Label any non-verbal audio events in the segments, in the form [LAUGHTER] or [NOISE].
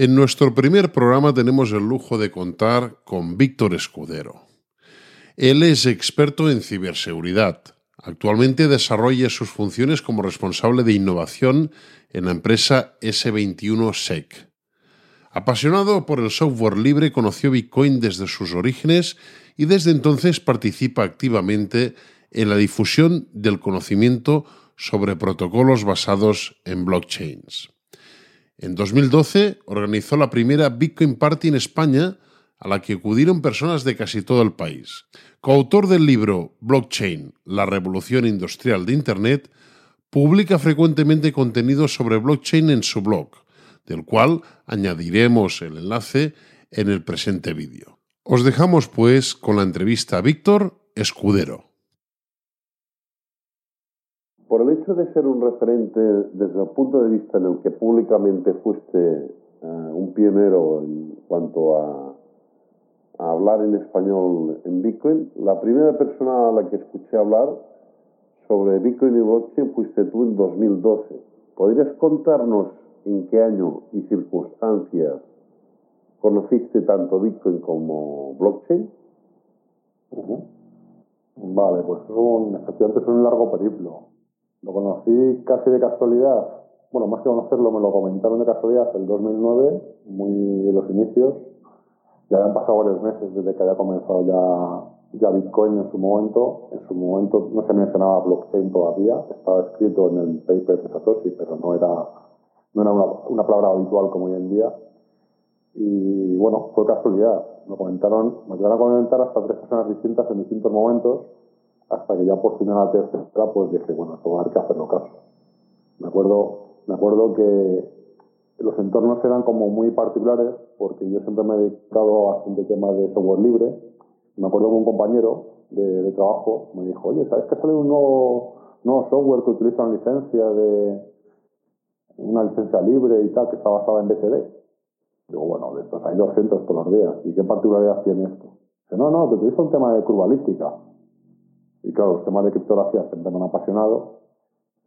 En nuestro primer programa tenemos el lujo de contar con Víctor Escudero. Él es experto en ciberseguridad. Actualmente desarrolla sus funciones como responsable de innovación en la empresa S21SEC. Apasionado por el software libre, conoció Bitcoin desde sus orígenes y desde entonces participa activamente en la difusión del conocimiento sobre protocolos basados en blockchains. En 2012 organizó la primera Bitcoin Party en España, a la que acudieron personas de casi todo el país. Coautor del libro Blockchain, la revolución industrial de Internet, publica frecuentemente contenido sobre blockchain en su blog, del cual añadiremos el enlace en el presente vídeo. Os dejamos pues con la entrevista a Víctor Escudero. Por el hecho de ser un referente desde el punto de vista en el que públicamente fuiste eh, un pionero en cuanto a, hablar en español en Bitcoin, la primera persona a la que escuché hablar sobre Bitcoin y blockchain fuiste tú en 2012. ¿Podrías contarnos en qué año y circunstancias conociste tanto Bitcoin como blockchain? Vale, pues un, efectivamente es un largo periplo. Lo conocí casi de casualidad. Bueno, más que conocerlo, me lo comentaron de casualidad el 2009, muy en los inicios. Ya habían pasado varios meses desde que había comenzado ya, ya Bitcoin en su momento. En su momento no se mencionaba blockchain todavía. Estaba escrito en el paper de Satoshi, pero no era, no era una, una palabra habitual como hoy en día. Y bueno, fue casualidad. Me comentaron, me llegaron a comentar hasta tres personas distintas en distintos momentos hasta que ya por fin a la tercera pues dije, bueno, esto va a haber que hacerlo caso. Me acuerdo, me acuerdo que los entornos eran como muy particulares porque yo siempre me he dedicado a bastante temas de software libre. Me acuerdo que un compañero de, trabajo me dijo, oye, ¿sabes que sale un nuevo, nuevo software que utiliza una licencia de una licencia libre y tal que está basada en BSD? Digo, bueno, de estos hay 200 todos los días. ¿Y qué particularidad tiene esto? Dice, no, no, que utiliza un tema de curvalística. Y claro, los temas de criptografía siempre me han apasionado.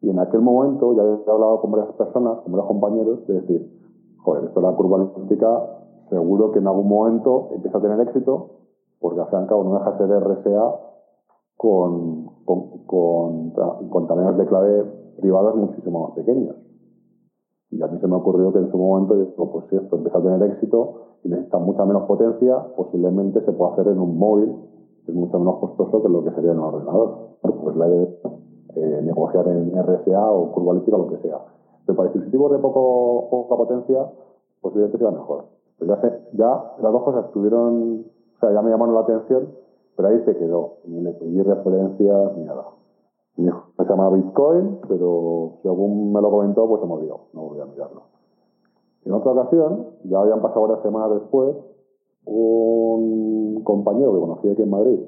Y en aquel momento ya he hablado con varias personas, con varios compañeros, de decir, joder, esto de la curva lingüística seguro que en algún momento empieza a tener éxito, porque al fin y al cabo no deja de ser RSA con, con, con, con de clave privadas muchísimo más pequeños. Y a mí se me ocurrió que en su momento, pues si esto empieza a tener éxito y necesita mucha menos potencia, posiblemente se pueda hacer en un móvil es mucho menos costoso que lo que sería en un ordenador. pues la idea eh, negociar en RSA o curva o lo que sea. Pero para dispositivos de poco, poca potencia, posiblemente sea mejor. Pero ya, sé, ya las dos cosas estuvieron, o sea, ya me llamaron la atención, pero ahí se quedó. Ni le pedí referencias ni nada. Mi hijo se llama Bitcoin, pero según me lo comentó, pues se me olvidó, no volví a mirarlo. En otra ocasión, ya habían pasado varias semanas después, un compañero que conocí aquí en Madrid,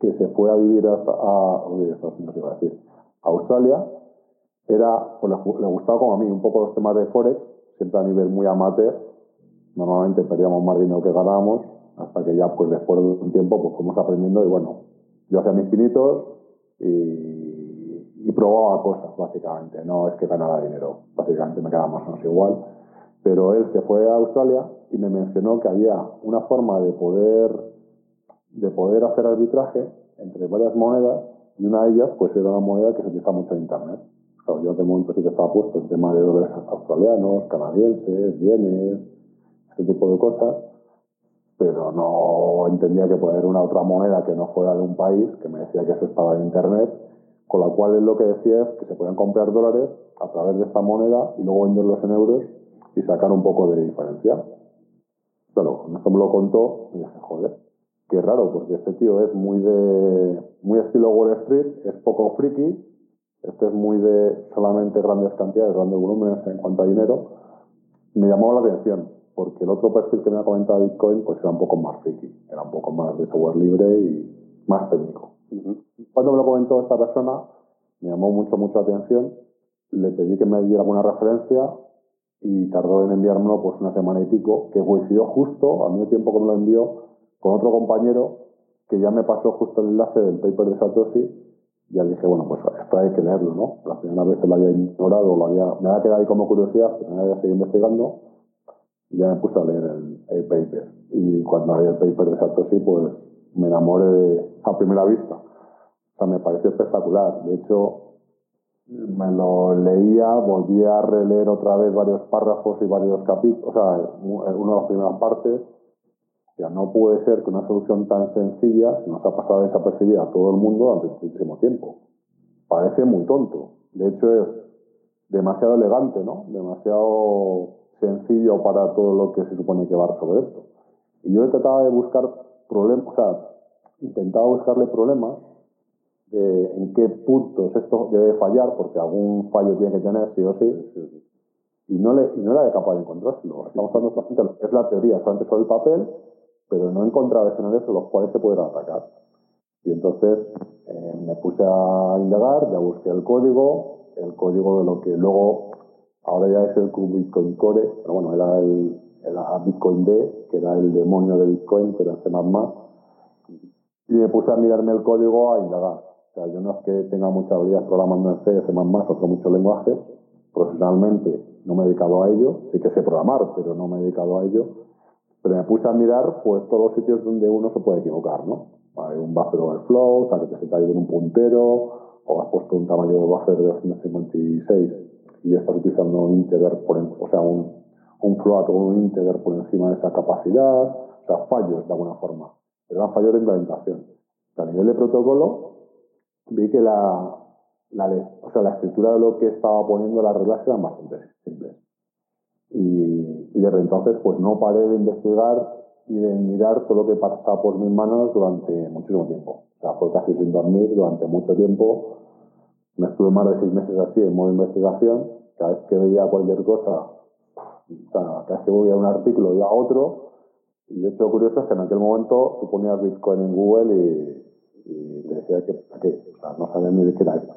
que se fue a vivir hasta a, decir, a Australia, era, pues le, gustaba como a mí un poco los temas de Forex, siempre a nivel muy amateur, normalmente perdíamos más dinero que ganábamos, hasta que ya pues después de un tiempo pues fuimos aprendiendo y bueno, yo hacía mis pinitos y, y probaba cosas básicamente, no es que ganara dinero, básicamente me quedaba más o menos igual, pero él se fue a Australia y me mencionó que había una forma de poder, de poder hacer arbitraje entre varias monedas y una de ellas pues era una moneda que se utiliza mucho en Internet. Claro, yo aquel momento sí que estaba puesto el tema de dólares australianos, canadienses, bienes, ese tipo de cosas, pero no entendía que poder una otra moneda que no fuera de un país, que me decía que eso estaba en Internet, con la cual él lo que decía es que se pueden comprar dólares a través de esta moneda y luego venderlos en euros y sacar un poco de diferencia. Bueno, esto me lo contó y dije, joder, qué raro, porque este tío es muy de muy estilo Wall Street, es poco friki, este es muy de solamente grandes cantidades, grandes volúmenes en cuanto a dinero. Me llamó la atención, porque el otro perfil que me ha comentado Bitcoin pues era un poco más friki, era un poco más de software libre y más técnico. Cuando me lo comentó esta persona, me llamó mucho, mucho la atención, le pedí que me diera alguna referencia y tardó en enviármelo pues una semana y pico, que coincidió justo al mismo tiempo que me lo envió con otro compañero que ya me pasó justo el enlace del paper de Satoshi ya dije, bueno, pues esto hay que leerlo, ¿no? La primera vez lo había ignorado, lo había, me había quedado ahí como curiosidad, pero me había seguido investigando Y ya me puse a leer el, paper. Y cuando leí el paper de Satoshi, pues me enamoré de, a primera vista. O sea, me pareció espectacular. De hecho, me lo leía, volví a releer otra vez varios párrafos y varios capítulos, o sea, una de las primeras partes. Ya no puede ser que una solución tan sencilla se nos ha pasado desapercibida a todo el mundo durante muchísimo tiempo. Parece muy tonto. De hecho, es demasiado elegante, ¿no? Demasiado sencillo para todo lo que se supone que va sobre esto. Y yo trataba de buscar problemas, o sea, intentaba buscarle problemas de en qué puntos esto debe fallar, porque algún fallo tiene que tener, sí o sí, y no, le, y no era capaz de encontrárselo. Estamos hablando solamente lo que es la teoría, solamente sobre el papel, pero no encontraba escenarios en los cuales se pudieran atacar. Y entonces eh, me puse a indagar, ya busqué el código, el código de lo que luego, ahora ya es el Bitcoin Core, pero bueno, era el, Bitcoin D, que era el demonio de Bitcoin, que era C++, y me puse a mirarme el código a indagar. O sea, yo no es que tenga mucha habilidad programando en C, C++, otros muchos lenguajes, profesionalmente no me he dedicado a ello, sí que sé programar, pero no me he dedicado a ello, pero me puse a mirar pues todos los sitios donde uno se puede equivocar, ¿no? Hay un buffer overflow, o sea, que te se te ha ido en un puntero, o has puesto un tamaño de buffer de 256 y estás utilizando un integer, por, o sea, un, un float o un integer por encima de esa capacidad, o sea, fallos de alguna forma, pero eran fallos de implementación. a nivel de protocolo, vi que la, la, o sea, la escritura de lo que estaba poniendo las reglas eran bastante simples. Y, y desde entonces, pues no paré de investigar y de mirar todo lo que pasaba por mis manos durante muchísimo tiempo. O sea, fue casi sin dormir durante mucho tiempo. Me estuve más de seis meses así en modo investigación. Cada vez que veía cualquier cosa, cada vez que veía un artículo iba a otro. Y de hecho, curioso es que en aquel momento tú ponías Bitcoin en Google y, te decía que, o sea, no sabía ni de qué era esto.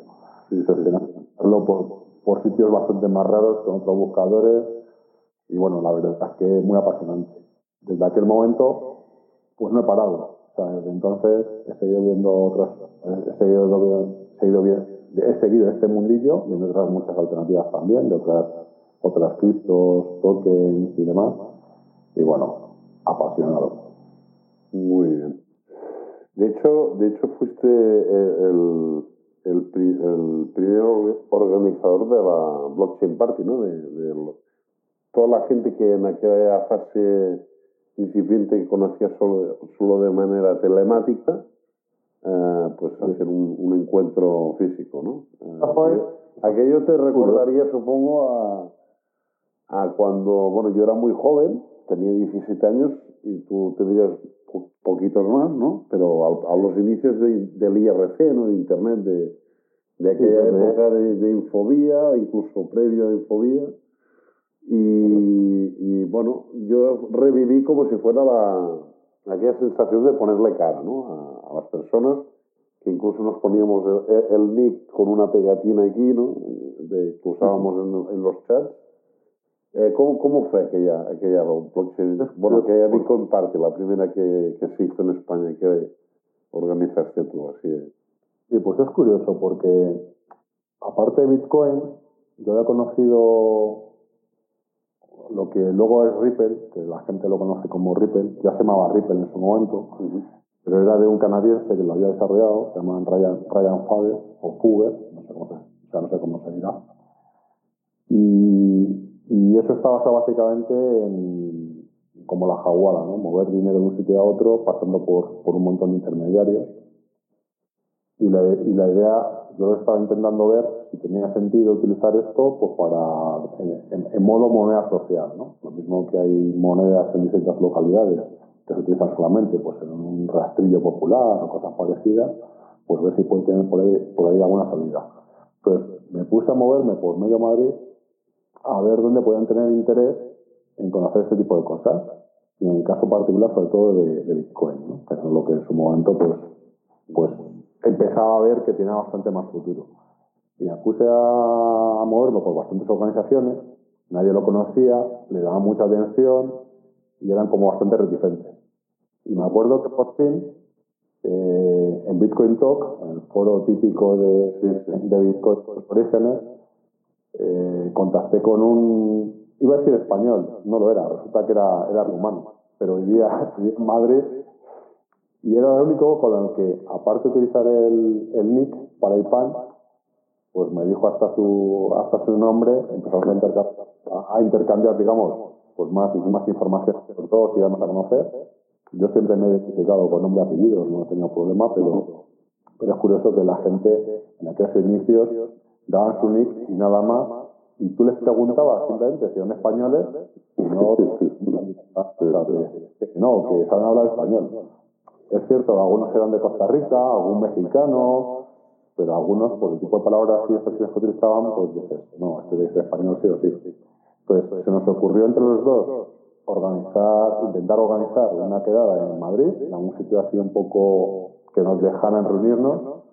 Por, por sitios bastante más raros con otros buscadores. Y bueno, la verdad es que es muy apasionante desde aquel momento, pues no he parado. O sea, desde entonces he seguido viendo otras, he seguido, seguido bien, he seguido este mundillo, viendo otras muchas alternativas también, de otras, otras criptos, tokens y demás. Y bueno, apasionado. Muy bien. De hecho, de hecho fuiste el, el, el primer organizador de la Blockchain Party, ¿no? De, de toda la gente que en aquella fase incipiente que conocía solo, solo de manera telemática, eh, pues hacer un, encuentro físico, ¿no? Eh, aquello te recordaría, supongo, a, a cuando, bueno, yo era muy joven, tenía 17 años y tú tendrías poquitos más, ¿no? Pero a, los inicios del IRC, ¿no? De Internet, de, de aquella época de, de, Infobía, incluso previo a Infobía. Y, bueno, yo reviví como si fuera la, aquella sensación de ponerle cara ¿no? a, las personas, que incluso nos poníamos el, nick con una pegatina aquí, ¿no? De, que usábamos en, los chats. Eh, ¿cómo, ¿Cómo fue aquella, aquella blockchain? Bueno, aquella Bitcoin Party, la primera que, que se hizo en España y que organizaste tú, así Sí, pues es curioso porque aparte de Bitcoin, yo había conocido lo que luego es Ripple, que la gente lo conoce como Ripple, ya se llamaba Ripple en su momento, pero era de un canadiense que lo había desarrollado, se llama Ryan, Ryan Fager, o Fugger, no sé cómo se, o sea, no sé cómo se dirá. Y, y eso está basado básicamente en, como la jaguada, ¿no? mover dinero de un sitio a otro pasando por, por un montón de intermediarios. Y la, y la idea yo estaba intentando ver si tenía sentido utilizar esto pues para en, modo moneda social, ¿no? Lo mismo que hay monedas en distintas localidades que se utilizan solamente pues en un rastrillo popular o cosas parecidas, pues ver si puede tener por ahí, por ahí alguna salida. Entonces me puse a moverme por medio Madrid a ver dónde podían tener interés en conocer este tipo de cosas y en el caso particular sobre todo de, Bitcoin, ¿no? que es lo que en su momento pues, pues empezaba a ver que tenía bastante más futuro. Y me puse a, moverlo por bastantes organizaciones, nadie lo conocía, le daba mucha atención y eran como bastante reticentes. Y me acuerdo que por fin, eh, en Bitcoin Talk, en el foro típico de, de Bitcoin por orígenes, eh, contacté con un, iba a decir español, no lo era, resulta que era, era rumano, pero vivía, [LAUGHS] en Madrid y era el único con el que, aparte de utilizar el, el nick para IPAN, pues me dijo hasta su, hasta su nombre, empezamos a intercambiar, a, intercambiar digamos, pues más, más información sobre todos y darnos a conocer. Yo siempre me he identificado con nombre y apellidos, no he tenido problema, pero, pero es curioso que la gente en aquellos inicios daban su nick y nada más, y tú les preguntabas simplemente si eran españoles, y no, [LAUGHS] no, que saben hablar español. Es cierto, algunos eran de Costa Rica, algún mexicano, pero algunos, por el tipo de palabras y expresiones que utilizaban, pues dices, no, este de español sí o sí. Entonces, se nos ocurrió entre los dos organizar, intentar organizar una quedada en Madrid, en algún sitio así un poco que nos dejaran reunirnos,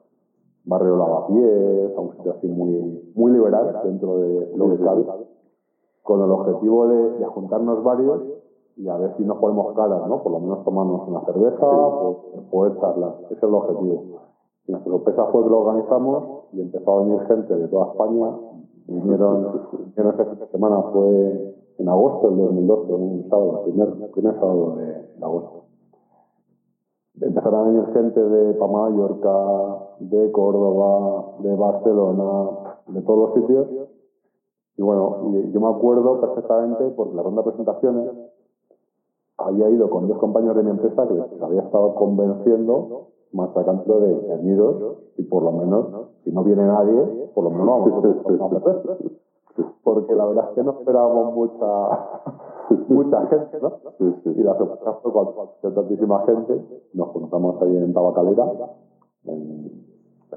barrio Lavapiés, a un sitio así muy, muy liberal dentro de lo que cabe, con el objetivo de, juntarnos varios y a ver si nos ponemos caras, ¿no? Por lo menos tomarnos una cerveza, o poder charlar. Ese es el objetivo. Y nuestra sorpresa fue que lo organizamos y empezó a venir gente de toda España. Vinieron, vinieron esa semana, fue en agosto del 2012, un sábado, el primer, primer sábado de, de agosto. Empezaron a venir gente de Mallorca, de Córdoba, de Barcelona, de todos los sitios. Y bueno, y yo me acuerdo perfectamente porque la ronda de presentaciones había ido con dos compañeros de mi empresa que les había estado convenciendo, machacando de venidos y por lo menos, si no viene nadie, por lo menos vamos a [LAUGHS] Porque la verdad es que no esperábamos mucha, mucha gente, ¿no? Y la sorpresa fue cuando tantísima gente, nos juntamos ahí en Tabacalera, en,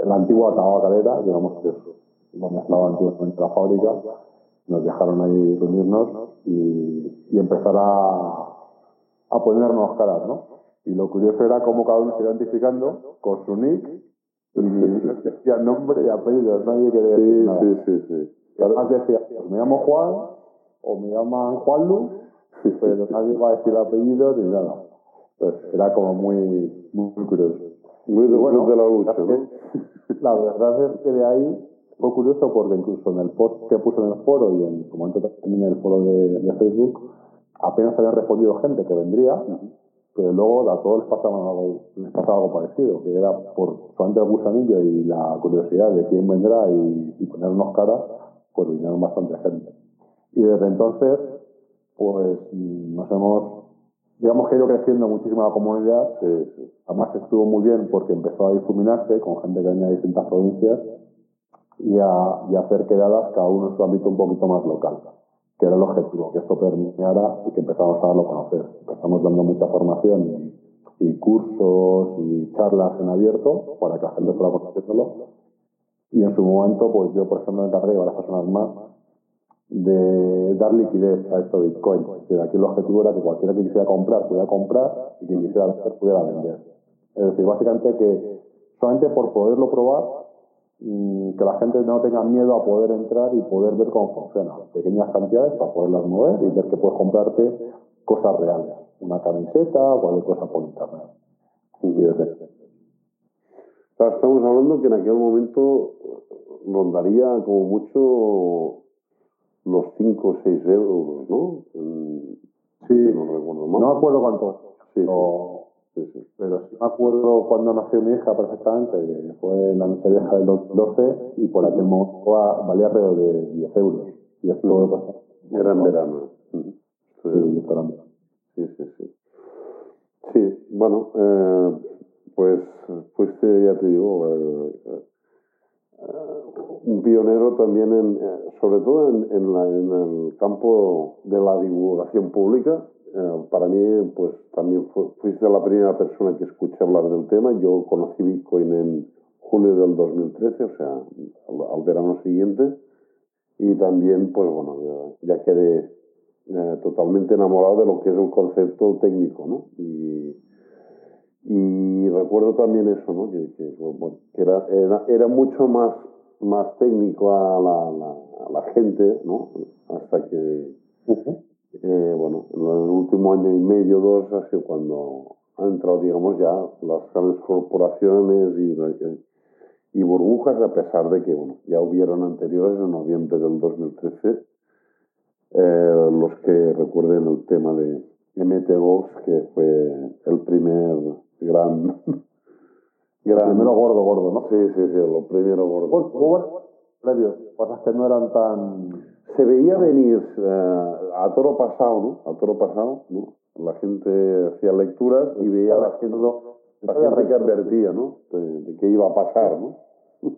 la antigua tabacalera, digamos que es donde estaba antiguamente la fábrica, nos dejaron ahí reunirnos y, y empezar a, a ponernos caras, ¿no? Y lo curioso era cómo cada uno se iba identificando con su nick y decía nombre y apellido, nadie quería decir nada. Sí, sí, sí. Y además decía, pues me llamo Juan o me llaman Juanlu, pero nadie va a decir apellido ni nada. Entonces era como muy, muy, curioso. Muy de, bueno, de la lucha, ¿no? [LAUGHS] La verdad es que de ahí fue curioso porque incluso en el post que puse en el foro y en su momento también en el foro de, Facebook, apenas habían respondido gente que vendría, pero luego a todos les pasaba, algo, les pasaba algo parecido, que era por solamente el gusanillo y la curiosidad de quién vendrá y, y ponernos cara, pues vinieron bastante gente. Y desde entonces, pues nos hemos digamos que ha ido creciendo muchísimo la comunidad. además estuvo muy bien porque empezó a difuminarse con gente que venía de distintas provincias y a, y hacer quedadas cada uno en su ámbito un poquito más local, que era el objetivo, que esto permeara y que empezamos a darlo a conocer. Empezamos dando mucha formación y, y cursos y charlas en abierto para que la gente fuera conociéndolo. Y en su momento, pues yo, por ejemplo, me encargué de varias personas más de dar liquidez a estos Bitcoin. Que aquí el objetivo era que cualquiera que quisiera comprar pudiera comprar y quien quisiera vender pudiera vender. Es decir, básicamente que solamente por poderlo probar, mm, que la gente no tenga miedo a poder entrar y poder ver cómo funciona. Pequeñas cantidades para poderlas mover y ver que puedes comprarte cosas reales. Una camiseta o cualquier cosa por internet. estamos hablando que en aquel momento rondaría como mucho los 5 o 6 euros, ¿no? sí, no recuerdo más. No me acuerdo cuánto. Sí, sí. Pero sí me acuerdo cuando nació mi hija perfectamente, que fue en la noche vieja del 12 y por aquel momento valía alrededor de 10 euros. Y eso luego Era en verano. Sí, sí, sí, sí, sí. Sí, bueno, eh, pues, pues ya te digo, eh, un pionero también, en, eh, sobre todo en, el campo de la divulgación pública. Eh, para mí, pues también fuiste la primera persona que escuché hablar del tema. Yo conocí Bitcoin en julio del 2013, o sea, al, verano siguiente. Y también, pues bueno, ya, quedé eh, totalmente enamorado de lo que es un concepto técnico, ¿no? Y recuerdo también eso, ¿no? Que, era, era, era, mucho más, más técnico a la, a la, gente, ¿no? Hasta que, eh, bueno, en el último año y medio, dos, ha sido cuando han entrado, digamos, ya las grandes corporaciones y, y burbujas, a pesar de que, bueno, ya hubieron anteriores, en noviembre del 2013, Eh, los que recuerden el tema de MTGOX, que fue el primer gran... [LAUGHS] gran... primero gordo, gordo, ¿no? Sí, sí, sí, lo primero gordo. Bueno, previos, cosas que no eran tan... Se veía venir eh, a toro pasado, ¿no? A toro pasado, ¿no? La gente hacía lecturas y veía a la gente, la gente que advertía, ¿no? De, de qué iba a pasar, ¿no? [LAUGHS]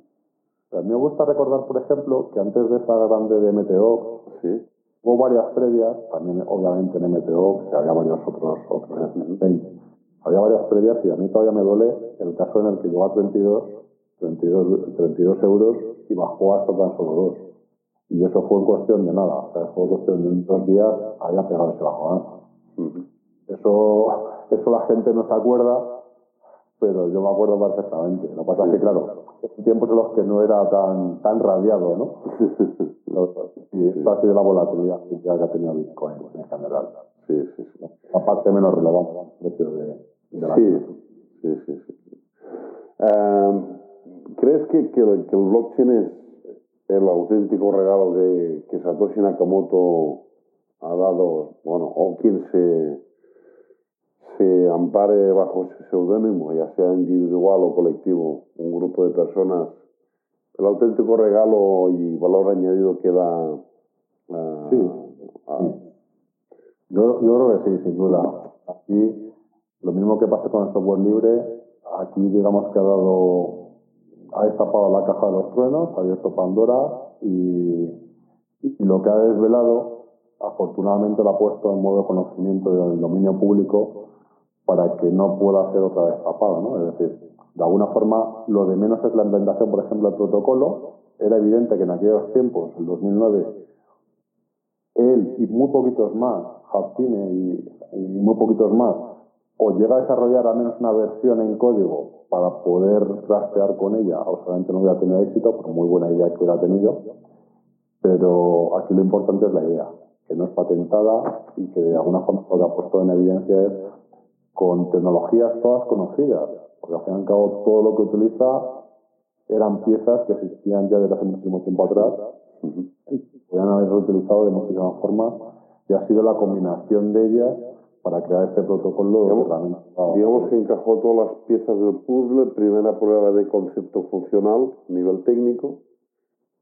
A mí me gusta recordar, por ejemplo, que antes de esa grande de MTO, Sí. hubo varias previas, también obviamente en MTO, que había varios otros, otros había varias previas y a mí todavía me duele el caso en el que llegó a 32, 32, 32 euros y bajó hasta tan solo dos. Y eso fue en cuestión de nada, o sea, fue en cuestión de dos días, había pegado ese bajón. Ujú. Eso, eso la gente no se acuerda, pero yo me acuerdo perfectamente. Lo que pasa es que, claro, en tiempos en los que no era tan, tan radiado, ¿no? [LAUGHS] y esto ha sido la volatilidad que ha tenido Bitcoin en general. Sí, sí, sí. La parte menos relevante precio de, de la Sí, sí, sí. sí. Eh, ¿Crees que, que, el, que el blockchain es el auténtico regalo que, que Satoshi Nakamoto ha dado, bueno, o quien se, se ampare bajo ese seudónimo, ya sea individual o colectivo, un grupo de personas, el auténtico regalo y valor añadido que da eh, Sí. a- Yo, yo creo que sí, sin duda. Aquí, lo mismo que pasa con el software libre, aquí digamos que ha dado, ha destapado la caja de los truenos, ha abierto Pandora y, y lo que ha desvelado, afortunadamente lo ha puesto en modo conocimiento del dominio público para que no pueda ser otra vez tapado, ¿no? Es decir, de alguna forma, lo de menos es la implementación, por ejemplo, del protocolo. Era evidente que en aquellos tiempos, en 2009, él y muy poquitos más, Haptine y, muy poquitos más, o llega a desarrollar al menos una versión en código para poder trastear con ella, o solamente no hubiera tenido éxito, por muy buena idea que hubiera tenido, pero aquí lo importante es la idea, que no es patentada y que de alguna forma lo que ha puesto en evidencia es con tecnologías todas conocidas, porque al fin y al cabo todo lo que utiliza eran piezas que existían ya desde hace muchísimo tiempo atrás y que podían haber reutilizado de muchísimas formas y ha sido la combinación de ellas para crear este protocolo Digamos- Digamos que encajó todas las piezas del puzzle, primera prueba de concepto funcional a nivel técnico,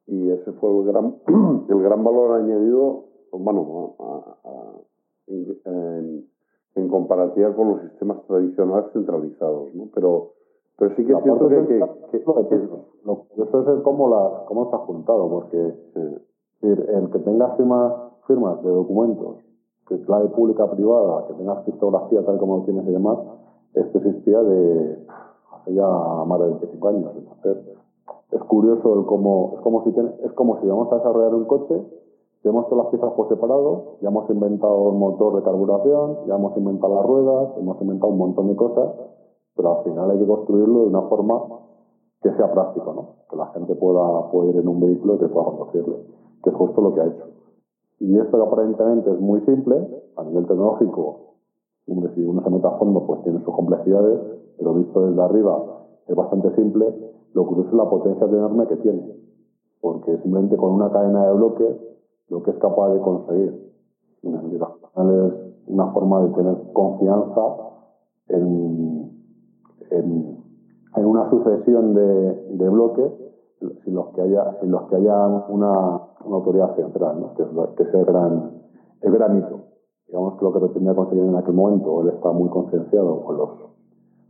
y ese fue el gran, [CLEARS THROAT] el gran valor añadido, bueno, a- a- en, en- en comparativa con los sistemas tradicionales centralizados, ¿no? Pero, pero sí que es cierto que, que- que- pesos. Lo curioso es el cómo, las, cómo ha juntado, porque eh, es decir, el que tengas firmas, firmas de documentos, que clave pública privada, que tengas criptografía tal como lo tienes y demás, esto existía de hace ya más de 25 años. Entonces, es curioso el cómo, es como si ten- es como si vamos a desarrollar un coche, tenemos todas las piezas por separado, ya hemos inventado el motor de carburación, ya hemos inventado las ruedas, hemos inventado un montón de cosas, pero al final hay que construirlo de una forma que sea práctico, ¿no? Que la gente pueda, pueda ir en un vehículo y que pueda conducirle, que es justo lo que ha hecho. Y esto que aparentemente es muy simple, a nivel tecnológico, hombre, si uno se mete a fondo, pues tiene sus complejidades, pero visto desde arriba es bastante simple. Lo curioso es la potencia enorme que tiene, porque simplemente con una cadena de bloques, lo que es capaz de conseguir. Es una forma de tener confianza en, en, una sucesión de, de bloques sin los que haya, sin los que haya una, una autoridad central, que, es, el gran, el gran hito. Digamos que lo que pretendía conseguir en aquel momento, él está muy concienciado con los,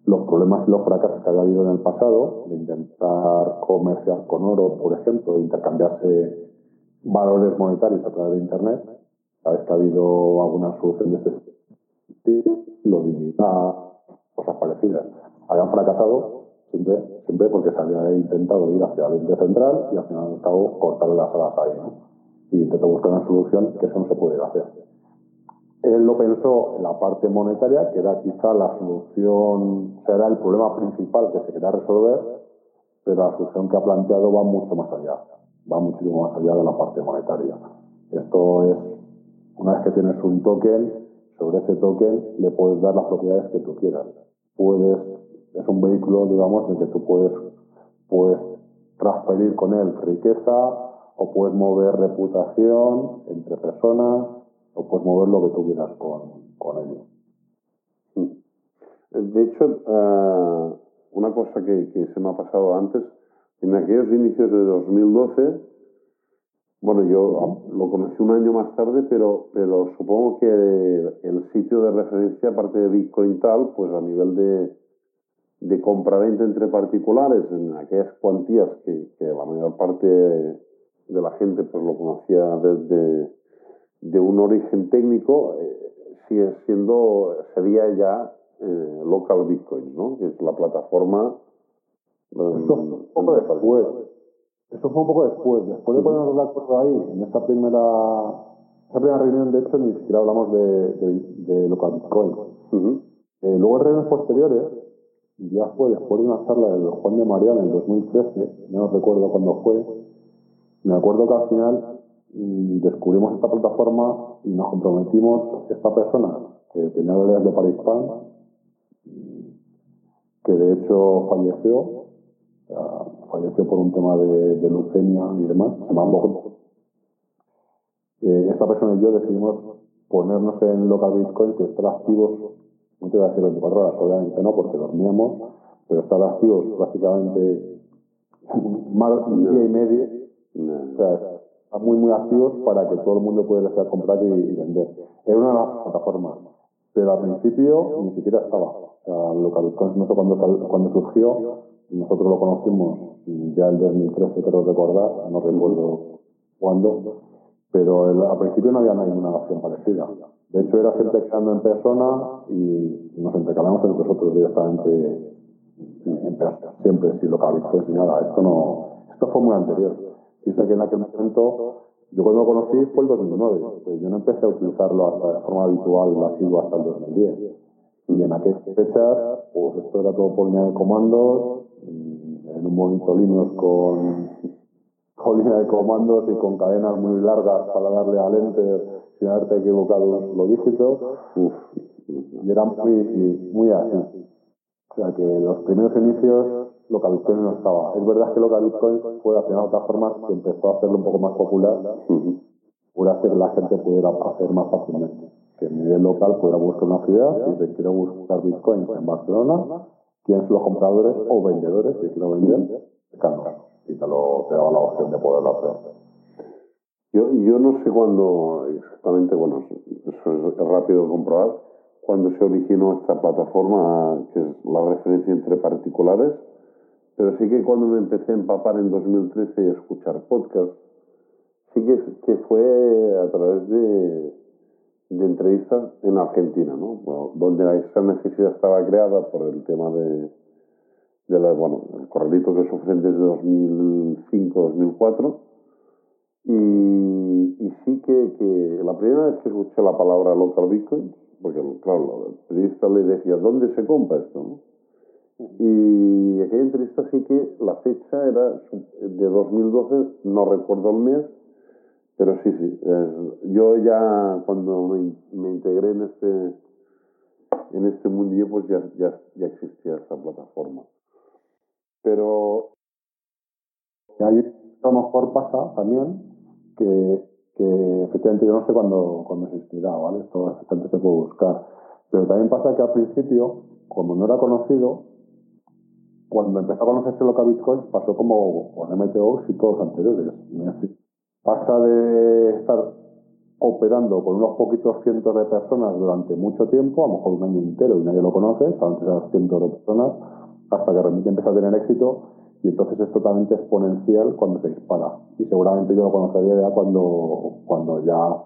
los problemas y los fracasos que había habido en el pasado, de intentar comerciar con oro, por ejemplo, intercambiarse valores monetarios a través de Internet. Cada vez que ha habido alguna solución de este estilo, lo digital, cosas parecidas, habían fracasado siempre, siempre porque se había intentado ir hacia el ente central y al final al cabo cortarle las alas ahí, ¿no? Y intentó buscar una solución que eso no se pudiera hacer. Él lo pensó en la parte monetaria, que era quizá la solución, o sea, era el problema principal que se quería resolver, pero la solución que ha planteado va mucho más allá, va muchísimo más allá de la parte monetaria. Esto es, una vez que tienes un token, sobre ese token le puedes dar las propiedades que tú quieras. Puedes, es un vehículo, digamos, en el que tú puedes, puedes transferir con él riqueza o puedes mover reputación entre personas, o puedes mover lo que tú quieras con, con ello. De hecho, ah, una cosa que, que, se me ha pasado antes, en aquellos inicios de 2012, bueno, yo lo conocí un año más tarde, pero, pero supongo que el sitio de referencia, aparte de Bitcoin tal, pues a nivel de, de compra-venta entre particulares, en aquellas cuantías que, que, la mayor parte de la gente pues lo conocía desde de un origen técnico, eh, sigue siendo, sería ya eh, Local Bitcoin, ¿no? que es la plataforma. Eso fue un poco después. Eso fue un poco después. Después de ponernos de acuerdo ahí, en esa primera, esa primera reunión, de hecho, ni siquiera hablamos de, de, Local Bitcoin. Eh, luego en reuniones posteriores, ya fue después de una charla de Juan de Mariana en 2013, no recuerdo cuándo fue, me acuerdo que al final mm, descubrimos esta plataforma y nos comprometimos, esta persona que tenía la de Parispan, que de hecho falleció, falleció por un tema de, leucemia y demás, se llama eh, esta persona y yo decidimos ponernos en local bitcoin y estar activos, no te voy a decir 24 horas, obviamente no, porque dormíamos, pero estar activos prácticamente un día y medio, o sea, estar muy, muy activos para que todo el mundo pudiera comprar y, y vender. Era una de las plataformas pero al principio ni siquiera estaba. O sea, sé cuándo, cuando surgió, nosotros lo conocimos ya en 2013, creo recordar, no recuerdo cuándo, pero al principio no había ninguna acción parecida. De hecho, era siempre quedando en persona y nos entrecalamos entre nosotros directamente en persona, siempre sin localizar y nada. Esto no, esto fue muy anterior. Dice que en aquel momento yo cuando lo conocí fue el 2009, pues yo no empecé a utilizarlo hasta de forma habitual, sido hasta el 2010. Y en aquellas fechas, pues esto era todo por línea de comandos, en un bonito Linux con, línea de comandos y con cadenas muy largas para darle al enter sin haberte equivocado los dígitos. y era muy, muy así. O sea que los primeros inicios Local Bitcoin no estaba. Es verdad que Local Bitcoin fue de las formas que empezó a hacerlo un poco más popular, para hacer que la gente pudiera hacer más fácilmente. Que a nivel local pudiera buscar una ciudad, si te quiero buscar bitcoins en Barcelona, quién son los compradores o vendedores que quiero vender, Cano. Y te, lo, te daba la opción de poderlo hacer. Yo, yo no sé cuándo exactamente, bueno, eso es rápido de comprobar, cuando se originó esta plataforma, que es la referencia entre particulares, pero sí que cuando me empecé a empapar en 2013 y a escuchar podcast, sí que, que fue a través de, de entrevistas en Argentina, ¿no? donde esa necesidad estaba creada por el tema de, de la, bueno, el corralito que sufren desde 2005-2004. Y, y, sí que, que, la primera vez que escuché la palabra local Bitcoin, porque claro, el periodista le decía, ¿dónde se compra esto? Y aquella entrevista sí que la fecha era de 2012, no recuerdo el mes, pero sí, sí. yo ya cuando me, integré en este en este mundillo, pues ya, ya, ya existía esta plataforma. Pero... Ahí a lo mejor pasa también que, que efectivamente yo no sé cuándo, cuándo existirá, ¿vale? Esto efectivamente se puede buscar. Pero también pasa que al principio, como no era conocido, cuando empezó a conocerse lo que Bitcoin, pasó como con MTOX y todos los anteriores. Pasa de estar operando con unos poquitos cientos de personas durante mucho tiempo, a lo mejor un año entero y nadie lo conoce, solamente esas cientos de personas, hasta que realmente empieza a tener éxito y entonces es totalmente exponencial cuando se dispara. Y seguramente yo lo conocería ya cuando, cuando ya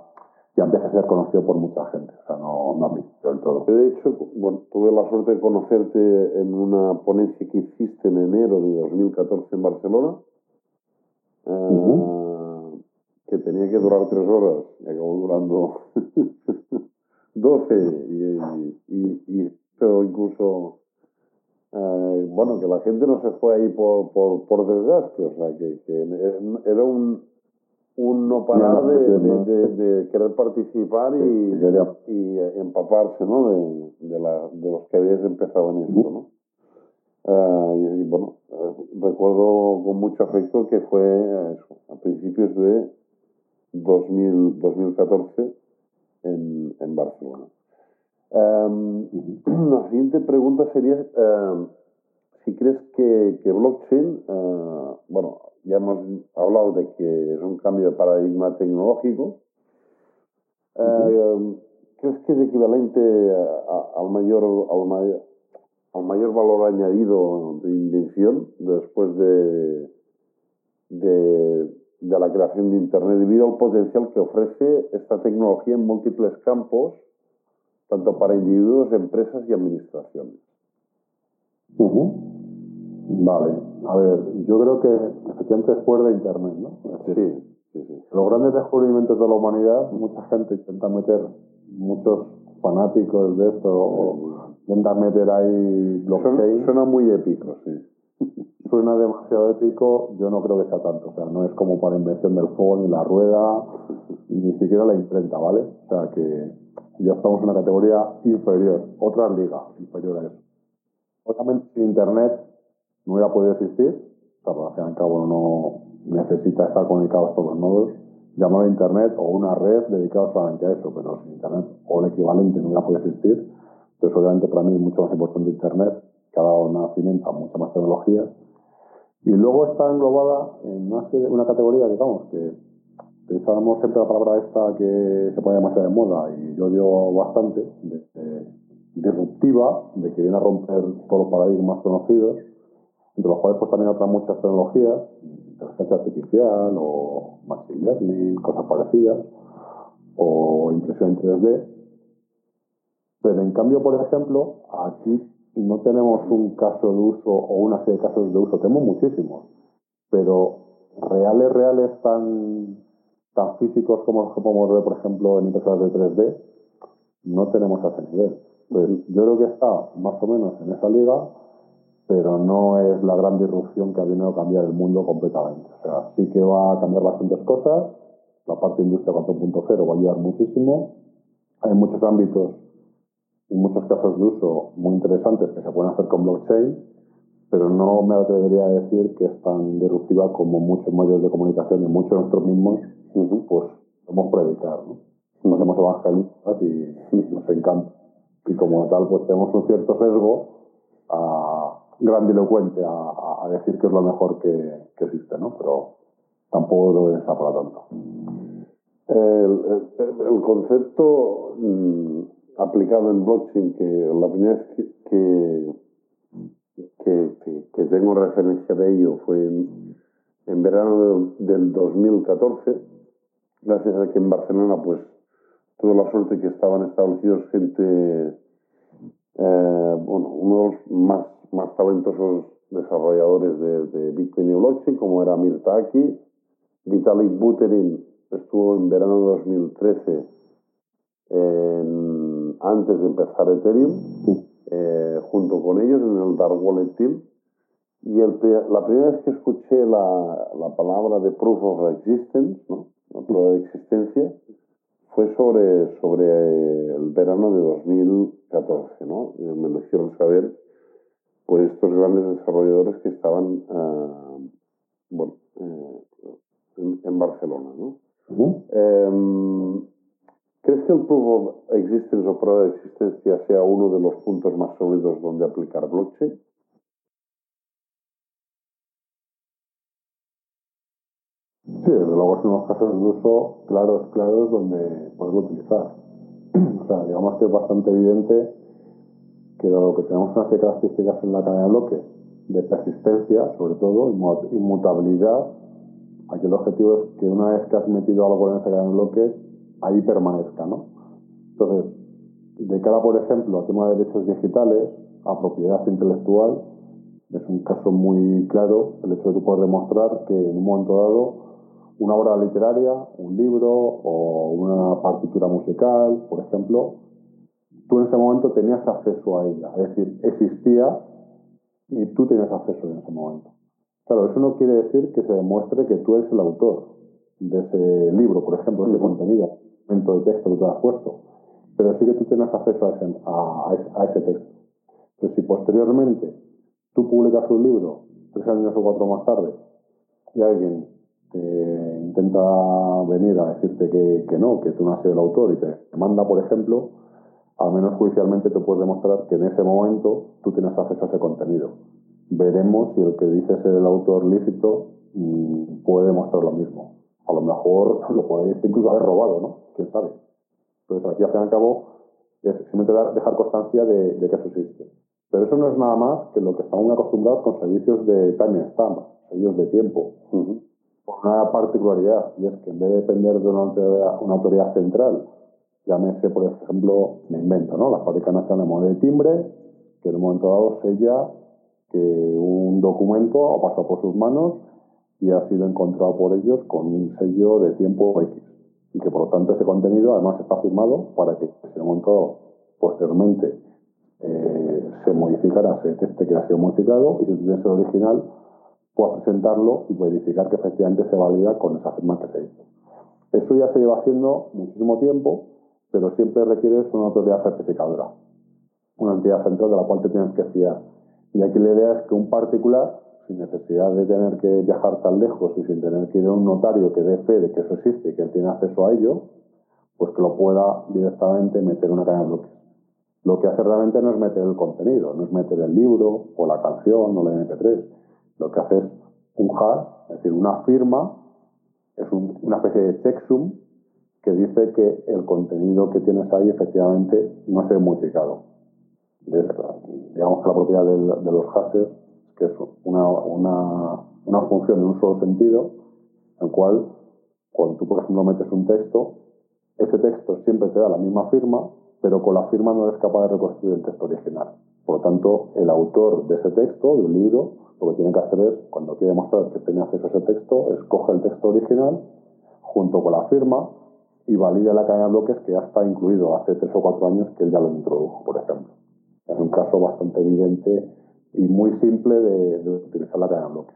ya empieza a ser conocido por mucha gente, o sea, no, no del todo. De hecho, bueno, tuve la suerte de conocerte en una ponencia que hiciste en enero de 2014 en Barcelona, eh, que tenía que durar tres horas y acabó durando [LAUGHS] 12 y, y, y, pero incluso eh, bueno, que la gente no se fue ahí por, por, por desgaste, o sea, que, que era un, un no parar de, de, querer participar y, y empaparse ¿no? de, de, la, de los que habías empezado en esto. ¿no? Eh, y, bueno, eh, recuerdo con mucho afecto que fue a principios de 2000, 2014 en, en Barcelona. Em, la siguiente pregunta sería em, si crees que, que blockchain, bueno, ya hemos hablado de que es un cambio de paradigma tecnológico, eh, ¿Crees que es equivalente al, mayor, al, mayor, al mayor valor añadido de invención después de, de, de, la creación de Internet debido al potencial que ofrece esta tecnología en múltiples campos, tanto para individuos, empresas y administraciones? Vale, a ver, yo creo que efectivamente después de Internet, ¿no? sí. Los grandes descubrimientos de la humanidad, mucha gente intenta meter, muchos fanáticos de esto, intentan meter ahí blockchain. Suena, muy épico, sí. [LAUGHS] Suena demasiado épico, yo no creo que sea tanto. O sea, no es como para invención del fuego, ni la rueda, ni siquiera la imprenta, ¿vale? O sea, que ya estamos en una categoría inferior, otra liga inferior a eso. Obviamente, sin Internet no hubiera podido existir, o sea, al fin y al cabo no, necesita estar conectado a todos los nodos, llamado Internet o una red dedicada solamente a eso, pero sin Internet o el equivalente no puede existir. Entonces, obviamente, para mí es mucho más importante Internet, que ha dado nacimiento a muchas más tecnologías. Y luego está englobada en una, categoría, digamos, que utilizamos siempre la palabra esta que se pone demasiado de moda y yo digo bastante, disruptiva, de que viene a romper todos los paradigmas conocidos, entre los cuales pues también otras muchas tecnologías, inteligencia artificial o machine learning, cosas parecidas, o impresión en 3D. Pero en cambio, por ejemplo, aquí no tenemos un caso de uso o una serie de casos de uso, tenemos muchísimos, pero reales, reales tan, tan físicos como los que podemos ver, por ejemplo, en impresoras de 3D, no tenemos a ese nivel. Entonces, yo creo que está más o menos en esa liga, pero no es la gran disrupción que ha venido a cambiar el mundo completamente. O sea, sí que va a cambiar bastantes cosas, la parte de industria 4.0 va a ayudar muchísimo, hay muchos ámbitos y muchos casos de uso muy interesantes que se pueden hacer con blockchain, pero no me atrevería a decir que es tan disruptiva como muchos medios de comunicación y muchos de nosotros mismos, pues, podemos predicar, ¿no? Nos hacemos evangelistas y [LAUGHS] nos encanta. Y como tal, pues tenemos un cierto sesgo a grandilocuente a, a, decir que es lo mejor que, que, existe, ¿no? Pero tampoco lo es para tanto. El, el, concepto mm, aplicado en blockchain, que la primera vez que, que, que, tengo referencia de ello fue en, en verano del 2014, gracias a que en Barcelona, pues, tuve la suerte que estaban establecidos gente, eh, bueno, uno de los más más talentosos desarrolladores de, Bitcoin y blockchain, como era Mirta Aki. Vitalik Buterin estuvo en verano de 2013 antes de empezar Ethereum, eh, junto con ellos en el Dark Wallet Team. Y el, la primera vez que escuché la, la, palabra de Proof of Existence, ¿no? La prueba de existencia, fue sobre, sobre el verano de 2014. ¿no? Me lo hicieron saber por estos grandes desarrolladores que estaban uh, bueno, eh, en, en, Barcelona. ¿no? Uh -huh. eh, ¿Crees que el Proof of Existence o prueba de existencia sea uno de los puntos más sólidos donde aplicar blockchain? Luego son unos casos de uso claros, claros, donde poderlo utilizar. [CLEARS THROAT] o sea, digamos que es bastante evidente que dado que tenemos una serie de características en la cadena de bloques, de persistencia, sobre todo, inmutabilidad, aquí el objetivo es que una vez que has metido algo en esa cadena de bloques, ahí permanezca, ¿no? Entonces, de cara, por ejemplo, al tema de derechos digitales, a propiedad intelectual, es un caso muy claro el hecho de que puedes demostrar que en un momento dado una obra literaria, un libro o una partitura musical, por ejemplo, tú en ese momento tenías acceso a ella. Es decir, existía y tú tenías acceso en ese momento. Claro, eso no quiere decir que se demuestre que tú eres el autor de ese libro, por ejemplo, de ese contenido, momento de texto que tú has puesto. Pero sí que tú tienes acceso a ese, a, ese texto. Entonces, si posteriormente tú publicas un libro tres años o cuatro más tarde y alguien te intenta venir a decirte que, no, que tú no has sido el autor y te manda, por ejemplo, al menos judicialmente te puedes demostrar que en ese momento tú tienes acceso a ese contenido. Veremos si el que dice ser el autor lícito mm, puede demostrar lo mismo. A lo mejor [LAUGHS] lo podéis incluso haber robado, ¿no? ¿Quién sabe? Entonces aquí, al fin y al cabo, es simplemente dejar constancia de, que eso existe. Pero eso no es nada más que lo que estamos acostumbrados con servicios de time stamp, sellos de tiempo. Una particularidad, y es que en vez de depender de una una autoridad central Llámese, por ejemplo, me invento, ¿no? La Fábrica Nacional de Moneda de Timbre, que en un momento dado sella que un documento ha pasado por sus manos y ha sido encontrado por ellos con un sello de tiempo X. Y que por lo tanto ese contenido además está firmado para que un momento posteriormente eh, se modificara, se detecte que ha sido modificado y si tienes el original, puedas presentarlo y verificar que efectivamente se valida con esa firma que se hizo. Eso ya se lleva haciendo muchísimo tiempo pero siempre requieres una autoridad certificadora, una entidad central de la cual te tienes que fiar. Y aquí la idea es que un particular, sin necesidad de tener que viajar tan lejos y sin tener que ir a un notario que dé fe de que eso existe y que él tiene acceso a ello, pues que lo pueda directamente meter en una cadena de bloques. Lo que hace realmente no es meter el contenido, no es meter el libro o la canción o el MP3. Lo que hace es un hash, es decir, una firma, es una especie de checksum que dice que el contenido que tienes ahí efectivamente no se ha modificado. digamos que la propiedad de, los hashes es que es una, una, una función en un solo sentido, en el cual cuando tú, por ejemplo, metes un texto, ese texto siempre te da la misma firma, pero con la firma no eres capaz de reconstruir el texto original. Por lo tanto, el autor de ese texto, del libro, lo que tiene que hacer es, cuando quiere demostrar que tiene acceso a ese texto, escoge el texto original junto con la firma y valida la cadena de bloques que ya está incluido hace tres o cuatro años que él ya lo introdujo, por ejemplo. Es un caso bastante evidente y muy simple de, utilizar la cadena de bloques.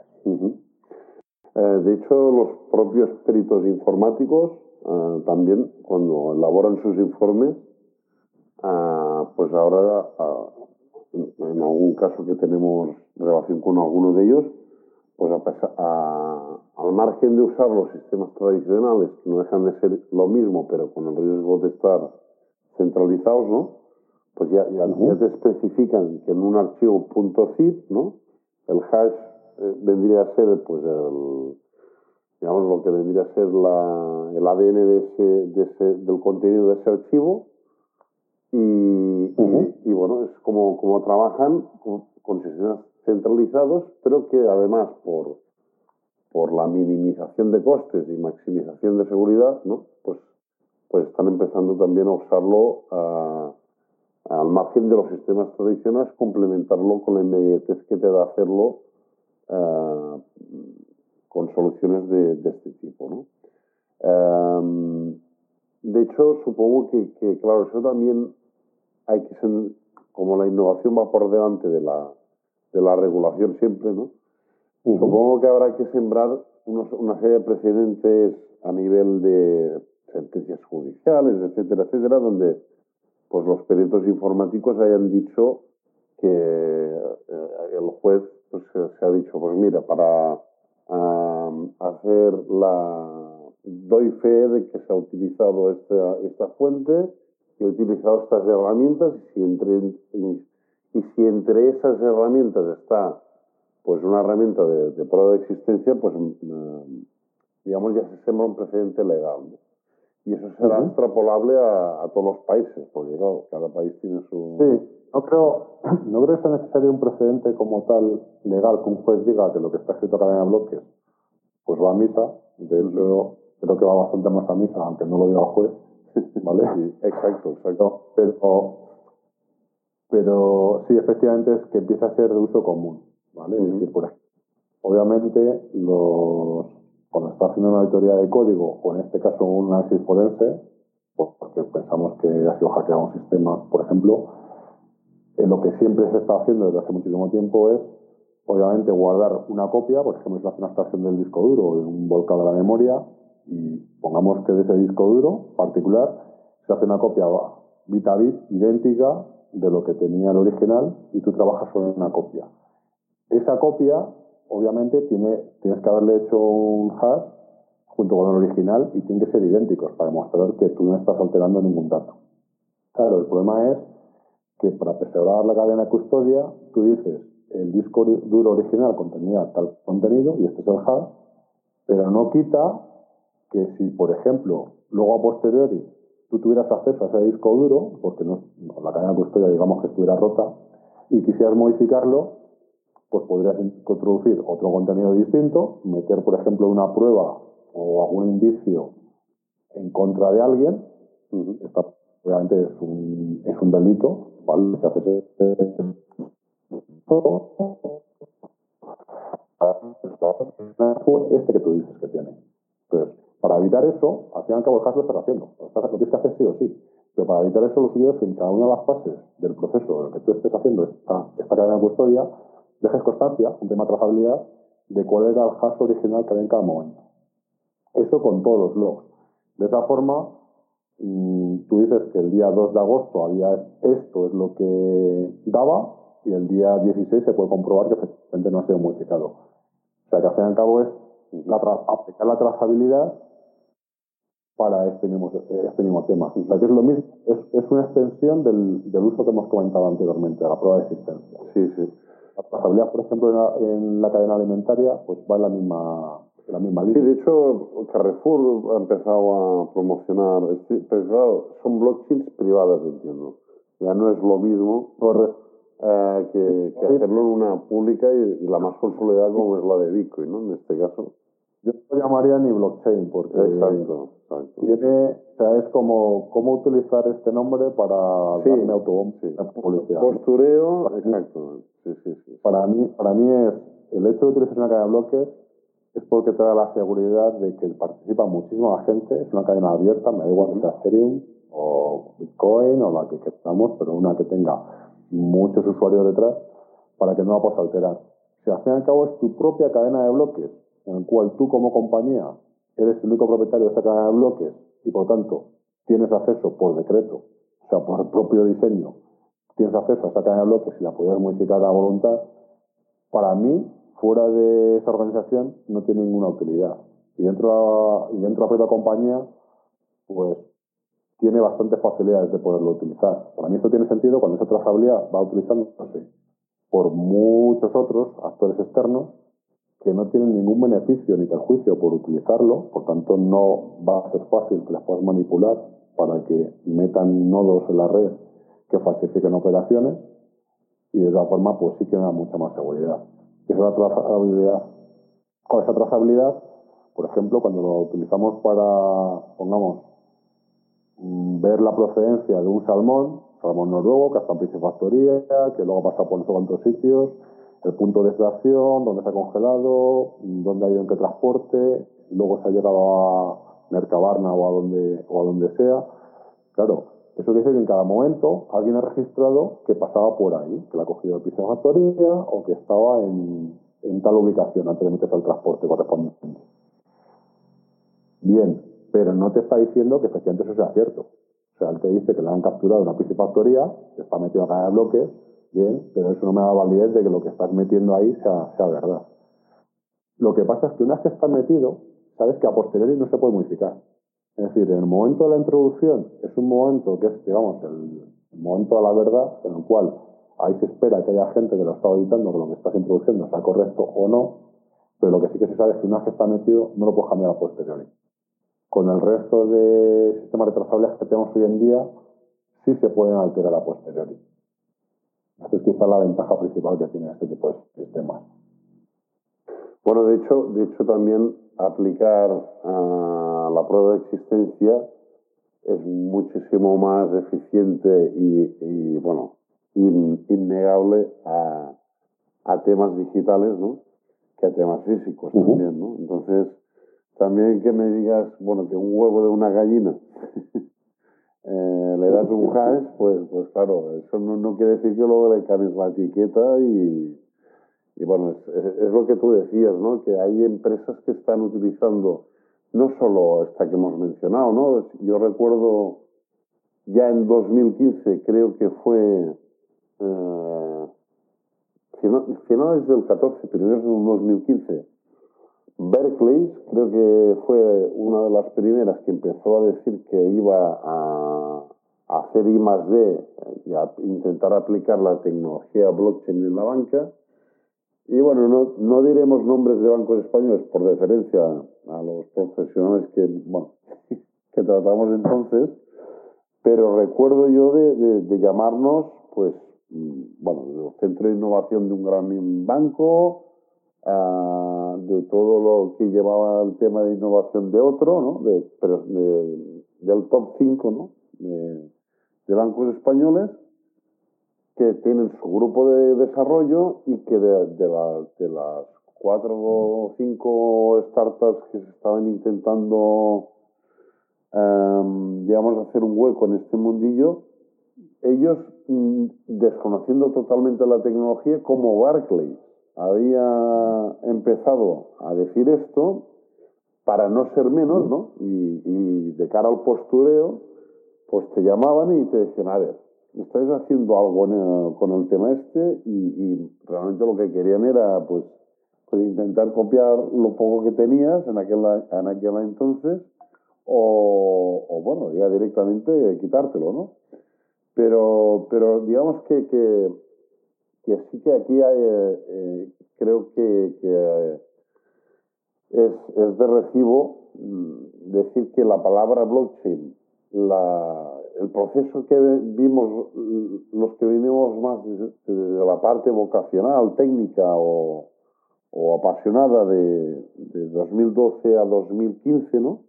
Eh, de hecho, los propios peritos informáticos eh, también, cuando elaboran sus informes, eh, pues ahora, en algún caso que tenemos relación con alguno de ellos, pues a, al margen de usar los sistemas tradicionales, que no dejan de ser lo mismo, pero con el riesgo de estar centralizados, ¿no? Pues ya, ya, te especifican que en un archivo .zip, ¿no? El hash eh, vendría a ser, pues, el, digamos, lo que vendría a ser la, el ADN de ese, de ese, del contenido de ese archivo. Y, y, bueno, es como, como trabajan con, con sistemas centralizados, pero que además por, por la minimización de costes y maximización de seguridad, ¿no? pues, pues están empezando también a usarlo al margen de los sistemas tradicionales, complementarlo con la inmediatez que te da hacerlo con soluciones de, este tipo. ¿no? Em, de hecho, supongo que, que, claro, eso también hay que ser, como la innovación va por delante de la, de la regulación siempre, ¿no? Supongo que habrá que sembrar una serie de precedentes a nivel de sentencias judiciales, etcétera, etcétera, donde pues los peritos informáticos hayan dicho que eh, el juez pues, se ha dicho, pues mira, para hacer la... doy fe de que se ha utilizado esta, esta fuente, he utilizado estas herramientas, y si entre, y si entre esas herramientas está pues una herramienta de, prueba de existencia, pues mm, digamos ya se sembra un precedente legal. Y eso será extrapolable a, todos los países, porque claro, cada país tiene su... Sí, no creo, [CLEARS THROAT] no creo que sea necesario un precedente como tal legal que un juez diga que lo que está escrito acá en bloques pues va a misa. De hecho, creo que va bastante más a misa, aunque no lo diga el juez. ¿Vale? Sí, exacto, exacto. Pero pero sí, efectivamente es que empieza a ser de uso común, ¿vale? Es decir, por obviamente, los, cuando está haciendo una auditoría de código, o en este caso un análisis forense, pues porque pensamos que ha sido hackeado un sistema, por ejemplo, en lo que siempre se está haciendo desde hace muchísimo tiempo es, obviamente, guardar una copia, por ejemplo, se hace una extracción del disco duro en un volcán de la memoria, y pongamos que de ese disco duro particular se hace una copia bit a bit idéntica de lo que tenía el original y tú trabajas sobre una copia. Esa copia, obviamente, tiene, tienes que haberle hecho un hash junto con el original y tienen que ser idénticos para mostrar que tú no estás alterando ningún dato. Claro, el problema es que para preservar la cadena de custodia, tú dices, el disco duro original contenía tal contenido y este es el hash, pero no quita que si, por ejemplo, luego a posteriori tú tuvieras acceso a ese disco duro, porque no, la cadena de custodia digamos que estuviera rota, y quisieras modificarlo, pues podrías introducir otro contenido distinto, meter, por ejemplo, una prueba o algún indicio en contra de alguien, obviamente es un, es un delito, ¿vale? Se hace [LAUGHS] este que tú dices que tiene. Entonces, para evitar eso, al fin y al cabo el hash lo estás haciendo. Lo, tienes que hacer sí o sí. Pero para evitar eso, lo suyo es que en cada una de las fases del proceso en el que tú estés haciendo esta, esta cadena de custodia, dejes constancia, un tema de trazabilidad, de cuál era el hash original que había en cada momento. Eso con todos los logs. De esa forma, mm, tú dices que el día 2 de agosto había esto es lo que daba y el día 16 se puede comprobar que efectivamente no ha sido modificado. O sea que al fin y al cabo es la aplicar la trazabilidad para este mismo, este mismo tema. O sea que es lo mismo, es, es una extensión del, del, uso que hemos comentado anteriormente, de la prueba de existencia. Sí, sí. La trazabilidad, por ejemplo, en la, en la cadena alimentaria, pues va en la misma la misma línea. Sí, de hecho, Carrefour ha empezado a promocionar, pero claro, son blockchains privadas, entiendo. Ya no es lo mismo eh, que, que, hacerlo en una pública y, la más consolidada como es la de Bitcoin, ¿no? En este caso. Yo no lo llamaría ni blockchain, porque exacto, exacto. tiene, o sea, es como cómo utilizar este nombre para sí, darme autobomb sí. publicidad. Postureo, exacto. Sí, sí, sí. Para mí, para mí es el hecho de utilizar una cadena de bloques es porque te da la seguridad de que participa muchísima gente, es una cadena abierta, me da igual que Ethereum o Bitcoin o la que queramos, pero una que tenga muchos usuarios detrás para que no la puedas alterar. Si al fin y al cabo es tu propia cadena de bloques, en el cual tú como compañía eres el único propietario de esa cadena de bloques y por tanto tienes acceso por decreto, o sea, por el propio diseño, tienes acceso a esa cadena de bloques y la puedes modificar a voluntad, para mí fuera de esa organización no tiene ninguna utilidad. Y dentro, y dentro de la propia compañía, pues tiene bastantes facilidades de poderlo utilizar. Para mí esto tiene sentido cuando esa trazabilidad va utilizándose por muchos otros actores externos que no tienen ningún beneficio ni perjuicio por utilizarlo, por tanto no va a ser fácil que las puedas manipular para que metan nodos en la red que falsifiquen operaciones y de esa forma pues sí que da mucha más seguridad que es la trazabilidad. Con esa trazabilidad, por ejemplo, cuando lo utilizamos para, pongamos, mm, ver la procedencia de un salmón, salmón noruego, que está en piscifactoría, que luego pasa por no sé sitios, el punto de extracción, dónde se ha congelado, dónde ha ido en qué transporte, luego se ha llegado a Mercabarna o a donde, o a donde sea. Claro, eso quiere decir que en cada momento alguien ha registrado que pasaba por ahí, que la ha cogido de factoría o que estaba en, tal ubicación antes de meterse al transporte correspondiente. Bien, pero no te está diciendo que efectivamente eso sea cierto. O sea, él te dice que le han capturado una piscifactoría, que está metido en bloques, bien, pero eso no me da validez de que lo que estás metiendo ahí sea, sea verdad. Lo que pasa es que una vez que está metido, sabes que a posteriori no se puede modificar. Es decir, en el momento de la introducción es un momento que es, digamos, el, momento de la verdad, en el cual ahí se espera que haya gente que lo está auditando que lo que estás introduciendo sea correcto o no, pero lo que sí que se sabe es que una vez que está metido no lo puedes cambiar a posteriori. Con el resto de sistemas retrasables que tenemos hoy en día, sí se pueden alterar a posteriori. Esa es quizá la ventaja principal que tiene este tipo de sistemas. Bueno, de hecho, de hecho también aplicar a la prueba de existencia es muchísimo más eficiente y, bueno, innegable a, temas digitales, ¿no? Que a temas físicos también, ¿no? Entonces, también que me digas, bueno, que un huevo de una gallina [LAUGHS] eh, le das un hash, pues, pues claro, eso no, no quiere decir que luego le cambies la etiqueta y, y bueno, es, lo que tú decías, ¿no? Que hay empresas que están utilizando no solo esta que hemos mencionado, ¿no? Yo recuerdo ya en 2015, creo que fue eh, finales del 14, primeros del 2015, Berkeley, creo que fue una de las primeras que empezó a decir que iba a, hacer I más D y a intentar aplicar la tecnología blockchain en la banca. Y bueno, no, no diremos nombres de bancos españoles por deferencia a los profesionales que, bueno, [LAUGHS] que tratamos entonces, pero recuerdo yo de, de llamarnos, pues, mm, bueno, el centro de innovación de un gran banco, Ah, de todo lo que llevaba el tema de innovación de otro, ¿no? de, pero del top 5 ¿no? De, bancos españoles que tienen su grupo de desarrollo y que de, de las cuatro o cinco startups que se estaban intentando, um, digamos, hacer un hueco en este mundillo, ellos, mm, desconociendo totalmente la tecnología, como Barclays, había empezado a decir esto para no ser menos, ¿no? Y, de cara al postureo, pues te llamaban y te decían, a ver, estáis haciendo algo con el tema este y, realmente lo que querían era, pues, pues, intentar copiar lo poco que tenías en aquel, en aquel entonces o, bueno, ya directamente quitártelo, ¿no? Pero, pero digamos que, que sí que aquí eh, eh, creo que, eh, es, es, de recibo mm, decir que la palabra blockchain, la, el proceso que vimos los que vinimos más de, la parte vocacional, técnica o, o apasionada de, de, 2012 a 2015, ¿no?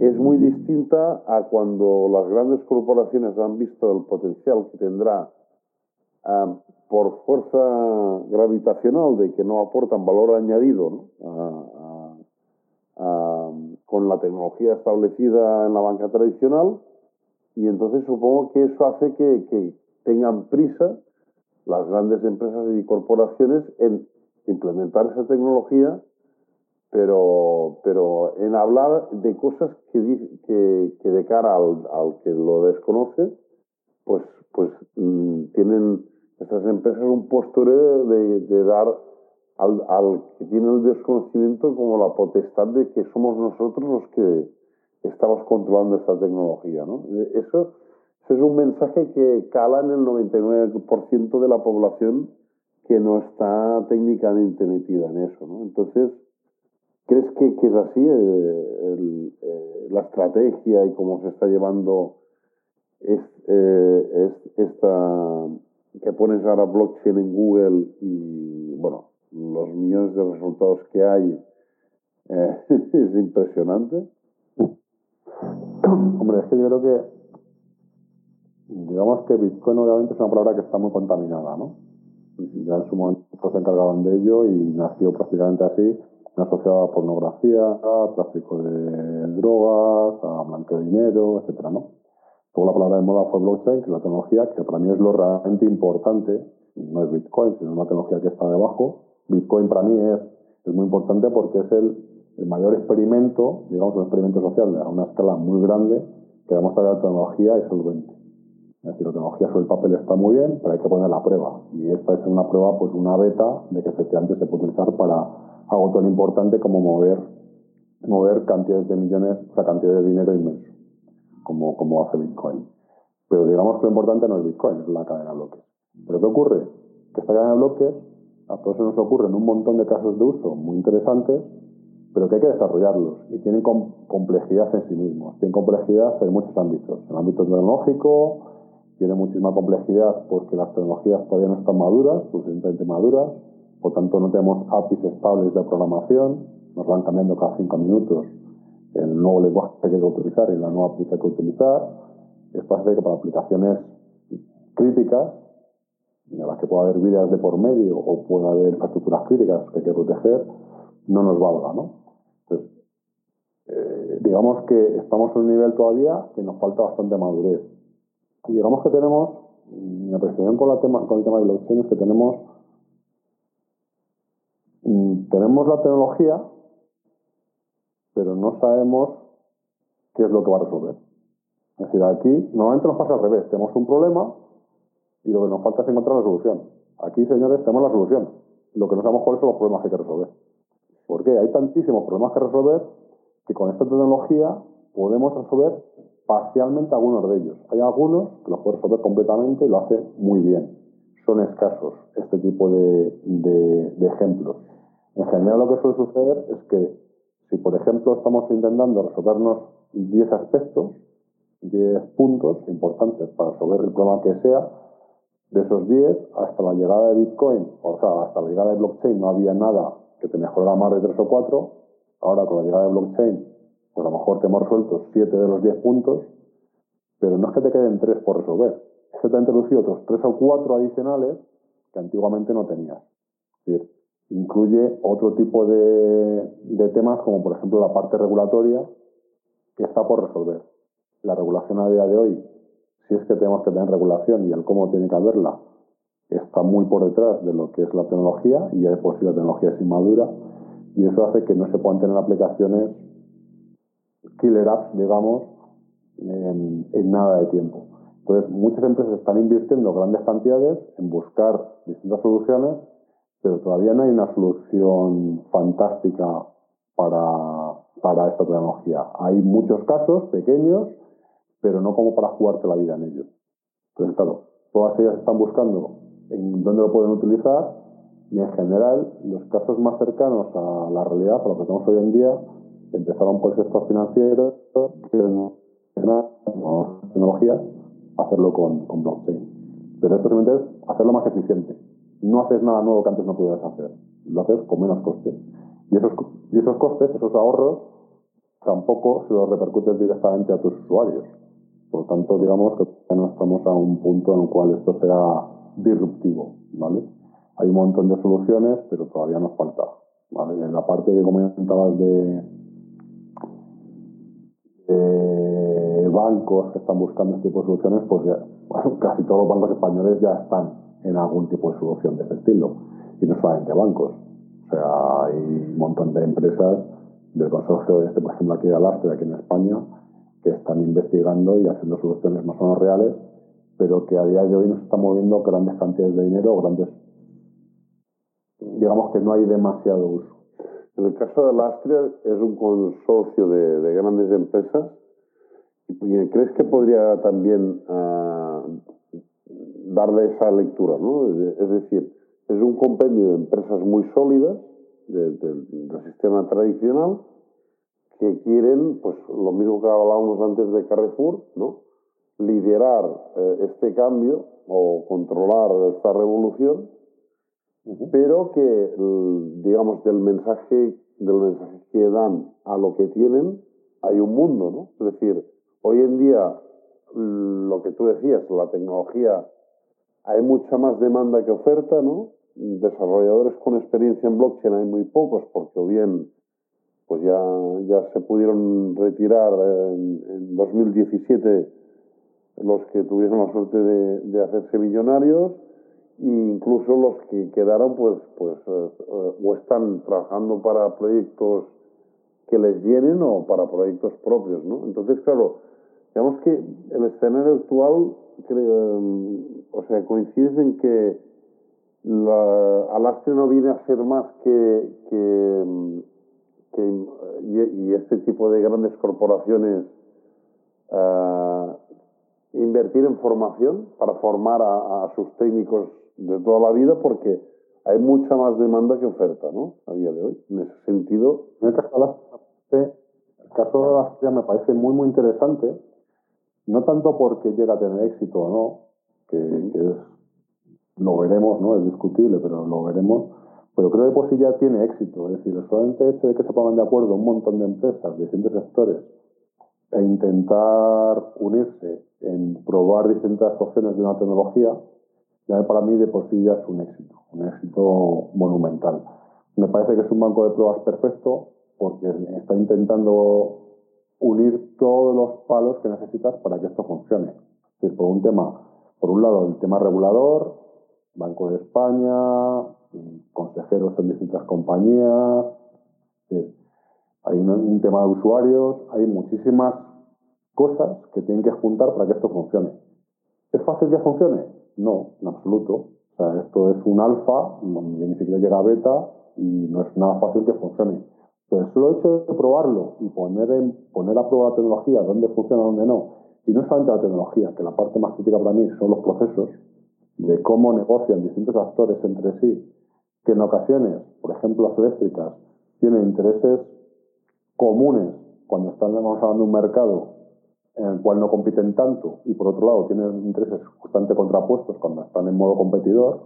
Es muy distinta a cuando las grandes corporaciones han visto el potencial que tendrá por fuerza gravitacional de que no aportan valor añadido con la tecnología establecida en la banca tradicional y entonces supongo que eso hace que, tengan prisa las grandes empresas y corporaciones en implementar esa tecnología, pero, pero en hablar de cosas que, que, de cara al, que lo desconoce, pues, pues mm, tienen estas empresas un postureo de, dar al, que tiene el desconocimiento como la potestad de que somos nosotros los que estamos controlando esta tecnología. ¿no? Eso, es un mensaje que cala en el 99% de la población que no está técnicamente metida en eso. ¿no? Entonces, ¿crees que, es así eh, eh, la estrategia y cómo se está llevando es, eh, es esta que pones ahora blockchain en Google y, bueno, los millones de resultados que hay eh, [LAUGHS] es impresionante. Hombre, es que yo creo que, digamos que Bitcoin obviamente es una palabra que está muy contaminada, ¿no? Ya en su momento se encargaban de ello y nació prácticamente así, asociada a pornografía, a tráfico de drogas, a blanqueo de dinero, etcétera, ¿no? Luego la palabra de moda fue blockchain, que es la tecnología que para mí es lo realmente importante, no es Bitcoin, sino una tecnología que está debajo. Bitcoin para mí es, es muy importante porque es el, el mayor experimento, digamos un experimento social a una escala muy grande, que demuestra que la tecnología es solvente. Es decir, la tecnología sobre el papel está muy bien, pero hay que poner la prueba. Y esta es una prueba, pues una beta de que efectivamente se puede utilizar para algo tan importante como mover, mover cantidades de millones, o sea, cantidades de dinero inmenso como, como hace Bitcoin. Pero digamos que lo importante no es Bitcoin, es la cadena de bloques. ¿Pero qué ocurre? Que esta cadena de bloques, a todos se nos ocurren un montón de casos de uso muy interesantes, pero que hay que desarrollarlos y tienen complejidad en sí mismos. Tienen complejidad en muchos ámbitos. En el ámbito tecnológico, tiene muchísima complejidad porque las tecnologías todavía no están maduras, suficientemente maduras, por tanto no tenemos APIs estables de programación, nos van cambiando cada cinco minutos el nuevo lenguaje que hay que utilizar y la nueva aplicación que utilizar. Esto hace que para aplicaciones críticas, en las que pueda haber vidas de por medio o pueda haber infraestructuras críticas que hay que proteger, no nos valga, ¿no? Entonces, eh, digamos que estamos en un nivel todavía que nos falta bastante madurez. Digamos que tenemos, mi apreciación con, la tema, con el tema de blockchain es que tenemos, mm, tenemos la tecnología, pero no sabemos qué es lo que va a resolver. Es decir, aquí normalmente nos pasa al revés. Tenemos un problema y lo que nos falta es encontrar la solución. Aquí, señores, tenemos la solución. Lo que no sabemos cuáles son los problemas que hay que resolver. ¿Por qué? Hay tantísimos problemas que resolver que con esta tecnología podemos resolver parcialmente algunos de ellos. Hay algunos que los puede resolver completamente y lo hace muy bien. Son escasos este tipo de, de ejemplos. En general lo que suele suceder es que si, por ejemplo, estamos intentando resolvernos 10 aspectos, 10 puntos importantes para resolver el problema que sea, de esos 10, hasta la llegada de Bitcoin, o sea, hasta la llegada de blockchain no había nada que te mejorara más de 3 o 4. Ahora, con la llegada de blockchain, pues a lo mejor te hemos resuelto 7 de los 10 puntos, pero no es que te queden 3 por resolver, es que te ha introducido otros 3 o 4 adicionales que antiguamente no tenías. Es decir, incluye otro tipo de, de, temas como por ejemplo la parte regulatoria que está por resolver. La regulación a día de hoy, si es que tenemos que tener regulación y el cómo tiene que haberla, está muy por detrás de lo que es la tecnología y ya de por sí la tecnología es inmadura y eso hace que no se puedan tener aplicaciones killer apps, digamos, en, en nada de tiempo. Entonces, muchas empresas están invirtiendo grandes cantidades en buscar distintas soluciones pero todavía no hay una solución fantástica para, para esta tecnología. Hay muchos casos pequeños, pero no como para jugarte la vida en ellos. Entonces, claro, todas ellas están buscando en dónde lo pueden utilizar y en general los casos más cercanos a la realidad, a lo que tenemos hoy en día, empezaron por el sector financiero, que es tecnología, hacerlo con, blockchain. Pero esto simplemente es hacerlo más eficiente no haces nada nuevo que antes no pudieras hacer. Lo haces con menos costes. Y esos, y esos costes, esos ahorros, tampoco se los repercuten directamente a tus usuarios. Por lo tanto, digamos que no estamos a un punto en el cual esto sea disruptivo. ¿vale? Hay un montón de soluciones, pero todavía nos falta. ¿vale? En la parte que comentabas de, bancos que están buscando este tipo de soluciones, pues ya, [LAUGHS] casi todos los bancos españoles ya están en algún tipo de solución de ese estilo. Y no solamente bancos. O sea, hay un montón de empresas del consorcio este, por ejemplo, aquí de Alastre, aquí en España, que están investigando y haciendo soluciones más o menos reales, pero que a día de hoy nos están moviendo grandes cantidades de dinero, grandes... Digamos que no hay demasiado uso. En el caso de Alastria es un consorcio de, de grandes empresas. ¿Crees que podría también uh, darle esa lectura, ¿no? Es decir, es un compendio de empresas muy sólidas del sistema tradicional que quieren, pues lo mismo que hablábamos antes de Carrefour, ¿no? liderar eh, este cambio o controlar esta revolución, pero que, digamos, del mensaje, del mensaje que dan a lo que tienen, hay un mundo, ¿no? Es decir, hoy en día, lo que tú decías, la tecnología hay mucha más demanda que oferta, ¿no? Desarrolladores con experiencia en blockchain hay muy pocos, porque o bien pues ya, ya se pudieron retirar en, en 2017 los que tuvieron la suerte de, hacerse millonarios e incluso los que quedaron pues pues eh, o están trabajando para proyectos que les llenen o para proyectos propios, ¿no? Entonces, claro, digamos que el escenario actual creo, o sea, coincides en que la, Alastre no viene a ser más que, que, que y, este tipo de grandes corporaciones uh, invertir en formación para formar a, a, sus técnicos de toda la vida porque hay mucha más demanda que oferta, ¿no? A día de hoy. En ese sentido. En el caso de el caso de me parece muy, muy interesante no tanto porque llega a tener éxito o no, que, es, lo veremos, ¿no? Es discutible, pero lo veremos. Pero creo que por sí ya tiene éxito. Es decir, solamente el hecho de que se pongan de acuerdo un montón de empresas de distintos sectores e intentar unirse en probar distintas opciones de una tecnología, ya para mí de por sí ya es un éxito, un éxito monumental. Me parece que es un banco de pruebas perfecto porque está intentando unir todos los palos que necesitas para que esto funcione. Es decir, por un tema, por un lado el tema regulador, Banco de España, consejeros en distintas compañías, hay un, tema de usuarios, hay muchísimas cosas que tienen que juntar para que esto funcione. ¿Es fácil que funcione? No, en absoluto. O sea, esto es un alfa, ni siquiera llega a beta y no es nada fácil que funcione. Pero el solo hecho de probarlo y poner, en, poner a prueba la tecnología, dónde funciona, dónde no, y no solamente la tecnología, que la parte más crítica para mí son los procesos, de cómo negocian distintos actores entre sí, que en ocasiones, por ejemplo las eléctricas, tienen intereses comunes cuando están hablando de un mercado en el cual no compiten tanto y por otro lado tienen intereses justamente contrapuestos cuando están en modo competidor,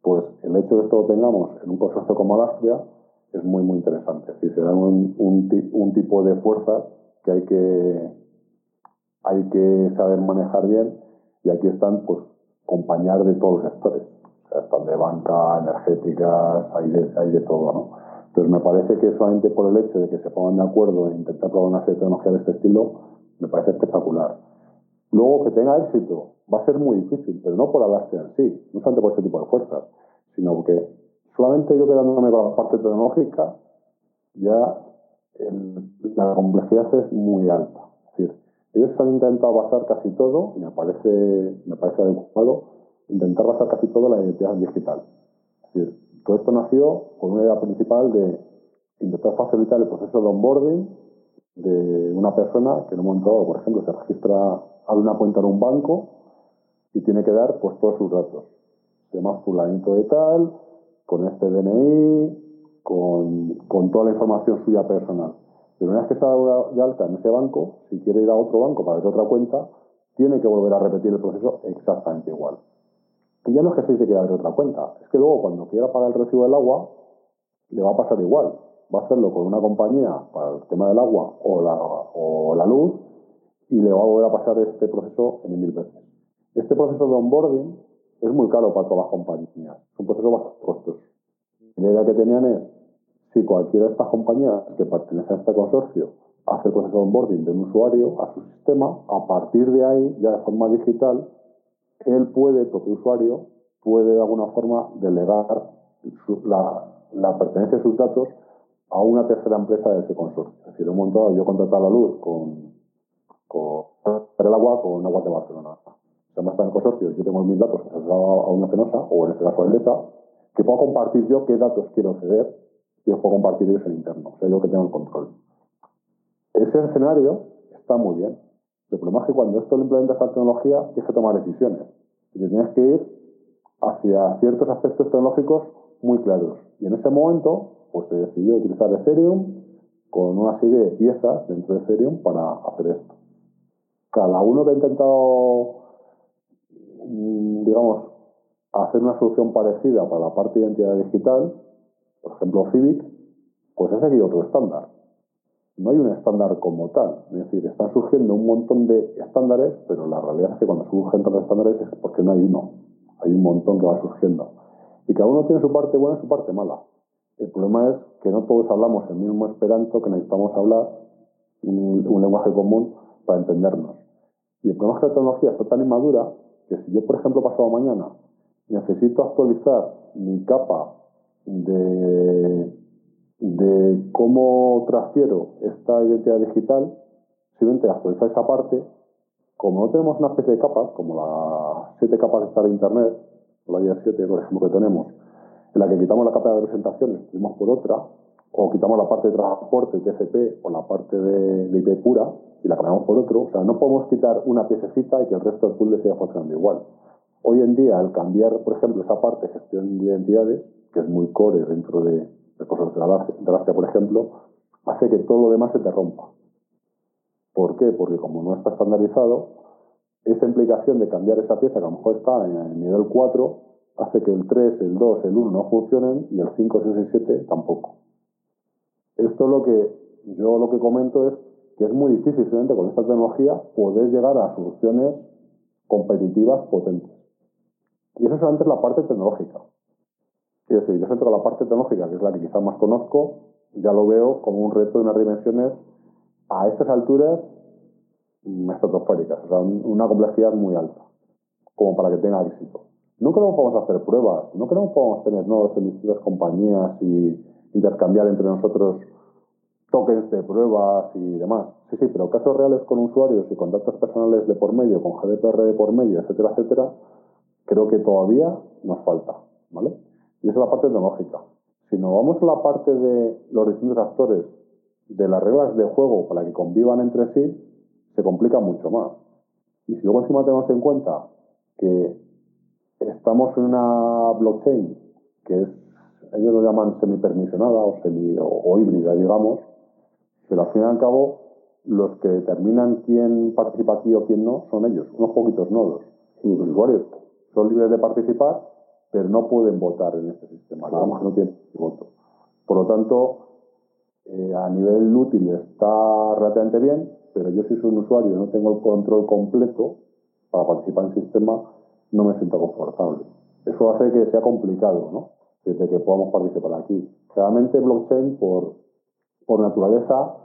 pues el hecho de que esto lo tengamos en un consorcio como Alastria es muy, muy interesante. Es decir, se dan un, un, tipo de fuerzas que hay que, hay que saber manejar bien y aquí están, pues, acompañar de todos los sectores. Están de banca, energéticas, hay de, hay de todo, ¿no? Entonces me parece que solamente por el hecho de que se pongan de acuerdo en intentar probar una serie de tecnologías de este estilo, me parece espectacular. Luego, que tenga éxito va a ser muy difícil, pero no por Alastria en sí, no solamente por este tipo de fuerzas, sino porque solamente yo quedándome con la parte tecnológica, ya la complejidad es muy alta. Es decir, ellos han intentado basar casi todo, y me parece, me parece adecuado, intentar basar casi todo en la identidad digital. Es decir, todo esto nació con una idea principal de intentar facilitar el proceso de onboarding de una persona que en un momento dado, por ejemplo, se registra, abre una cuenta en un banco y tiene que dar pues todos sus datos. Se llama fulanito de tal, con este DNI, con, con toda la información suya personal. Pero una vez que dado de alta en ese banco, si quiere ir a otro banco para ver otra cuenta, tiene que volver a repetir el proceso exactamente igual. Y ya no es que se quiera abrir otra cuenta, es que luego cuando quiera pagar el recibo del agua, le va a pasar igual va a hacerlo con una compañía para el tema del agua o la, o la luz y le va a volver a pasar este proceso en mil veces. Este proceso de onboarding es muy caro para todas las compañías, es un proceso bastante costoso. La idea que tenían es, si cualquiera de estas compañías que pertenece a este consorcio hace el proceso de onboarding de un usuario a su sistema, a partir de ahí, ya de forma digital, él puede, propio usuario, puede de alguna forma delegar la, la pertenencia de sus datos a una tercera empresa de ese consorcio. Es decir, un montón, yo contratar la luz con, con el agua con Agua de Barcelona. Se me está en el consorcio, yo tengo mis datos que a una penosa, o en este caso a Endesa, que puedo compartir yo qué datos quiero ceder y los puedo compartir ellos en interno. O sea, yo que tengo el control. Ese escenario está muy bien. El problema es que cuando esto lo implementas a tecnología, tienes que tomar decisiones. Y tienes que ir hacia ciertos aspectos tecnológicos muy claros. Y en ese momento, pues se decidió utilizar Ethereum con una serie de piezas dentro de Ethereum para hacer esto. Cada uno que ha intentado, mm, digamos, hacer una solución parecida para la parte de identidad digital, por ejemplo Civic, pues ha seguido otro estándar. No hay un estándar como tal. Es decir, están surgiendo un montón de estándares, pero la realidad es que cuando surgen tantos estándares es porque no hay uno. Hay un montón que va surgiendo. Y cada uno tiene su parte buena y su parte mala. El problema es que no todos hablamos el mismo esperanto, que necesitamos hablar un, lenguaje común para entendernos. Y el problema es que la tecnología está tan inmadura que si yo, por ejemplo, pasado mañana necesito actualizar mi capa de, de cómo transfiero esta identidad digital, simplemente actualizar esa parte, como no tenemos una especie de capas, como las siete capas de Internet, la día 7, por ejemplo, que tenemos, en la que quitamos la capa de representación y escribimos por otra, o quitamos la parte de transporte, TCP, o la parte de, IP pura, y la cambiamos por otro. O sea, no podemos quitar una piececita y que el resto del puzzle siga funcionando igual. Hoy en día, al cambiar, por ejemplo, esa parte de gestión de identidades, que es muy core dentro de, de cosas de la por ejemplo, hace que todo lo demás se te rompa. ¿Por qué? Porque como no está estandarizado, esa implicación de cambiar esa pieza que a lo mejor está en el nivel 4 hace que el 3, el 2, el 1 no funcionen y el 5, 6 y 7 tampoco. Esto lo que yo lo que comento es que es muy difícil simplemente con esta tecnología poder llegar a soluciones competitivas potentes. Y eso solamente es la parte tecnológica. Es decir, yo centro la parte tecnológica, que es la que quizás más conozco, ya lo veo como un reto de unas dimensiones a estas alturas estratosféricas, o sea, una complejidad muy alta, como para que tenga éxito. No creo que podamos hacer pruebas, no creo que podamos tener nodos en distintas compañías y intercambiar entre nosotros tokens de pruebas y demás. Sí, sí, pero casos reales con usuarios y contactos personales de por medio, con GDPR de por medio, etcétera, etcétera, creo que todavía nos falta, ¿vale? Y esa es la parte tecnológica. Si nos vamos a la parte de los distintos actores, de las reglas de juego para que convivan entre sí, se complica mucho más. Y si luego encima tenemos en cuenta que estamos en una blockchain que es, ellos lo llaman semipermisionada o, semi, o, híbrida, digamos, pero al fin y al cabo los que determinan quién participa aquí o quién no son ellos, unos poquitos nodos. Los usuarios son libres de participar, pero no pueden votar en este sistema, digamos que no tienen voto. Por lo tanto, eh, a nivel útil está relativamente bien, pero yo si soy un usuario y no tengo el control completo para participar en el sistema, no me siento confortable. Eso hace que sea complicado, ¿no? Desde que podamos participar aquí. Realmente blockchain, por, por naturaleza,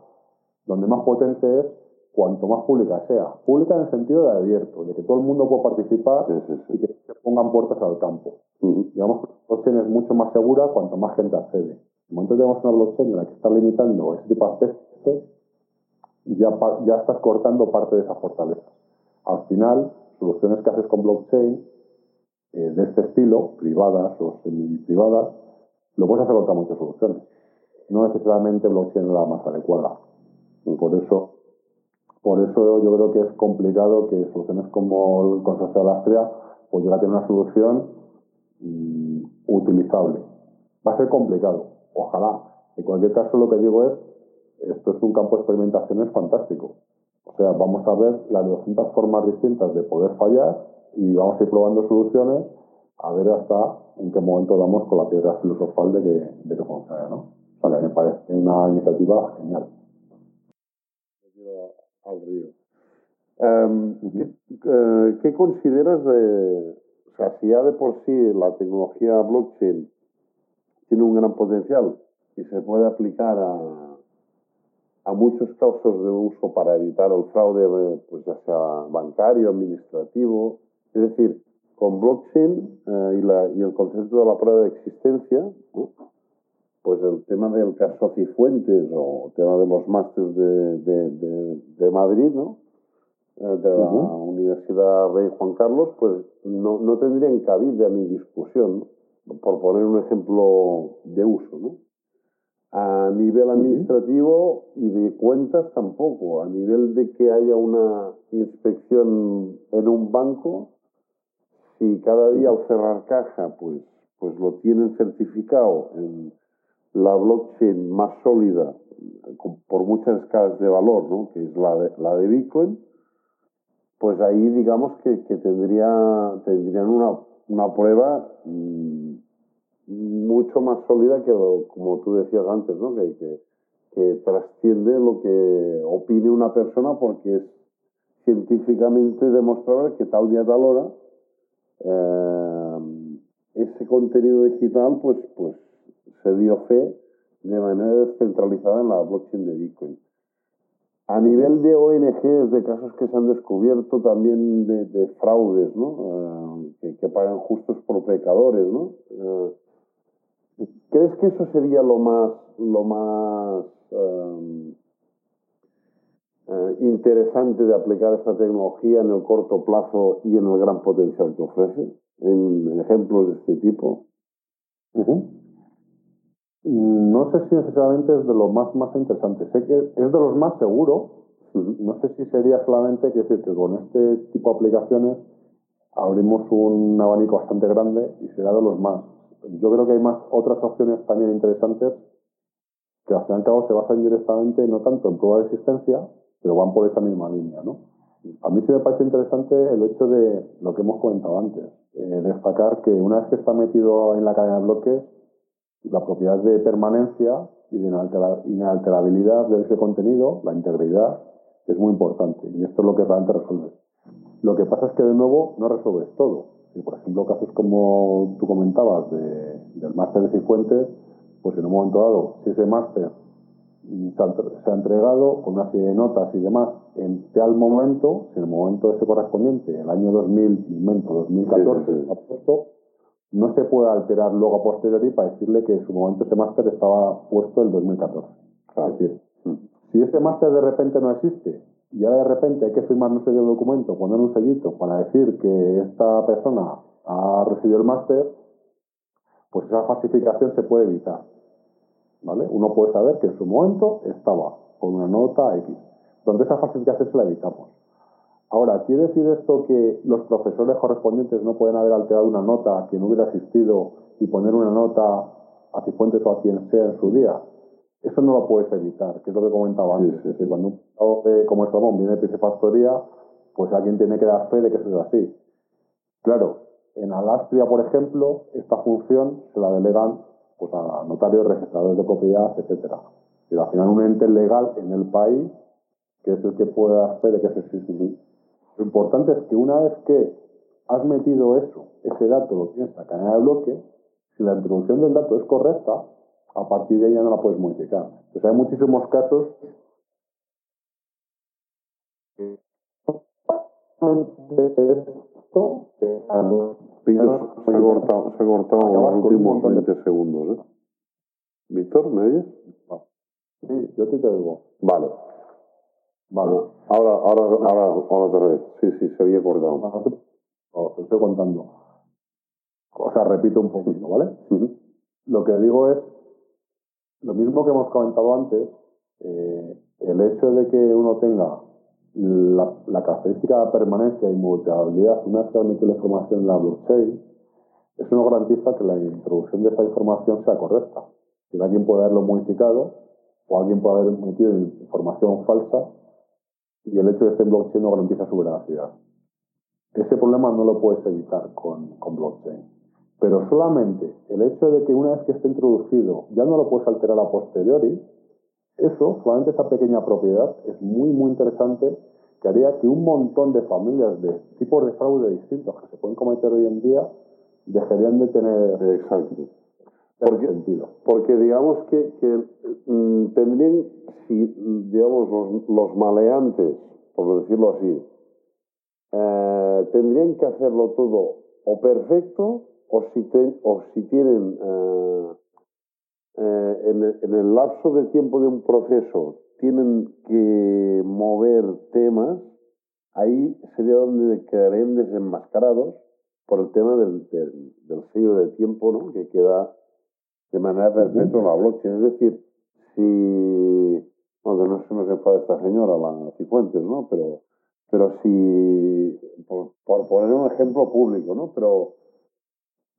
donde más potente es cuanto más pública sea. Pública en el sentido de abierto, de que todo el mundo pueda participar y que se pongan puertas al campo. Digamos que la blockchain es mucho más segura cuanto más gente accede. En el momento que tenemos una blockchain en la que está limitando ese tipo de aspectos, ya, ya estás cortando parte de esa fortaleza. Al final, soluciones que haces con blockchain eh, de este estilo, privadas o semi-privadas, lo puedes hacer con otras muchas soluciones. No necesariamente blockchain es la más adecuada. por eso, por eso yo creo que es complicado que soluciones como el consorcio de Astria pues llegue a tener una solución mm, utilizable. Va a ser complicado, ojalá. En cualquier caso, lo que digo es esto es un campo de experimentación fantástico. O sea, vamos a ver las 200 formas distintas de poder fallar y vamos a ir probando soluciones a ver hasta en qué momento damos con la piedra filosofal de que, de que funcione, ¿no? O sea, me parece una iniciativa genial. Al río. Eh, ¿qué, consideras de, o sea, si ya de por sí la tecnología blockchain tiene un gran potencial y se puede aplicar a, a muchos casos de uso para evitar el fraude, pues ya sea bancario, administrativo. Es decir, con blockchain eh, y, la, y, el concepto de la prueba de existencia, pues el tema del caso Cifuentes o el tema de los másteres de, de, de, Madrid, ¿no? De la Universidad Rey Juan Carlos, pues no, no tendrían cabida mi discusión, por poner un ejemplo de uso, ¿no? A nivel administrativo y de cuentas tampoco. A nivel de que haya una inspección en un banco, si cada día al cerrar caja, pues, pues lo tienen certificado en la blockchain más sólida, por muchas escalas de valor, ¿no? que es la de, la de Bitcoin, pues ahí digamos que, tendría, tendrían una, una prueba mm, mucho más sólida que, como tú decías antes, ¿no? que, que, trasciende lo que opine una persona porque es científicamente demostrable que tal día, tal hora, eh, ese contenido digital pues, pues se dio fe de manera descentralizada en la blockchain de Bitcoin. A nivel de ONGs, de casos que se han descubierto también de, fraudes, ¿no? Eh, que, pagan justos por pecadores, ¿no? Eh, ¿Crees que eso sería lo más, lo más em, eh, interesante de aplicar esta tecnología en el corto plazo y en el gran potencial que ofrece? En ejemplos de este tipo. No sé si necesariamente es de lo más, más interesante. Sé que es de los más seguros. No sé si sería solamente que decir que con este tipo de aplicaciones abrimos un abanico bastante grande y será de los más yo creo que hay más otras opciones también interesantes que al fin y al cabo se basan directamente no tanto en prueba de existencia, pero van por esa misma línea, ¿no? A mí sí me parece interesante el hecho de lo que hemos comentado antes, eh, destacar que una vez que está metido en la cadena de bloques, la propiedad de permanencia y de inalterabilidad de ese contenido, la integridad, es muy importante y esto es lo que realmente resuelve. Lo que pasa es que de nuevo no resuelves todo. Y, por ejemplo, casos como tú comentabas de, del máster de Cifuentes, pues en un momento dado, si ese máster se ha entregado con una serie de notas y demás en tal momento, si en el momento ese correspondiente, el año 2000, momento 2014, ha puesto, no se puede alterar luego a posteriori para decirle que en su momento ese máster estaba puesto el 2014. Es decir, si ese máster de repente no existe y ahora de repente hay que firmar no sé qué documento, poner un sellito para decir que esta persona ha recibido el máster, pues esa falsificación se puede evitar. ¿Vale? Uno puede saber que en su momento estaba con una nota X. Donde esa falsificación se la evitamos. Ahora, ¿quiere decir esto que los profesores correspondientes no pueden haber alterado una nota a quien hubiera asistido y poner una nota a Cifuentes o a quien sea en su día? Eso no lo puedes evitar, que es lo que comentaba antes. Es decir, cuando un como es Ramón viene de Factoría, pues alguien tiene que dar fe de que eso es así. Claro, en Alastria, por ejemplo, esta función se la delegan pues, a notarios, registradores de propiedad, etcétera. Y al final un ente legal en el país que es el que puede dar fe de que eso existe. Lo importante es que una vez que has metido eso, ese dato lo tienes en la cadena de bloque, si la introducción del dato es correcta, a partir de ahí ya no la puedes modificar. Entonces hay muchísimos casos esto se ha cortado, se ha cortado los últimos 20 segundos. ¿eh? Víctor, ¿me oyes? Sí, yo te oigo. Vale. Vale. Ahora, ahora, ahora, ahora otra vez. Sí, sí, se había cortado. No, te estoy contando. O sea, repito un poquito, ¿vale? Lo que digo es, lo mismo que hemos comentado antes, eh, el hecho de que uno tenga la, la, característica de permanencia y mutabilidad una vez que ha la información en la blockchain, eso no garantiza que la introducción de esa información sea correcta. Si alguien puede haberlo modificado o alguien puede haber metido información falsa y el hecho de que esté en blockchain no garantiza su veracidad. Ese problema no lo puedes evitar con, con blockchain. Pero solamente el hecho de que una vez que esté introducido ya no lo puedes alterar a posteriori, eso, solamente esa pequeña propiedad, es muy, muy interesante que haría que un montón de familias de tipos de fraude distintos que se pueden cometer hoy en día dejarían de tener Exacto. Porque, digamos que, mm, tendrían, si digamos los, los, maleantes, por decirlo así, eh, tendrían que hacerlo todo o perfecto o si, tienen eh, eh, en, el, lapso de tiempo de un proceso tienen que mover temas, ahí sería donde quedarían desenmascarados por el tema del, del, sello de tiempo ¿no? que queda de manera perpetua la blockchain. Es decir, si, bueno, que no se nos enfada esta señora, la Cifuentes, ¿no? Pero, pero si, por, poner un ejemplo público, ¿no? Pero,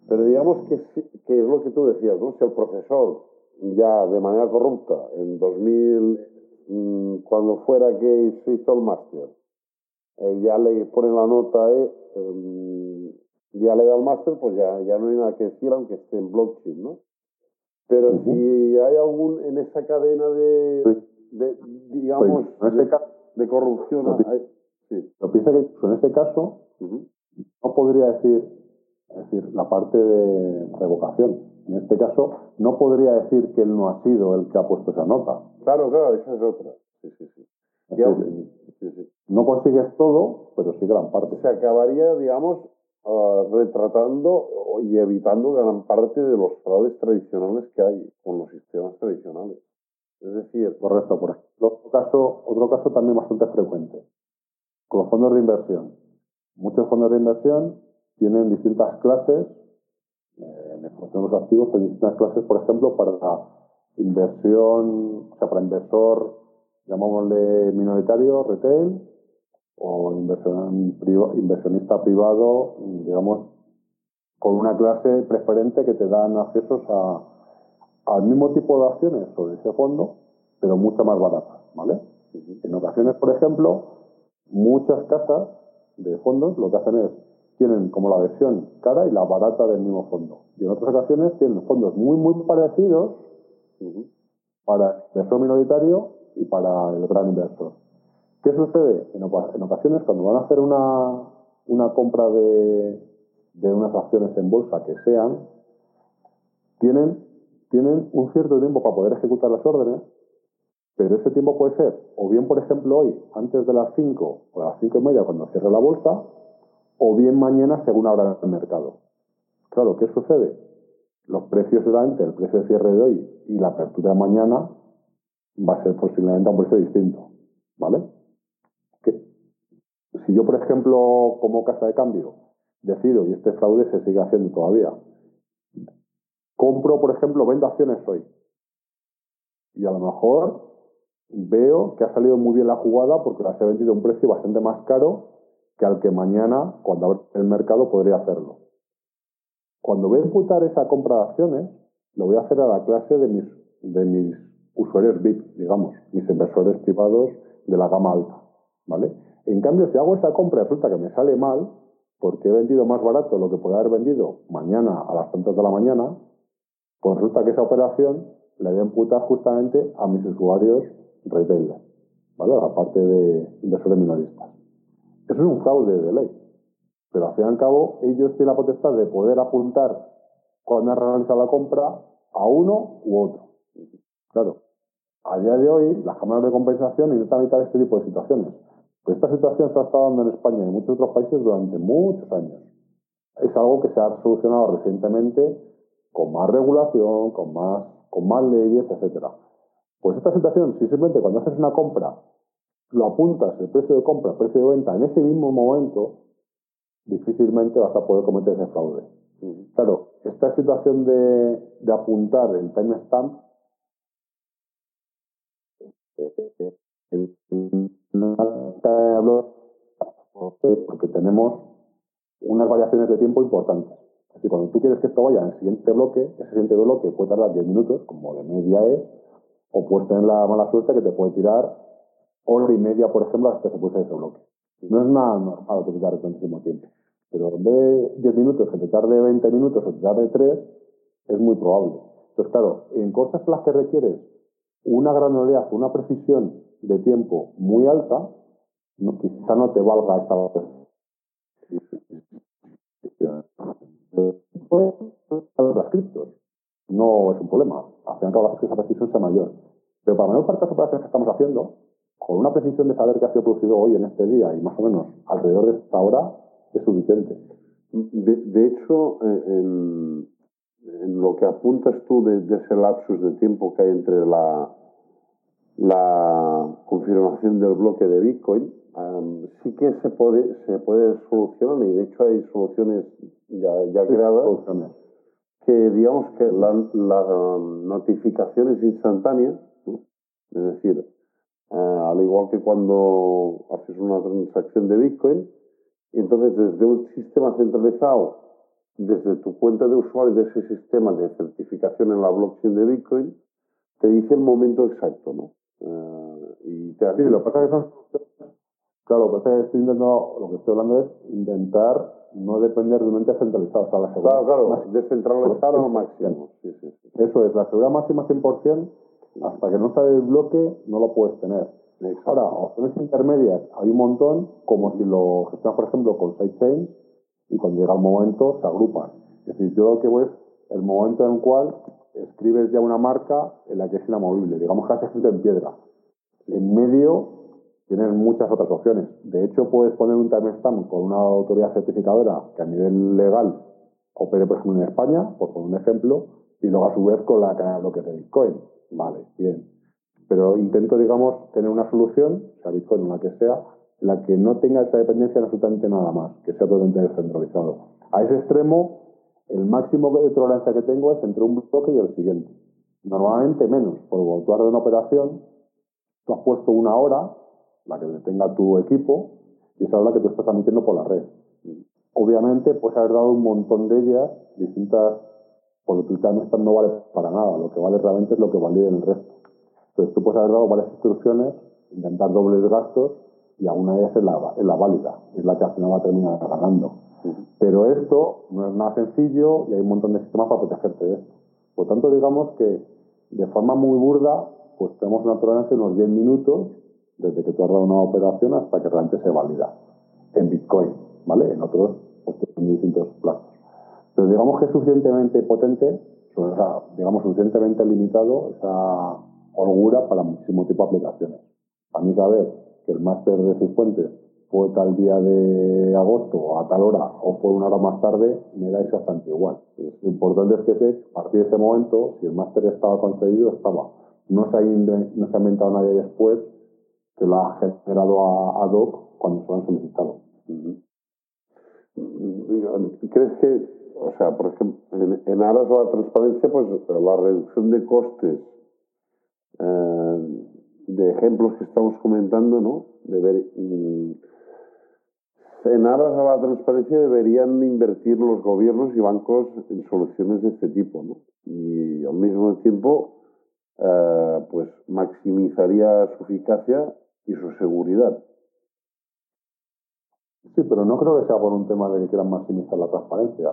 pero digamos que, que es lo que tú decías, ¿no? Si el profesor ya de manera corrupta en 2000, mm, cuando fuera que se hizo el máster, eh, ya le ponen la nota E, em, ya le da el máster, pues ya, ya no hay nada que decir, aunque esté en blockchain, ¿no? Pero si hay algún en esa cadena de, de digamos, de, corrupción, lo, sí. lo piensa que en ese caso no podría decir, es decir, la parte de revocación en este caso, no podría decir que él no ha sido el que ha puesto esa nota. Claro, claro, esa es otra. Sí, sí, sí. No consigues todo, pero sí gran parte. Se acabaría, digamos, retratando y evitando gran parte de los fraudes tradicionales que hay con los sistemas tradicionales. Es decir... Correcto, por ejemplo. Otro caso, otro caso también bastante frecuente, con los fondos de inversión. Muchos fondos de inversión tienen distintas clases en los activos hay distintas clases, por ejemplo, para inversión, o sea, para inversor, llamámosle minoritario, retail, o inversionista privado, digamos, con una clase preferente que te dan accesos a, al mismo tipo de acciones sobre ese fondo, pero mucho más baratas, ¿vale? En ocasiones, por ejemplo, muchas casas de fondos lo que hacen es tienen como la versión cara y la barata del mismo fondo. Y en otras ocasiones tienen fondos muy, muy parecidos para el inversor minoritario y para el gran inversor. ¿Qué sucede? En, ocasiones, cuando van a hacer una, compra de, unas acciones en bolsa que sean, tienen, tienen un cierto tiempo para poder ejecutar las órdenes, pero ese tiempo puede ser, o bien, por ejemplo, hoy, antes de las 5 o a las 5 y media, cuando cierre la bolsa, o bien mañana según abra el mercado. Claro, ¿qué sucede? Los precios durante el precio de cierre de hoy y la apertura de mañana va a ser posiblemente a un precio distinto, ¿vale? Que, si yo, por ejemplo, como casa de cambio, decido, y este fraude se sigue haciendo todavía, compro, por ejemplo, vendo acciones hoy. Y a lo mejor veo que ha salido muy bien la jugada porque las he vendido a un precio bastante más caro que al que mañana, cuando abra el mercado, podría hacerlo. Cuando voy a imputar esa compra de acciones, lo voy a hacer a la clase de mis, de mis usuarios VIP, digamos, mis inversores privados de la gama alta. ¿Vale? En cambio, si hago esa compra y resulta que me sale mal, porque he vendido más barato lo que puede haber vendido mañana a las tantas de la mañana, pues resulta que esa operación la voy a imputar justamente a mis usuarios retailers, ¿vale? Aparte de inversores minoristas. Eso es un fraude de ley. Pero al fin y al cabo, ellos tienen la potestad de poder apuntar cuando han realizado la compra a uno u otro. Claro, a día de hoy, las cámaras de compensación intentan evitar este tipo de situaciones. Pero esta situación se ha estado dando en España y en muchos otros países durante muchos años. Es algo que se ha solucionado recientemente con más regulación, con más, con más leyes, etcétera. Pues esta situación, si simplemente cuando haces una compra lo apuntas el precio de compra, el precio de venta en ese mismo momento, difícilmente vas a poder cometer ese fraude. Claro, esta situación de, de apuntar el timestamp porque tenemos unas variaciones de tiempo importantes. Es decir, cuando tú quieres que esto vaya en el siguiente bloque, ese siguiente bloque puede tardar 10 minutos, como de media es, o puedes tener la mala suerte que te puede tirar hora y media, por ejemplo, hasta que se puede ese bloque. No es nada normal que te tarde tantísimo tiempo. Pero de 10 minutos que te tarde 20 minutos o te tarde 3, es muy probable. Entonces, claro, en cosas en las que requieres una granularidad, una precisión de tiempo muy alta, no, quizá no te valga esta las criptos. No es un problema. Al final, que esa precisión sea mayor. Pero para la mayor parte de las operaciones que estamos haciendo, con una precisión de saber qué ha sido producido hoy en este día y más o menos alrededor de esta hora, es suficiente. De, hecho, eh, en, en, lo que apuntas tú de, de, ese lapsus de tiempo que hay entre la, la confirmación del bloque de Bitcoin, um, sí que se puede, se puede solucionar y de hecho hay soluciones ya, ya creadas que digamos que las la, notificaciones instantáneas, es decir, uh, al igual que cuando haces una transacción de Bitcoin, entonces desde un sistema centralizado, desde tu cuenta de usuario de ese sistema de certificación en la blockchain de Bitcoin, te dice el momento exacto, ¿no? Uh, y te sí, lo que pasa es que son... Claro, lo que pasa es que estoy intentando, lo que estoy hablando es intentar no depender de un ente centralizado. O sea, la claro, claro, más, descentralizado al máximo. Sí, sí, sí. Eso es, la seguridad máxima 100%, hasta que no sale el bloque, no lo puedes tener. Exacto. Ahora, opciones intermedias hay un montón, como si lo gestionas, por ejemplo, con sidechains, y cuando llega el momento se agrupan. Es decir, yo lo que voy es el momento en el cual escribes ya una marca en la que es inamovible, digamos que has escrito en piedra. En medio tienes muchas otras opciones. De hecho, puedes poner un timestamp con una autoridad certificadora que a nivel legal opere, por ejemplo, en España, por poner un ejemplo, y luego a su vez con la cadena de bloques de Bitcoin. Vale, bien. Pero intento, digamos, tener una solución, sea Bitcoin o la que sea, la que no tenga esa dependencia en absolutamente nada más, que sea totalmente descentralizado. A ese extremo, el máximo de tolerancia que tengo es entre un bloque y el siguiente. Normalmente menos, porque cuando tú haces una operación, tú has puesto una hora, la que tenga tu equipo, y esa hora que tú estás transmitiendo por la red. Obviamente, pues haber dado un montón de ellas, distintas, porque tu timestamp no vale para nada, lo que vale realmente es lo que vale el resto. Entonces tú puedes haber dado varias instrucciones, intentar dobles gastos, y a una de ellas es la, es la válida, es la que al final va a terminar ganando. Pero esto no es nada sencillo y hay un montón de sistemas para protegerte de esto. Por tanto, digamos que de forma muy burda, pues tenemos una tolerancia de unos 10 minutos desde que tú has dado una operación hasta que realmente se valida en Bitcoin, ¿vale? En otros, pues distintos plazos. Pero digamos que es suficientemente potente, o sea, digamos suficientemente limitado esa holgura para muchísimo tipo de aplicaciones. A mí saber que el máster de Cifuentes fue tal día de agosto a tal hora o fue una hora más tarde, me da exactamente igual. Lo importante es que sé, a partir de ese momento, si el máster estaba concedido, estaba. No se ha inventado nadie después que lo ha generado a, ad hoc cuando se lo han solicitado. ¿Crees que, o sea, por ejemplo, en, aras de la transparencia, pues la reducción de costes eh, de ejemplos que estamos comentando, ¿no? Mm, en aras a la transparencia deberían invertir los gobiernos y bancos en soluciones de este tipo, ¿no? Y al mismo tiempo, eh, pues maximizaría su eficacia y su seguridad. Sí, pero no creo que sea por un tema de que quieran maximizar la transparencia.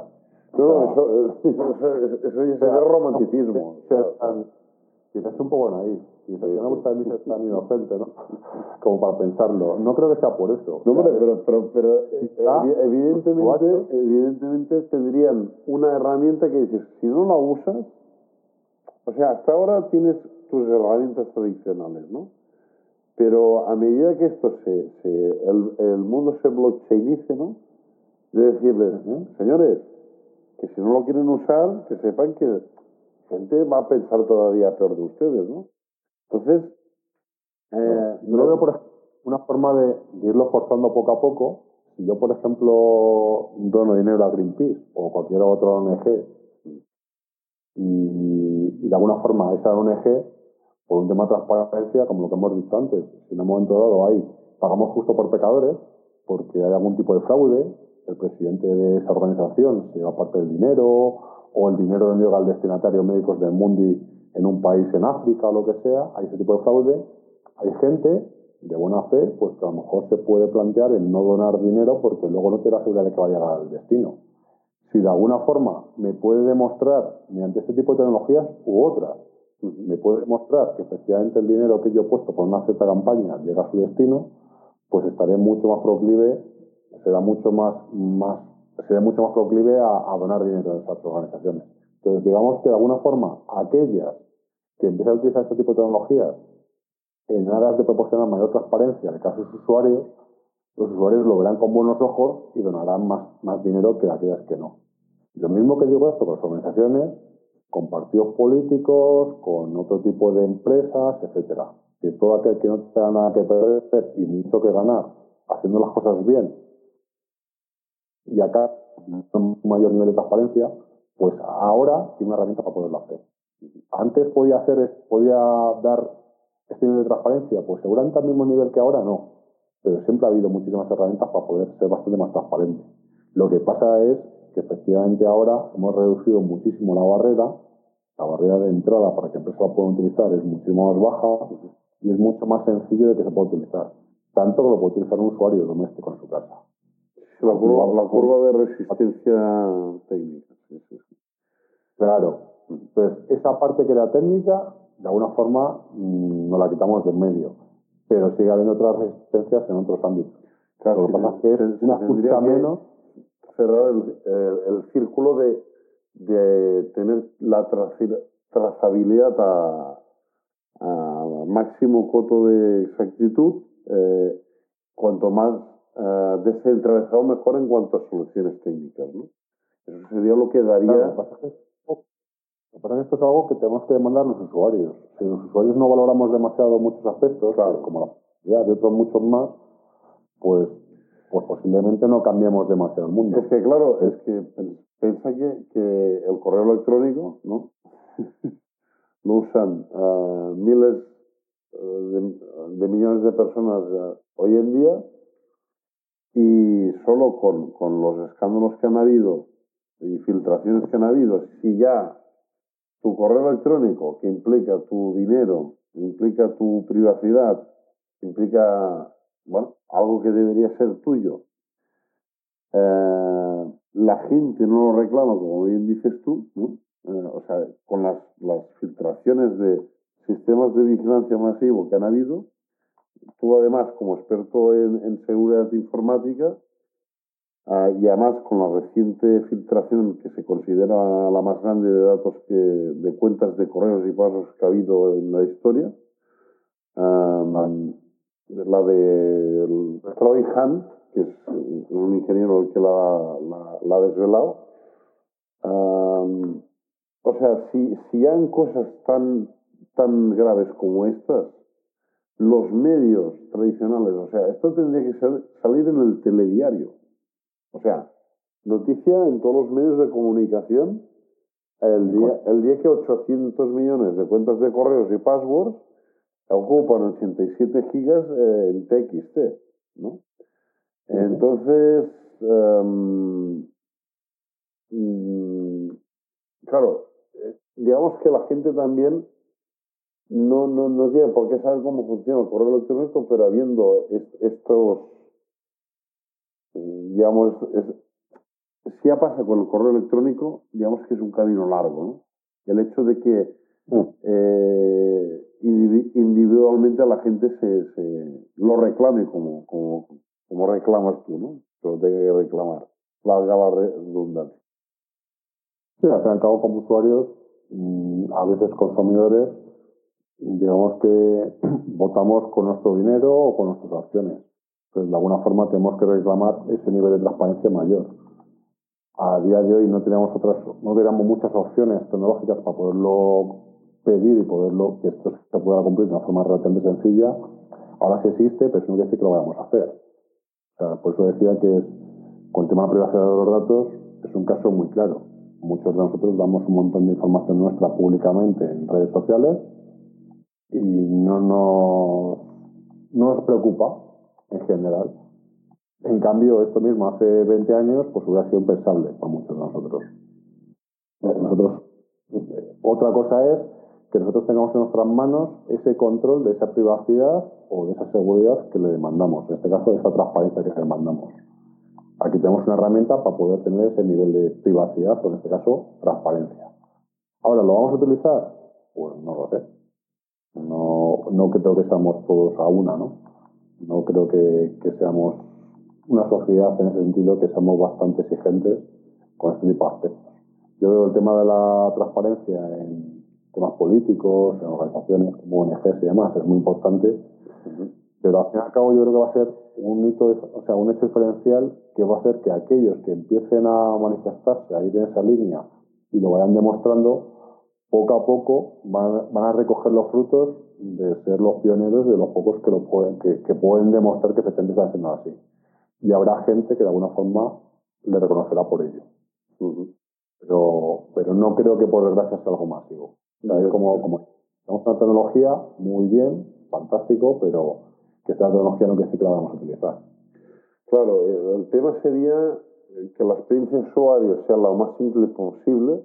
No, [LAUGHS] eso, eso, es romanticismo. quizás un poco ahí. Quizás no me gusta ser tan inocente, ¿no? [LAUGHS] Como para pensarlo. No creo que sea por eso. No, pero, pero, pero eh, evidentemente, evidentemente tendrían una herramienta que dices, si no la usas, o sea, hasta ahora tienes tus herramientas tradicionales, ¿no? Pero a medida que esto se, se el, el, mundo se blockchainice, ¿no? De decirles, señores, que si no lo quieren usar, que sepan que gente va a pensar todavía peor de ustedes, ¿no? Entonces, eh, yo lo veo por una forma de, irlo forzando poco a poco. Si yo, por ejemplo, dono dinero a Greenpeace o cualquier otra ONG y, y de alguna forma esa ONG por un tema de transparencia, como lo que hemos dicho antes, si en un momento dado hay, pagamos justo por pecadores, porque hay algún tipo de fraude, el presidente de esa organización se lleva parte del dinero, o el dinero no llega al destinatario médicos del Mundi en un país en África o lo que sea, hay ese tipo de fraude, hay gente de buena fe, pues que a lo mejor se puede plantear en no donar dinero porque luego no te da seguridad de que va a llegar al destino. Si de alguna forma me puede demostrar, mediante este tipo de tecnologías u otras, me puede demostrar que efectivamente el dinero que yo he puesto por una cierta campaña llega a su destino, pues estaré mucho más proclive, será mucho más, más seré mucho más proclive a, donar dinero a esas organizaciones. Entonces, digamos que de alguna forma, aquellas que empiezan a utilizar este tipo de tecnologías en aras de proporcionar mayor transparencia de casos usuarios, los usuarios lo verán con buenos ojos y donarán más, más dinero que aquellas que no. Lo mismo que digo esto con las organizaciones, con partidos políticos, con otro tipo de empresas, etcétera. Que todo aquel que no tenga nada que perder y mucho que ganar haciendo las cosas bien y acá un mayor nivel de transparencia, pues ahora tiene una herramienta para poderlo hacer. Antes podía hacer, podía dar este nivel de transparencia, pues seguramente al mismo nivel que ahora no, pero siempre ha habido muchísimas herramientas para poder ser bastante más transparente. Lo que pasa es que efectivamente ahora hemos reducido muchísimo la barrera, la barrera de entrada para que empresas la puedan utilizar es muchísimo más baja y es mucho más sencillo de que se pueda utilizar, tanto que lo puede utilizar un usuario doméstico en su casa. La curva, la curva de resistencia técnica. Claro. Entonces, esa parte que era técnica, de alguna forma, mm, nos la quitamos de en medio. Pero sigue habiendo otras resistencias en otros ámbitos. Claro, lo que pasa es que es una justa menos. Cerrar el, círculo de, de, tener la trazabilidad a, máximo coto de exactitud, eh, cuanto más uh, descentralizado mejor en cuanto a soluciones técnicas. ¿no? Eso sería lo que daría... Claro, que esto es algo que tenemos que demandar los usuarios. Si los usuarios no valoramos demasiado muchos aspectos, claro. como la posibilidad de otros muchos más, pues, pues posiblemente no cambiemos demasiado el mundo. Es que claro, es que piensa que, que el correo electrónico, ¿no? [LAUGHS] lo usan uh, miles uh, de, millones de personas uh, hoy en día y solo con, con, los escándalos que han habido y filtraciones que han habido, si ya tu correo electrónico, que implica tu dinero, implica tu privacidad, implica, bueno, algo que debería ser tuyo, eh, la gente no lo reclama, como bien dices tú. Eh, o sea, con las, las filtraciones de sistemas de vigilancia masivo que han habido, tú además como experto en, seguridad informática ah, y además con la reciente filtración que se considera la más grande de datos de cuentas de correos y pasos que ha habido en la historia, la de Troy Hunt, que es un ingeniero el que la, ha desvelado. o sea, si, si hay cosas tan, tan graves como estas, los medios tradicionales, o sea, esto tendría que ser, salir en el telediario. O sea, noticia en todos los medios de comunicación el día, el día que 800 millones de cuentas de correos y passwords ocupan 87 gigas eh, en TXT, ¿no? Entonces, mm, claro, eh, digamos que la gente también no, no, no tiene por qué saber cómo funciona el correo electrónico, pero habiendo estos, eh, digamos, si ya pasa con el correo electrónico, digamos que es un camino largo, ¿no? El hecho de que mm. eh, individualmente la gente se, se lo reclame como, como, como, reclamas tú, ¿no? Lo tenga que reclamar, valga la redundancia. Sí, al fin y al cabo, como usuarios, mm, a veces consumidores, digamos que [CLEARS THROAT] votamos con nuestro dinero o con nuestras acciones. Entonces, de alguna forma, tenemos que reclamar ese nivel de transparencia mayor a día de hoy no tenemos otras, no tenemos muchas opciones tecnológicas para poderlo pedir y poderlo, que esto se pueda cumplir de una forma relativamente sencilla. Ahora sí existe, pero eso no quiere decir que lo vayamos a hacer. O sea, por eso decía que es, con el tema de la privacidad de los datos es un caso muy claro. Muchos de nosotros damos un montón de información nuestra públicamente en redes sociales y no nos, no nos preocupa en general en cambio, esto mismo hace 20 años, pues hubiera sido impensable para muchos de nosotros. Nosotros, otra cosa es que nosotros tengamos en nuestras manos ese control de esa privacidad o de esa seguridad que le demandamos, en este caso de esa transparencia que le demandamos. Aquí tenemos una herramienta para poder tener ese nivel de privacidad o en este caso transparencia. Ahora, ¿lo vamos a utilizar? Pues no lo sé. No, no creo que seamos todos a una, ¿no? No creo que, que seamos una sociedad en ese sentido que somos bastante exigentes con este tipo de aspectos. Yo veo el tema de la transparencia en temas políticos, en organizaciones como ONGs y demás, es muy importante, pero al fin y al cabo yo creo que va a ser un hito, o sea, un hecho diferencial que va a hacer que aquellos que empiecen a manifestarse, a ir en esa línea y lo vayan demostrando, poco a poco van, van a recoger los frutos de ser los pioneros de los pocos que, lo pueden, que, que pueden demostrar que efectivamente están siendo así y habrá gente que de alguna forma le reconocerá por ello. pero, pero no creo que por desgracia sea algo masivo. Es como, como tenemos una tecnología muy bien, fantástico, pero que esta tecnología no quiere decir que la vamos a utilizar. Claro, el tema sería que la experiencia de usuario sea lo más simple posible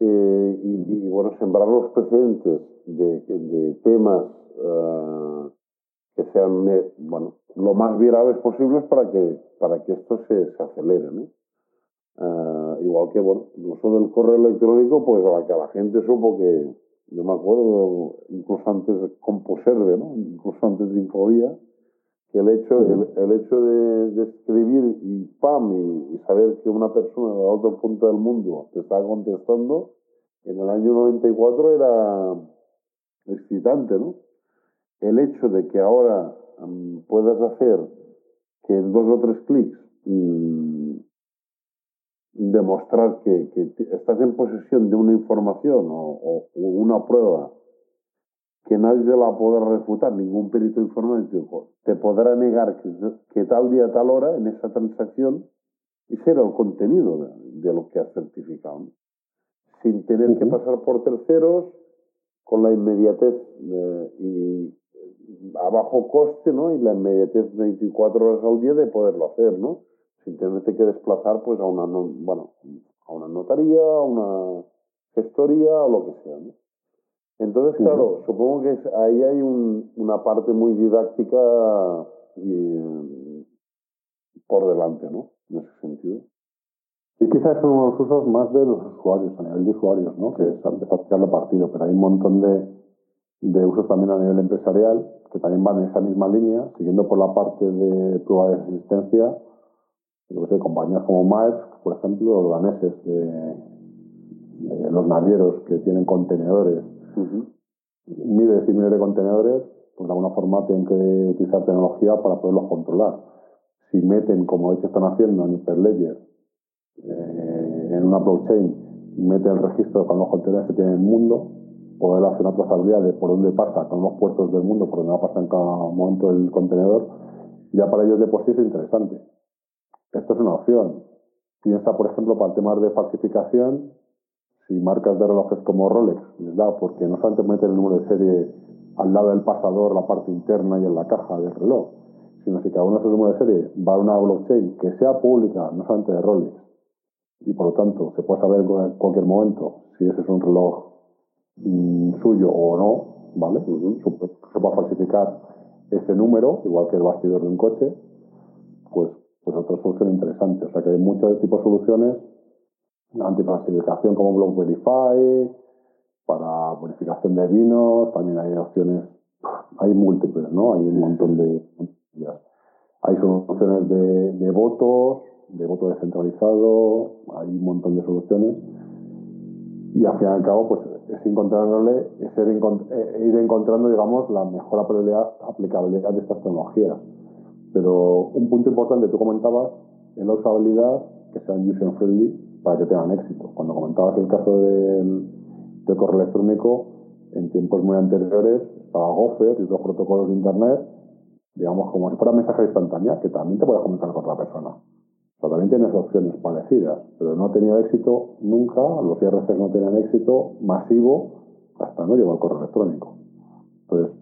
eh, y, bueno, sembrar los precedentes de, de temas uh, que sean eh, bueno, lo más virales posibles para que, para que esto se, se acelere. ¿no? Uh, igual que bueno, el uso del correo electrónico, pues a la que la gente supo que, yo me acuerdo, incluso antes de Composerve, ¿no? incluso antes de Infobía, que el hecho, el, el hecho de, de, escribir y pam, y, y, saber que una persona de otro punto del mundo te está contestando, en el año 94 era excitante, ¿no? el hecho de que ahora um, puedas hacer que en dos o tres clics um, demostrar que, que, estás en posesión de una información o, o, una prueba que nadie te la podrá refutar, ningún perito informático te podrá negar que, que, tal día, tal hora, en esa transacción, ese era el contenido de, de lo que has certificado. ¿no? Sin tener uh -huh. que pasar por terceros, con la inmediatez eh, y, a bajo coste, ¿no? Y la inmediatez 24 horas al día de poderlo hacer, ¿no? Sin tenerte que desplazar, pues, a una, bueno, a una notaría, a una gestoría o lo que sea, ¿no? Entonces, claro, uh -huh. supongo que es, ahí hay un, una parte muy didáctica y, por delante, ¿no? En ese sentido. Y quizás son los usos más de los usuarios, a nivel de usuarios, ¿no? Que a sacarle partido, pero hay un montón de, de usos también a nivel empresarial que también van en esa misma línea, siguiendo por la parte de prueba de existencia, yo sé, compañías como Maersk, por ejemplo, los daneses de, de, los navieros que tienen contenedores, uh -huh. miles y miles de contenedores, pues de alguna forma tienen que utilizar tecnología para poderlos controlar. Si meten, como de hecho están haciendo en Hyperledger, eh, en una blockchain, meten el registro con los contenedores que tienen el mundo, poder hacer una trazabilidad de por dónde pasa con los puertos del mundo, por dónde va a pasar en cada momento el contenedor, ya para ellos de por sí es interesante. Esto es una opción. Piensa, por ejemplo, para el tema de falsificación, si marcas de relojes como Rolex les da, porque no solamente meten el número de serie al lado del pasador, la parte interna y en la caja del reloj, sino si cada uno de esos números de serie va a una blockchain que sea pública, no solamente de Rolex, y por lo tanto se puede saber en cualquier momento si ese es un reloj mm, suyo o no, ¿vale? Se puede falsificar ese número, igual que el bastidor de un coche, pues, pues otra solución interesante. O sea que hay muchos tipos de soluciones, antifalsificación como Block Verify, para verificación de vinos, también hay opciones, hay múltiples, ¿no? Hay un montón de... Hay soluciones de, de votos, de voto descentralizado, hay un montón de soluciones y al fin y al cabo pues es encontrarle, es eh, ir encontrando digamos la mejor aplicabilidad de estas tecnologías. Pero un punto importante, tú comentabas, es la usabilidad que sean user friendly para que tengan éxito. Cuando comentabas el caso del, correo electrónico, en tiempos muy anteriores estaba Gopher y otros protocolos de internet, digamos como si fuera mensaje instantánea, que también te puedes comunicar con otra persona. O también tienes opciones parecidas, pero no ha tenido éxito nunca, los IRCs no tienen éxito masivo hasta no llegar al correo electrónico. Entonces,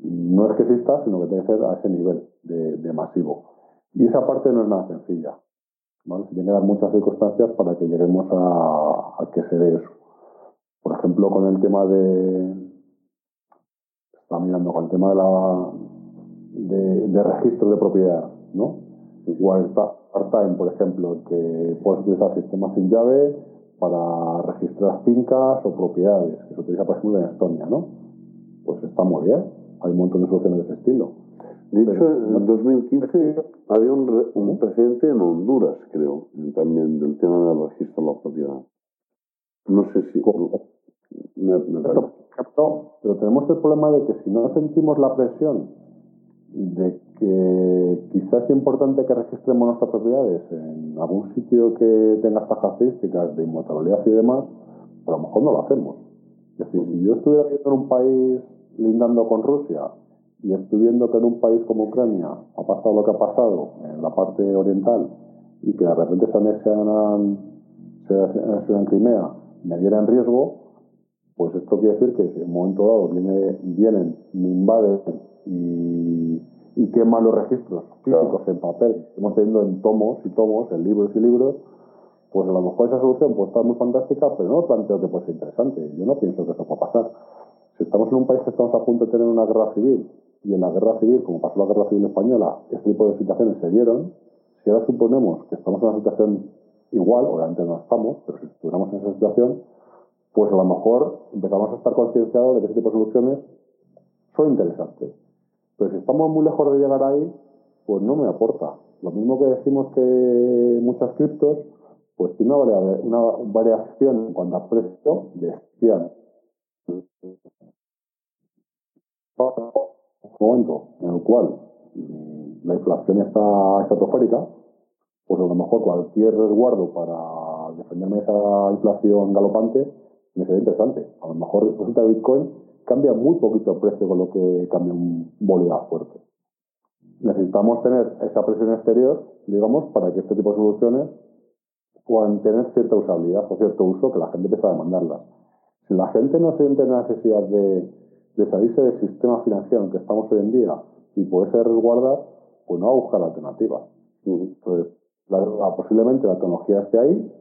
no es que exista, sino que tiene que ser a ese nivel de, masivo. Y esa parte no es nada sencilla. ¿vale? Se tiene que dar muchas circunstancias para que lleguemos a, a que se dé eso. Por ejemplo, con el tema de. Está mirando con el tema de la de, de registro de propiedad, ¿no? Igual está part-time, por ejemplo, que puedes utilizar sistemas sin llave para registrar fincas o propiedades, que se utiliza, por ejemplo, en Estonia, ¿no? Pues está muy bien. Hay un montón de soluciones de ese estilo. De hecho, en 2015 había un, un precedente en Honduras, creo, también del tema del registro de la propiedad. No sé si... Me, me pero tenemos el problema de que si no sentimos la presión de que quizás es importante que registremos nuestras propiedades en algún sitio que tenga estas características de inmutabilidad y demás, pero a lo mejor no lo hacemos. Es decir, si yo estuviera viviendo en un país lindando con Rusia y estoy viendo que en un país como Ucrania ha pasado lo que ha pasado en la parte oriental y que de repente se anexan, se en Crimea, me diera en riesgo, pues esto quiere decir que si en un momento dado viene, vienen, me invaden y, y queman los registros físicos en papel, hemos tenido en tomos y tomos, en libros y libros, pues a lo mejor esa solución puede estar muy fantástica, pero no planteo que puede ser interesante. Yo no pienso que eso pueda pasar. Si estamos en un país que estamos a punto de tener una guerra civil, y en la guerra civil, como pasó la guerra civil española, este tipo de situaciones se dieron, si ahora suponemos que estamos en una situación igual, obviamente no estamos, pero si estuviéramos en esa situación, pues a lo mejor empezamos a estar concienciados de que ese tipo de soluciones son interesantes. Pero si estamos muy lejos de llegar ahí, pues no me aporta. Lo mismo que decimos que muchas criptos, pues tiene una, variación en cuanto a precio bestial. Un momento en el cual mm, la inflación está estratosférica, pues a lo mejor cualquier resguardo para defenderme de esa inflación galopante me sería interesante. A lo mejor resulta que Bitcoin cambia muy poquito el precio con lo que cambia un bolívar fuerte. Necesitamos tener esa presión exterior, digamos, para que este tipo de soluciones puedan tener cierta usabilidad o cierto uso que la gente empiece a demandarlas. Si la gente no siente la necesidad de, de salirse del sistema financiero en que estamos hoy en día y poderse resguardar, pues no va a buscar alternativas. Posiblemente la tecnología esté ahí,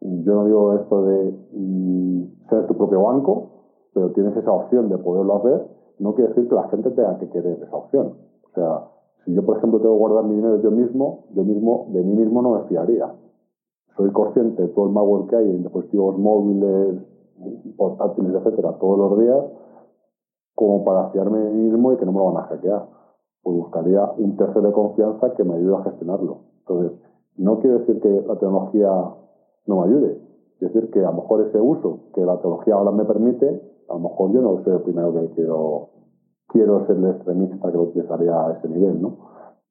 yo no digo esto de mm, ser tu propio banco, pero tienes esa opción de poderlo hacer, no quiere decir que la gente tenga que querer esa opción. O sea, si yo, por ejemplo, tengo que guardar mi dinero yo mismo, yo mismo, de mí mismo no me fiaría. Soy consciente de todo el malware que hay en dispositivos móviles, portátiles, etcétera, todos los días, como para fiarme de mí mismo y que no me lo van a hackear. Pues buscaría un tercero de confianza que me ayude a gestionarlo. Entonces, no quiere decir que la tecnología no me ayude. Es decir, que a lo mejor ese uso que la tecnología ahora me permite, a lo mejor yo no soy el primero que quiero, quiero ser el extremista que lo utilizaría a ese nivel, ¿no?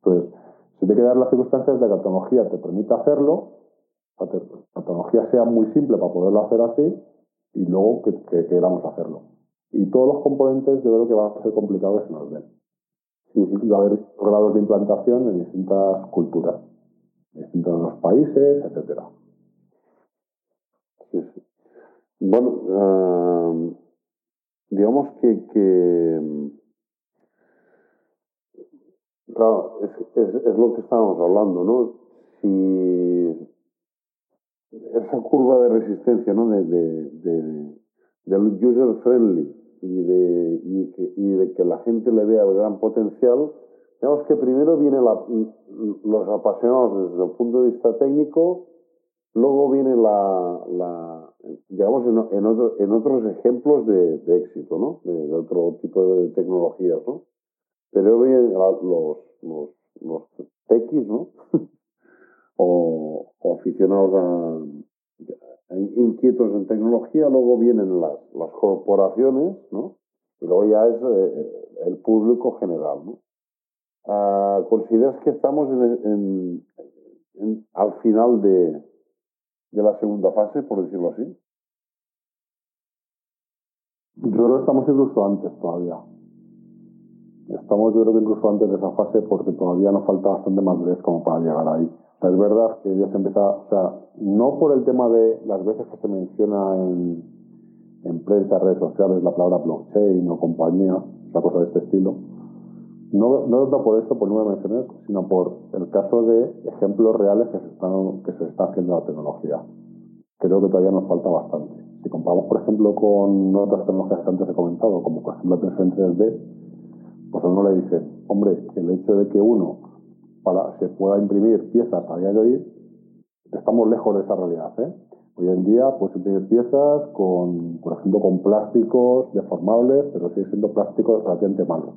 Entonces, se te que dar las circunstancias de que la tecnología te permita hacerlo, la, tecnología sea muy simple para poderlo hacer así, y luego que queramos hacerlo. Y todos los componentes yo creo que va a ser complicado que se nos den. Y va a haber grados de implantación en distintas culturas. distintos de los países, etcétera. Sí, sí. Bueno, uh, digamos que, que claro, es, es, lo que estábamos hablando, ¿no? Si esa curva de resistencia, ¿no? De, de, de del user friendly y de, y, que, y de que la gente le vea el gran potencial, digamos que primero vienen los apasionados desde el punto de vista técnico, luego viene la, la digamos, en, en, otro, en, otros ejemplos de, éxito, ¿no? De, otro tipo de tecnologías, ¿no? Pero vienen los, los, los techis, ¿no? [LAUGHS] o, o aficionados a, inquietos en tecnología, luego vienen las, las corporaciones, ¿no? Y luego ya es eh, el público general, ¿no? Uh, ¿Consideras que estamos en, al final de, de la segunda fase, por decirlo así? Yo creo que estamos incluso antes todavía. Estamos, yo creo que incluso antes de esa fase porque todavía nos falta bastante madurez como para llegar ahí es verdad que ya se empieza, o sea, no por el tema de las veces que se menciona en, en prensa, redes sociales, la palabra blockchain o compañía, o cosa de este estilo, no, no tanto por eso, por de menciones, sino por el caso de ejemplos reales que se están, que se está haciendo la tecnología. Creo que todavía nos falta bastante. Si comparamos, por ejemplo, con otras tecnologías que antes he comentado, como por ejemplo la impresión 3D, pues a uno le dice, hombre, el hecho de que uno para se pueda imprimir piezas a día de hoy, estamos lejos de esa realidad. ¿eh? Hoy en día puedes imprimir piezas con, por ejemplo, con plásticos deformables, pero sigue siendo plástico relativamente malo.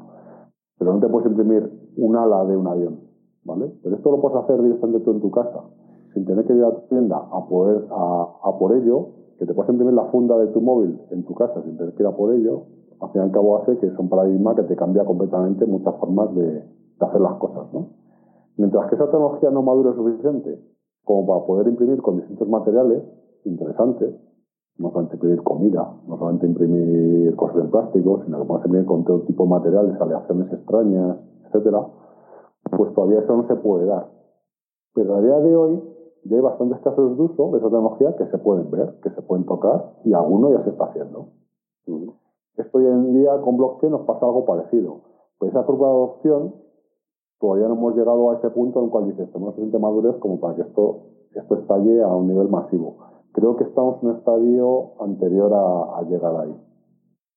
Pero no te puedes imprimir un ala de un avión, ¿vale? Pero esto lo puedes hacer directamente tú en tu casa, sin tener que ir a tu tienda a, poder, a, por ello, que te puedes imprimir la funda de tu móvil en tu casa sin tener que ir a por ello, al fin y al cabo hace que es un paradigma que te cambia completamente muchas formas de, de hacer las cosas, ¿no? Mientras que esa tecnología no madure suficiente como para poder imprimir con distintos materiales interesantes, no solamente imprimir comida, no solamente imprimir cosas en plástico, sino que podemos imprimir con todo tipo de materiales, aleaciones extrañas, etcétera, pues todavía eso no se puede dar. Pero a día de hoy ya hay bastantes casos de uso de esa tecnología que se pueden ver, que se pueden tocar y alguno ya se está haciendo. Esto hoy en día con blockchain nos pasa algo parecido. Pues esa curva de adopción todavía no hemos llegado a ese punto en el cual dices, tenemos suficiente madurez como para que esto, esto estalle a un nivel masivo. Creo que estamos en un estadio anterior a, a llegar ahí.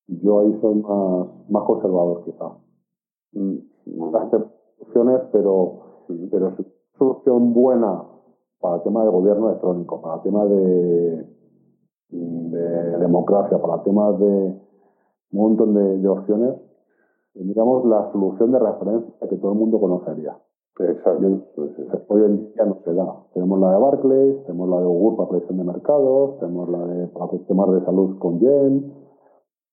Yo ahí soy más, más conservador quizá. Mm, las soluciones, pero, pero es solución buena para el tema de gobierno electrónico, para el tema de, de democracia, para el tema de un montón de, de opciones, digamos, la solución de referencia que todo el mundo conocería. Exacto. hoy en día no se da. Tenemos la de Barclays, tenemos la de Google para predicción de mercados, tenemos la de para temas de salud con Jen.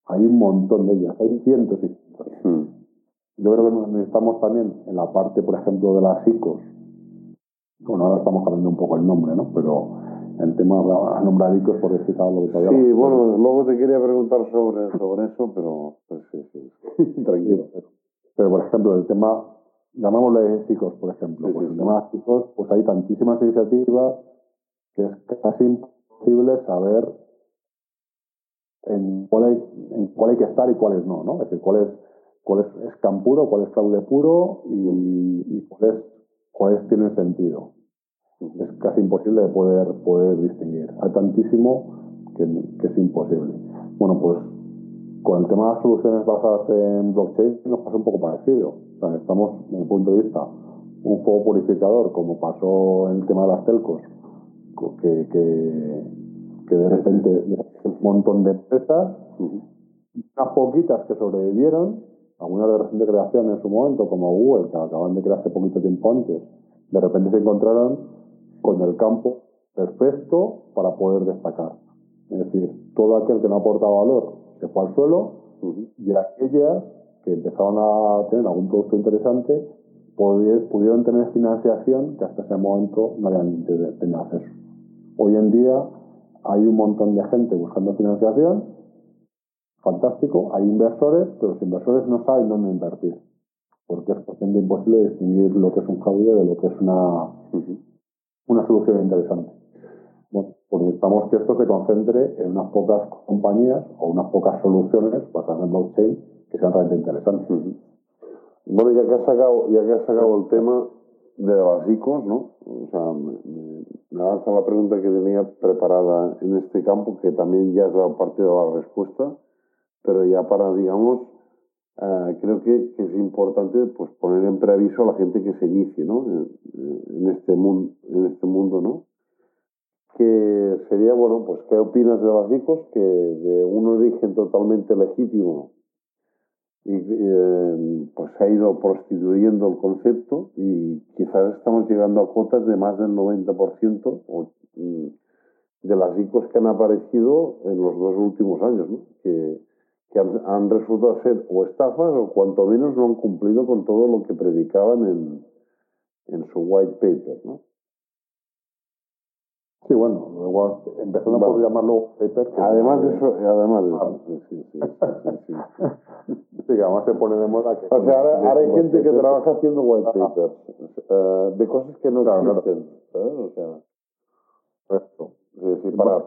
Hay un montón de ellas, hay cientos y cientos. Hmm. Yo creo que necesitamos también en la parte, por ejemplo, de las ICOs. Bueno, ahora estamos cambiando un poco el nombre, ¿no? Pero el tema nombraditos por decir algo que todavía Sí, bueno, luego te quería preguntar sobre, sobre eso, pero pues, sí, sí. [LAUGHS] tranquilo. Pero, por ejemplo, el tema, llamémosle chicos, por ejemplo, pues el tema chicos, pues hay tantísimas iniciativas que es casi imposible saber en cuál hay, en cuál hay que estar y cuáles no, ¿no? Es decir, cuál es, cuál es scam puro, cuál es fraude puro y, y cuáles, cuáles tienen sentido es casi imposible de poder, poder distinguir. Hay tantísimo que, que, es imposible. Bueno, pues con el tema de las soluciones basadas en blockchain nos pasa un poco parecido. O sea, estamos, desde mi punto de vista, un fuego purificador, como pasó en el tema de las telcos, que, que, que de repente un montón de empresas, unas poquitas que sobrevivieron, algunas de reciente creación en su momento, como Google, que acaban de crearse poquito tiempo antes, de repente se encontraron con el campo perfecto para poder destacar. Es decir, todo aquel que no aportaba valor se fue al suelo y aquellas que empezaban a tener algún producto interesante pudieron tener financiación que hasta ese momento no habían tenido acceso. Hoy en día hay un montón de gente buscando financiación, fantástico, hay inversores, pero los inversores no saben dónde invertir, porque es bastante imposible distinguir lo que es un fraude de lo que es una, una solución interesante. Bueno, pues necesitamos que esto se concentre en unas pocas compañías o unas pocas soluciones basadas en blockchain que sean realmente interesantes. Bueno, ya que has sacado, ya que has sacado el tema de las ICOs, ¿no? O sea, me, me avanza la pregunta que tenía preparada en este campo, que también ya has dado parte de la respuesta, pero ya para, digamos, uh, creo que, que, es importante pues poner en preaviso a la gente que se inicie, ¿no? En, en, este mundo, en este mundo, ¿no? Que sería, bueno, pues, ¿qué opinas de las ICOs? Que de un origen totalmente legítimo y eh, pues ha ido prostituyendo el concepto y quizás estamos llegando a cuotas de más del 90% o, mm, de las ICOs que han aparecido en los dos últimos años, ¿no? que, que han, han, resultado ser o estafas o cuanto menos no han cumplido con todo lo que predicaban en, en su white paper. ¿no? Sí, bueno, luego empezando bueno, por llamarlo paper. además de eso, además de eso, sí, sí, sí, sí, [LAUGHS] sí. además se pone de moda que... O sea, ahora, ahora hay gente que trabaja haciendo white papers, uh, de cosas que no claro, existen, ¿sabes? O sea... Sí, sí, para...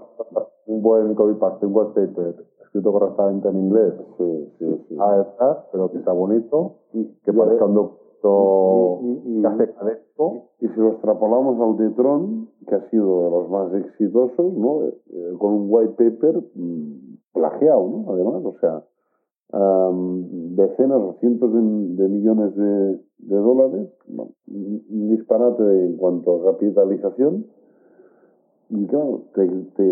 Un buen copy-paste, un white paper escrito correctamente en inglés, sí, sí, sí. a estar, pero que sea bonito, y que parezca un documento y, y. Y, y si lo extrapolamos al de Tron, que ha sido de los más exitosos, ¿no? Eh, con un white paper mmm, plagiado, ¿no? Además, o sea, um, decenas o cientos de, de millones de, de dólares, bueno, un disparate en cuanto a capitalización. Y claro, te, te,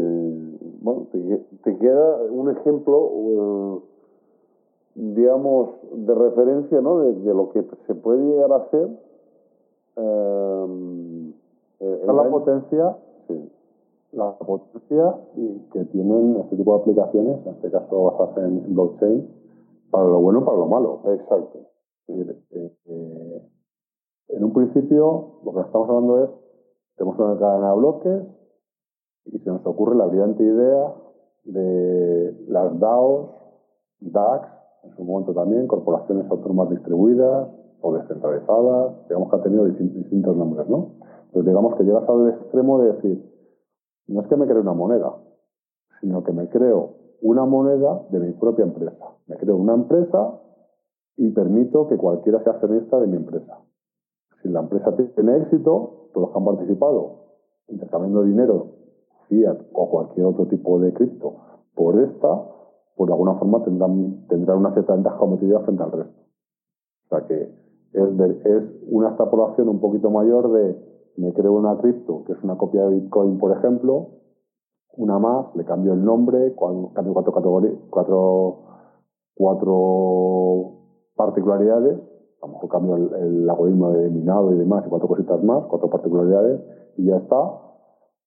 bueno, te, te queda un ejemplo, uh, digamos, de referencia, ¿no? De, de, lo que se puede llegar a hacer. Está la potencia, sí. la potencia y que tienen este tipo de aplicaciones, en este caso basadas en blockchain, para lo bueno y para lo malo. Exacto. Eh, eh, en un principio, lo que estamos hablando es, tenemos una cadena de bloques y se nos ocurre la brillante idea de las DAOs, DAX, en su momento también, corporaciones autónomas distribuidas o descentralizadas, digamos que ha tenido distintos nombres, ¿no? Entonces digamos que llegas al extremo de decir, no es que me cree una moneda, sino que me creo una moneda de mi propia empresa. Me creo una empresa y permito que cualquiera sea accionista de mi empresa. Si la empresa tiene éxito, todos los que han participado intercambiando dinero, o cualquier otro tipo de cripto por esta, de alguna forma tendrán, tendrán una cierta ventaja competitiva frente al resto. O sea que es, de, es una extrapolación un poquito mayor de me creo una cripto que es una copia de Bitcoin, por ejemplo, una más, le cambio el nombre, cambio cuatro categorías, cuatro, cuatro particularidades, a lo mejor cambio el, el, algoritmo de minado y demás, y cuatro cositas más, cuatro particularidades, y ya está.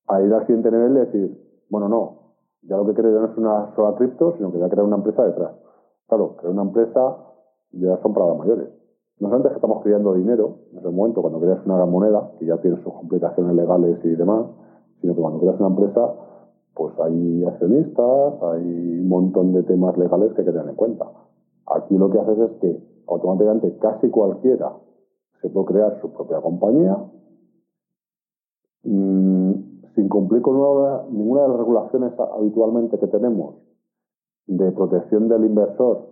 A ir al siguiente nivel y decir, bueno, no, ya lo que creo no es una sola cripto, sino que voy a crear una empresa detrás. Claro, crear una empresa ya son palabras mayores. No solamente que estamos creando dinero, en ese momento, cuando creas una gran moneda, que ya tiene sus complicaciones legales y demás, sino que cuando creas una empresa, pues hay accionistas, hay un montón de temas legales que hay que tener en cuenta. Aquí lo que haces es que automáticamente casi cualquiera se puede crear su propia compañía mmm, sin cumplir con una, ninguna de las regulaciones habitualmente que tenemos de protección del inversor.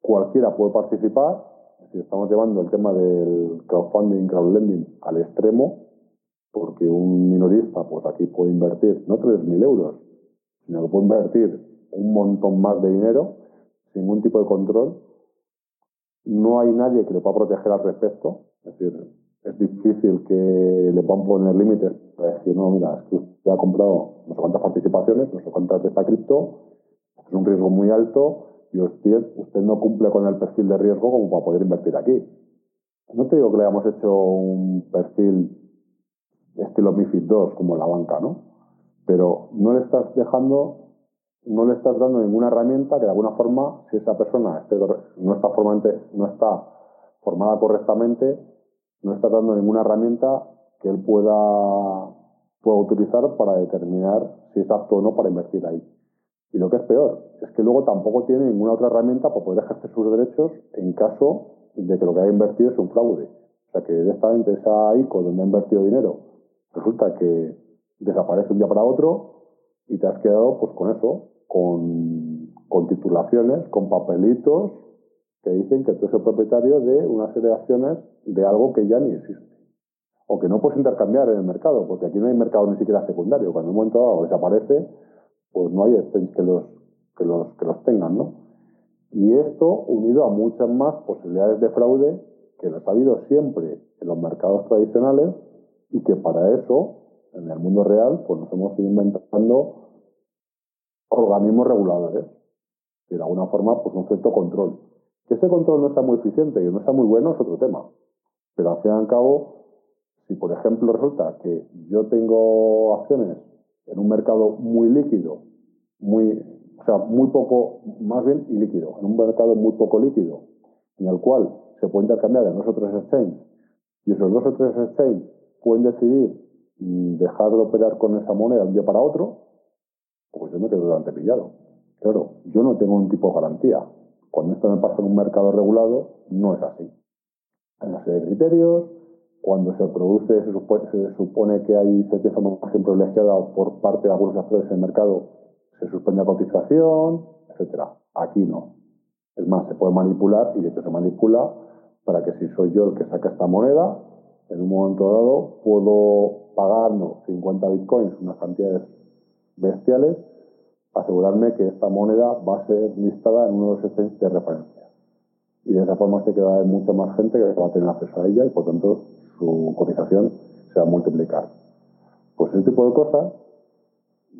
Cualquiera puede participar estamos llevando el tema del crowdfunding, crowdlending al extremo, porque un minorista, pues aquí puede invertir no 3.000 euros, sino que puede invertir un montón más de dinero sin ningún tipo de control. No hay nadie que le pueda proteger al respecto. Es decir, es difícil que le puedan poner límites para decir, no, mira, es que usted ha comprado no sé cuántas participaciones, no sé cuántas de esta cripto, es un riesgo muy alto y usted, usted no cumple con el perfil de riesgo como para poder invertir aquí. No te digo que le hayamos hecho un perfil estilo MIFID 2 como la banca, ¿no? Pero no le estás dejando, no le estás dando ninguna herramienta que de alguna forma, si esa persona esté, no, está formante, no está formada correctamente, no está dando ninguna herramienta que él pueda, pueda utilizar para determinar si es apto o no para invertir ahí. Y lo que es peor, es que luego tampoco tiene ninguna otra herramienta para poder ejercer sus derechos en caso de que lo que haya invertido es un fraude. O sea que directamente esa ICO donde ha invertido dinero resulta que desaparece un día para otro y te has quedado pues con eso, con, con titulaciones, con papelitos que dicen que tú eres el propietario de una serie de acciones de algo que ya ni existe. O que no puedes intercambiar en el mercado, porque aquí no hay mercado ni siquiera secundario. Cuando un momento dado desaparece, pues no hay exchange que los, que los, que los tengan, ¿no? Y esto unido a muchas más posibilidades de fraude que las ha habido siempre en los mercados tradicionales y que para eso, en el mundo real, pues nos hemos ido inventando organismos reguladores y de alguna forma pues un cierto control. Que ese control no sea muy eficiente, y no sea muy bueno, es otro tema. Pero al fin y al cabo, si por ejemplo resulta que yo tengo acciones en un mercado muy líquido, muy, o sea, muy poco, más bien ilíquido, en un mercado muy poco líquido, en el cual se puede intercambiar en dos o tres exchanges, y esos dos o tres exchanges pueden decidir dejar de operar con esa moneda de un día para otro, pues yo me quedo delante pillado. Claro, yo no tengo un tipo de garantía. Cuando esto me pasa en un mercado regulado, no es así. Una serie de criterios, cuando se produce, se supone, que hay cierta información privilegiada por parte de algunos actores del mercado, se suspende la cotización, etcétera. Aquí no. Es más, se puede manipular y de hecho se manipula para que si soy yo el que saca esta moneda, en un momento dado puedo pagarnos 50 bitcoins, unas cantidades bestiales, asegurarme que esta moneda va a ser listada en uno de los exchanges de referencia. Y de esa forma sé que va a haber mucha más gente que va a tener acceso a ella y por tanto su cotización se va a multiplicar. Pues ese tipo de cosas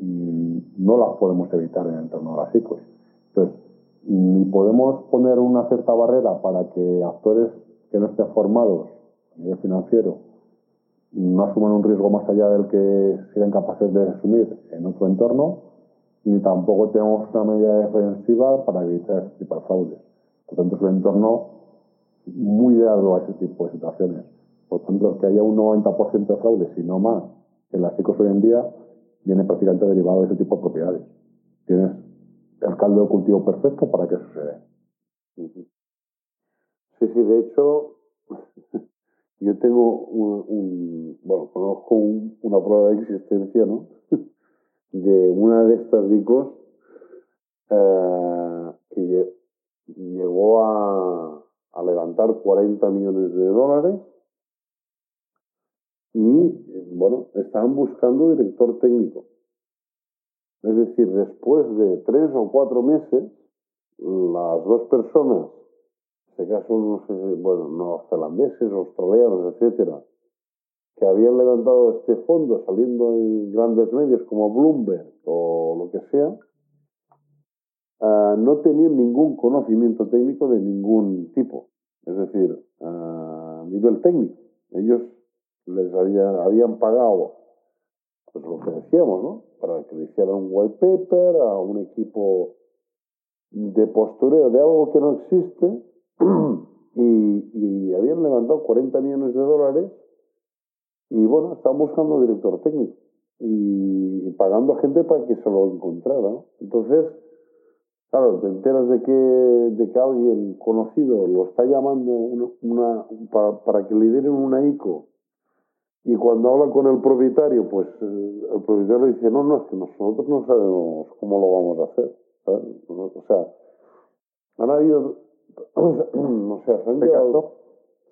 mm, no las podemos evitar en el entorno de las ICOs. Entonces, ni podemos poner una cierta barrera para que actores que no estén formados a nivel financiero no asuman un riesgo más allá del que sean capaces de asumir en otro entorno, ni tampoco tenemos una medida defensiva para evitar ese tipo de fraudes. Por tanto, es un entorno muy dado a ese tipo de situaciones. Por tanto, que haya un 90% de fraude, si no más, en las ICOs hoy en día, viene prácticamente derivado de ese tipo de propiedades. Tienes el caldo de cultivo perfecto para que dé. Sí, sí, de hecho, [LAUGHS] yo tengo un, bueno, conozco una prueba de existencia, ¿no? [LAUGHS] de una de estas dicos eh, que llegó a, levantar 40 millones de dólares y, bueno, estaban buscando director técnico. Es decir, después de tres o cuatro meses, las dos personas, en este caso unos, bueno, neozelandeses, australianos, etcétera, que habían levantado este fondo saliendo en grandes medios como Bloomberg o lo que sea, ah, no tenían ningún conocimiento técnico de ningún tipo, es decir, a nivel técnico. Ellos les habían pagado pues lo que decíamos, ¿no? Para que le hicieran un white paper a un equipo de postureo de algo que no existe [CLEARS THROAT] y, habían levantado 40 millones de dólares y bueno, estaban buscando director técnico y, pagando gente para que se lo encontrara, ¿no? Entonces, claro, te enteras de que, de que alguien conocido lo está llamando una, para, para que le den una ICO y cuando habla con el propietario, pues eh, el propietario le dice, no, no, es que nosotros no sabemos cómo lo vamos a hacer. O sea, han habido, [CLEARS THROAT] no sé, han este caso,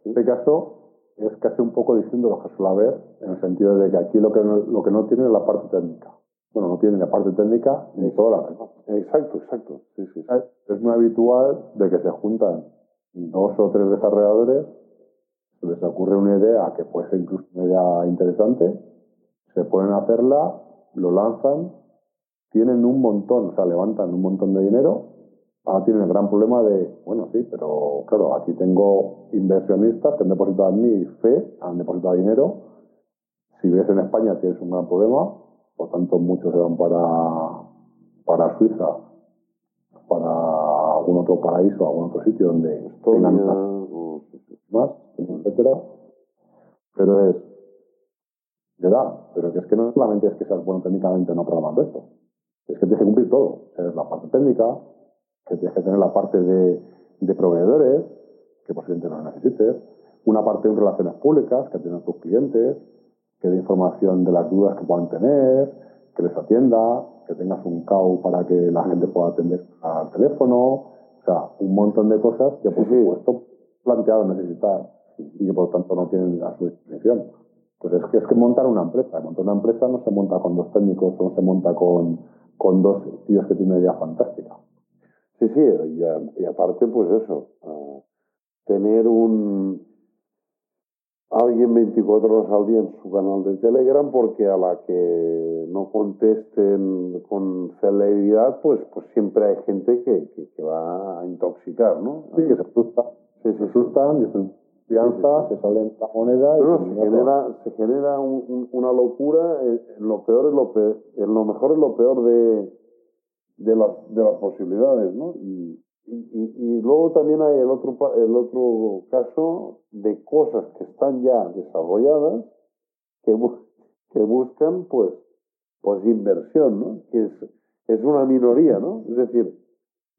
este caso es casi un poco diciendo lo que suele haber, en el sentido de que aquí lo que no, lo que no tiene es la parte técnica. Bueno, no tiene la parte técnica ni toda la demás. Exacto, exacto. Sí, sí, Es muy habitual de que se juntan dos o tres desarrolladores les ocurre una idea que puede ser incluso una idea interesante, se pueden hacerla, lo lanzan, tienen un montón, o sea, levantan un montón de dinero, ahora tienen el gran problema de, bueno, sí, pero claro, aquí tengo inversionistas que han depositado en mí fe, han depositado dinero, si vives en España tienes un gran problema, por tanto muchos se van para, para Suiza, para algún otro paraíso, algún otro sitio donde más, etcétera. Pero es, de da, pero que es que no solamente es que seas bueno técnicamente no programando esto, es que tienes que cumplir todo. es la parte técnica, que tienes que tener la parte de, de proveedores, que posiblemente no necesites, una parte de relaciones públicas, que tienes tus clientes, que dé información de las dudas que puedan tener, que les atienda, que tengas un CAU para que la gente pueda atender al teléfono, o sea, un montón de cosas que por supuesto planteado necesitar y que por lo tanto no tienen a su disposición. Pues es que es que montar una empresa, montar una empresa no se monta con dos técnicos, no se monta con, con dos tíos que tienen una idea fantástica. Sí, sí, y, aparte pues eso, tener un alguien 24 horas al día en su canal de Telegram porque a la que no contesten con celeridad, pues pues siempre hay gente que, que, va a intoxicar, ¿no? Sí, que se asustan, se asustan confianza, se sale la moneda. y se, genera, se genera una locura, en, lo peor es lo peor, en lo mejor es lo peor de, de, las, de las posibilidades, ¿no? Y, y, y, luego también hay el otro, el otro caso de cosas que están ya desarrolladas que, que buscan pues, pues inversión, ¿no? Que es, es una minoría, ¿no? Es decir,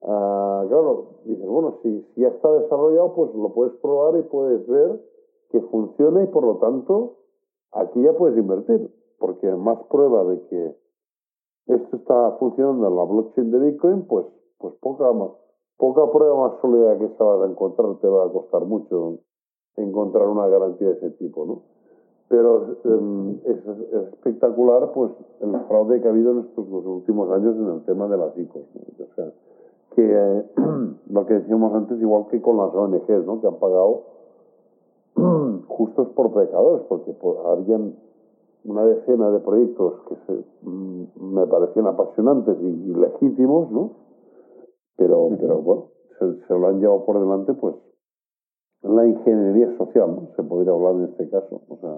uh, claro, dices, bueno, si, si ya está desarrollado, pues lo puedes probar y puedes ver que funciona y por lo tanto aquí ya puedes invertir, porque más prueba de que esto está funcionando en la blockchain de Bitcoin, pues, pues poca más poca prueba más sólida que esa vas a encontrar, te va a costar mucho encontrar una garantía de ese tipo, ¿no? Pero em, es, espectacular, pues, el fraude que ha habido en estos dos últimos años en el tema de las ICOs, que [CLEARS THROAT] lo que decíamos antes, igual que con las ONGs, ¿no? Que han pagado [CLEARS THROAT] justos por pecadores, porque pues, habían una decena de proyectos que se, mm, me parecían apasionantes y, y legítimos, ¿no? Pero, pero bueno, se, lo han llevado por delante, pues, la ingeniería social, ¿no? Se podría hablar en este caso. O sea.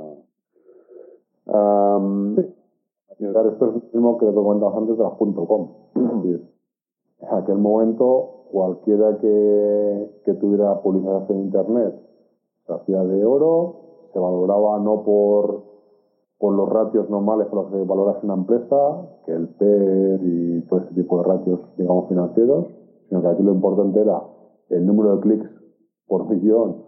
esto es lo mismo que lo comentamos antes de las .com. en aquel momento, cualquiera que, que tuviera publicidad en Internet se hacía de oro, se valoraba no por, por los ratios normales por los que valoras una empresa, que el PER y todo este tipo de ratios, digamos, financieros, sino que aquí lo importante era el número de clics por millón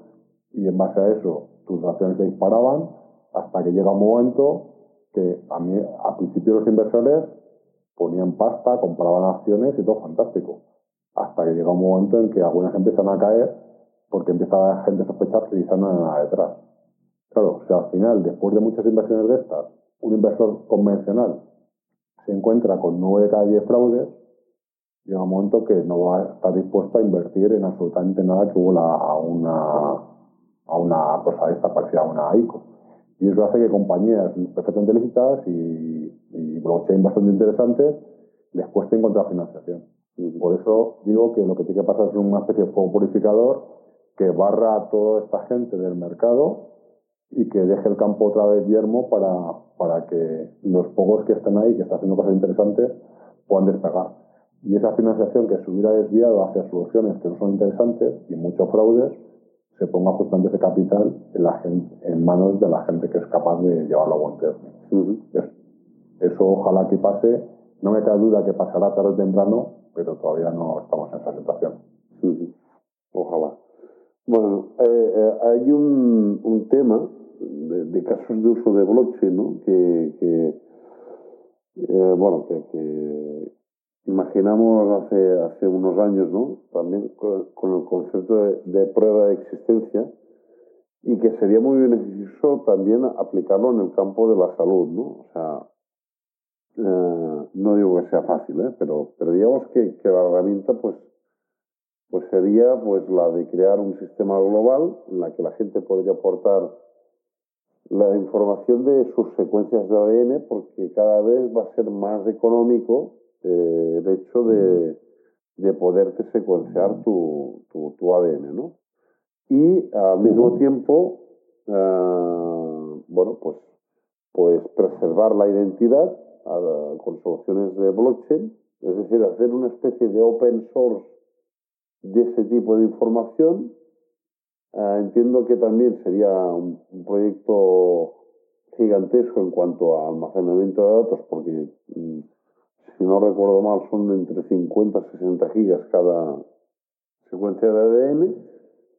y en base a eso tus acciones se disparaban hasta que llega un momento que a, mí, a principio los inversores ponían pasta, compraban acciones y todo fantástico. Hasta que llega un momento en que algunas empiezan a caer porque empieza la gente a sospechar que quizás no hay nada detrás. Claro, o sea, al final, después de muchas inversiones de estas, un inversor convencional se encuentra con 9 de cada 10 fraudes, llega un momento que no va a estar dispuesto a invertir en absolutamente nada que huela a una, a una cosa de esta parecida a una ICO. Y eso hace que compañías perfectamente lícitas y, y blockchain bastante interesantes les cueste encontrar financiación. Y por eso digo que lo que tiene que pasar es una especie de fuego purificador que barra a toda esta gente del mercado y que deje el campo otra vez yermo para, para que los pocos que estén ahí, que están haciendo cosas interesantes, puedan despegar y esa financiación que se hubiera desviado hacia soluciones que no son interesantes y muchos fraudes, se ponga justamente ese capital en, la gente, en manos de la gente que es capaz de llevarlo a buen término. eso, ojalá que pase. No me cabe duda que pasará tarde o temprano, pero todavía no estamos en esa situación. Ojalá. Bueno, eh, eh, hay un, un tema de, casos de uso de blockchain, ¿no? Que, que eh, bueno, que, que, imaginamos hace, hace unos años, ¿no? También con, el concepto de, prueba de existencia y que sería muy beneficioso también aplicarlo en el campo de la salud, ¿no? O sea, eh, no digo que sea fácil, ¿eh? pero, pero digamos que, que, la herramienta, pues, pues sería pues la de crear un sistema global en la que la gente podría aportar la información de sus secuencias de ADN porque cada vez va a ser más económico eh, el hecho de, de poderte secuenciar tu, tu, tu, ADN, ¿no? Y al mismo tiempo, uh, bueno, pues, pues preservar la identidad uh, con soluciones de blockchain, es decir, hacer una especie de open source de ese tipo de información. Uh, entiendo que también sería un, un, proyecto gigantesco en cuanto a almacenamiento de datos, porque mm, si no recuerdo mal, son entre 50 y 60 gigas cada secuencia de ADN,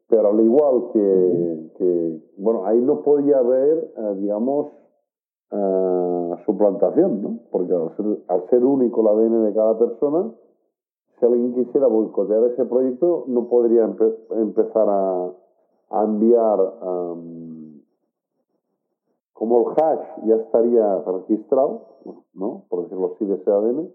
pero al igual que, que bueno, ahí no podía haber, eh, digamos, eh, suplantación, ¿no? Porque al ser, al ser único el ADN de cada persona, si alguien quisiera boicotear ese proyecto, no podría empe empezar a, a enviar, um, como el hash ya estaría registrado, ¿no? Por decirlo así, de ese ADN,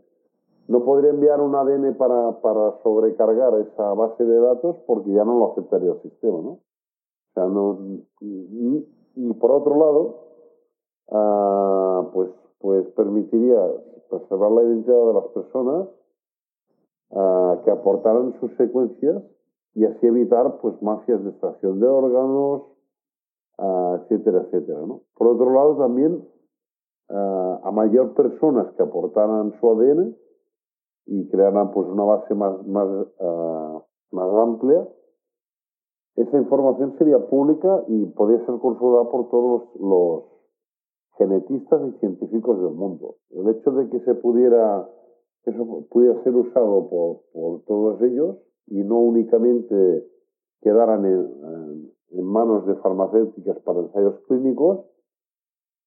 no podría enviar un ADN para, para sobrecargar esa base de datos porque ya no lo aceptaría el sistema, ¿no? O sea, no, y, y por otro lado, uh, pues, pues permitiría preservar la identidad de las personas uh, que aportaran sus secuencias y así evitar pues mafias de extracción de órganos, uh, etcétera, etcétera. ¿no? Por otro lado, también a mayor personas que aportaran su ADN y crearan pues una base más, más, más amplia, esa información sería pública y podría ser consultada por todos los, los genetistas y científicos del mundo. El hecho de que se pudiera, eso pudiera ser usado por, por todos ellos y no únicamente quedaran en, en, manos de farmacéuticas para ensayos clínicos,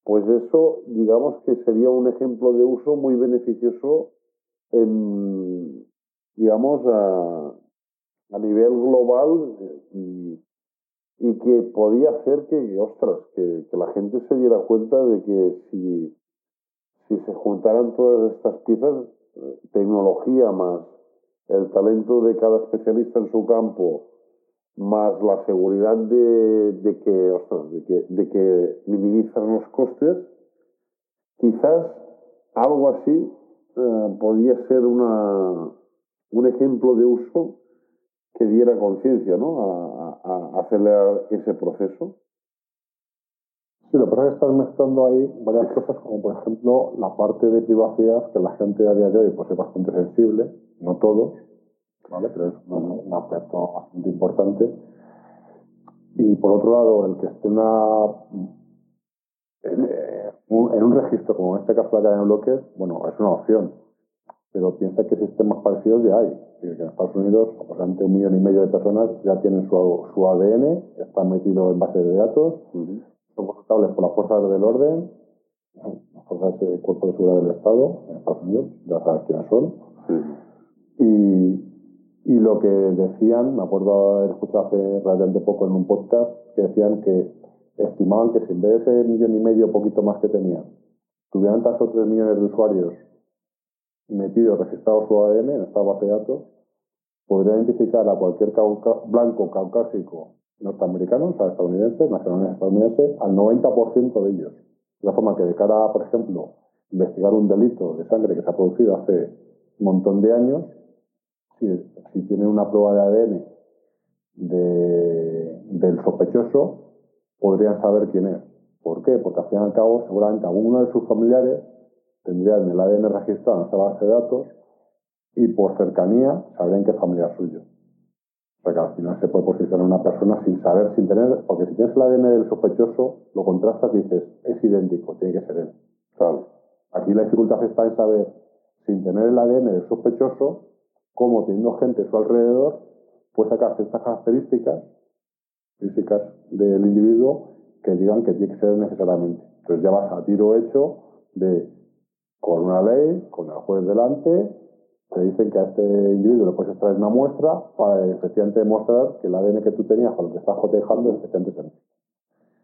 pues eso, digamos que sería un ejemplo de uso muy beneficioso en, digamos, a, nivel global y, y que podía hacer que, ostras, que, que, la gente se diera cuenta de que si, si se juntaran todas estas piezas, tecnología más el talento de cada especialista en su campo, más la seguridad de, de que, ostras, de que, de que minimizan los costes, quizás algo así eh, podía ser una, un ejemplo de uso que diera conciencia ¿no? a, a, a, acelerar ese proceso. Sí, lo que pasa es que estás mezclando ahí varias cosas, como por ejemplo la parte de privacidad, que la gente a día de hoy pues, es bastante sensible, no todos, ¿vale? pero es un, aspecto bastante importante. Y por otro lado, el que esté una, en, eh, un, en un registro, como en este caso la cadena de bloques, bueno, es una opción, pero piensa que sistemas parecidos ya hay. Que en Estados Unidos, aproximadamente un millón y medio de personas ya tienen su, su ADN, están metidos en bases de datos, uh -huh. son consultables por las fuerzas del orden, las fuerzas del Cuerpo de Seguridad del Estado en Estados Unidos, ya sabes quiénes son. Uh -huh. Y, y lo que decían, me acuerdo haber escuchado hace relativamente poco en un podcast, que decían que estimaban que si en vez de ese millón y medio, poquito más que tenían, tuvieran tantos o tres millones de usuarios metido, registrado su ADN en esta base de datos, podría identificar a cualquier cauca blanco caucásico norteamericano, o sea, estadounidense, nacional estadounidense, al 90% de ellos. De la forma que de cara a, por ejemplo, investigar un delito de sangre que se ha producido hace un montón de años, si, tienen una prueba de ADN de, del sospechoso, podrían saber quién es. ¿Por qué? Porque al fin y al cabo, seguramente alguno de sus familiares tendrían el ADN registrado en esa base de datos y por cercanía sabrían qué familiar suyo. O sea que al final se puede posicionar una persona sin saber, sin tener, porque si tienes el ADN del sospechoso, lo contrastas y dices, es idéntico, tiene que ser él. Claro. Aquí la dificultad está en saber, sin tener el ADN del sospechoso, cómo teniendo gente a su alrededor, puede sacar ciertas características físicas del individuo que digan que tiene que ser necesariamente. Entonces ya vas a tiro hecho de con una ley, con el juez delante, te dicen que a este individuo le puedes extraer una muestra para efectivamente demostrar que el ADN que tú tenías con lo que estás cotejando es efectivamente.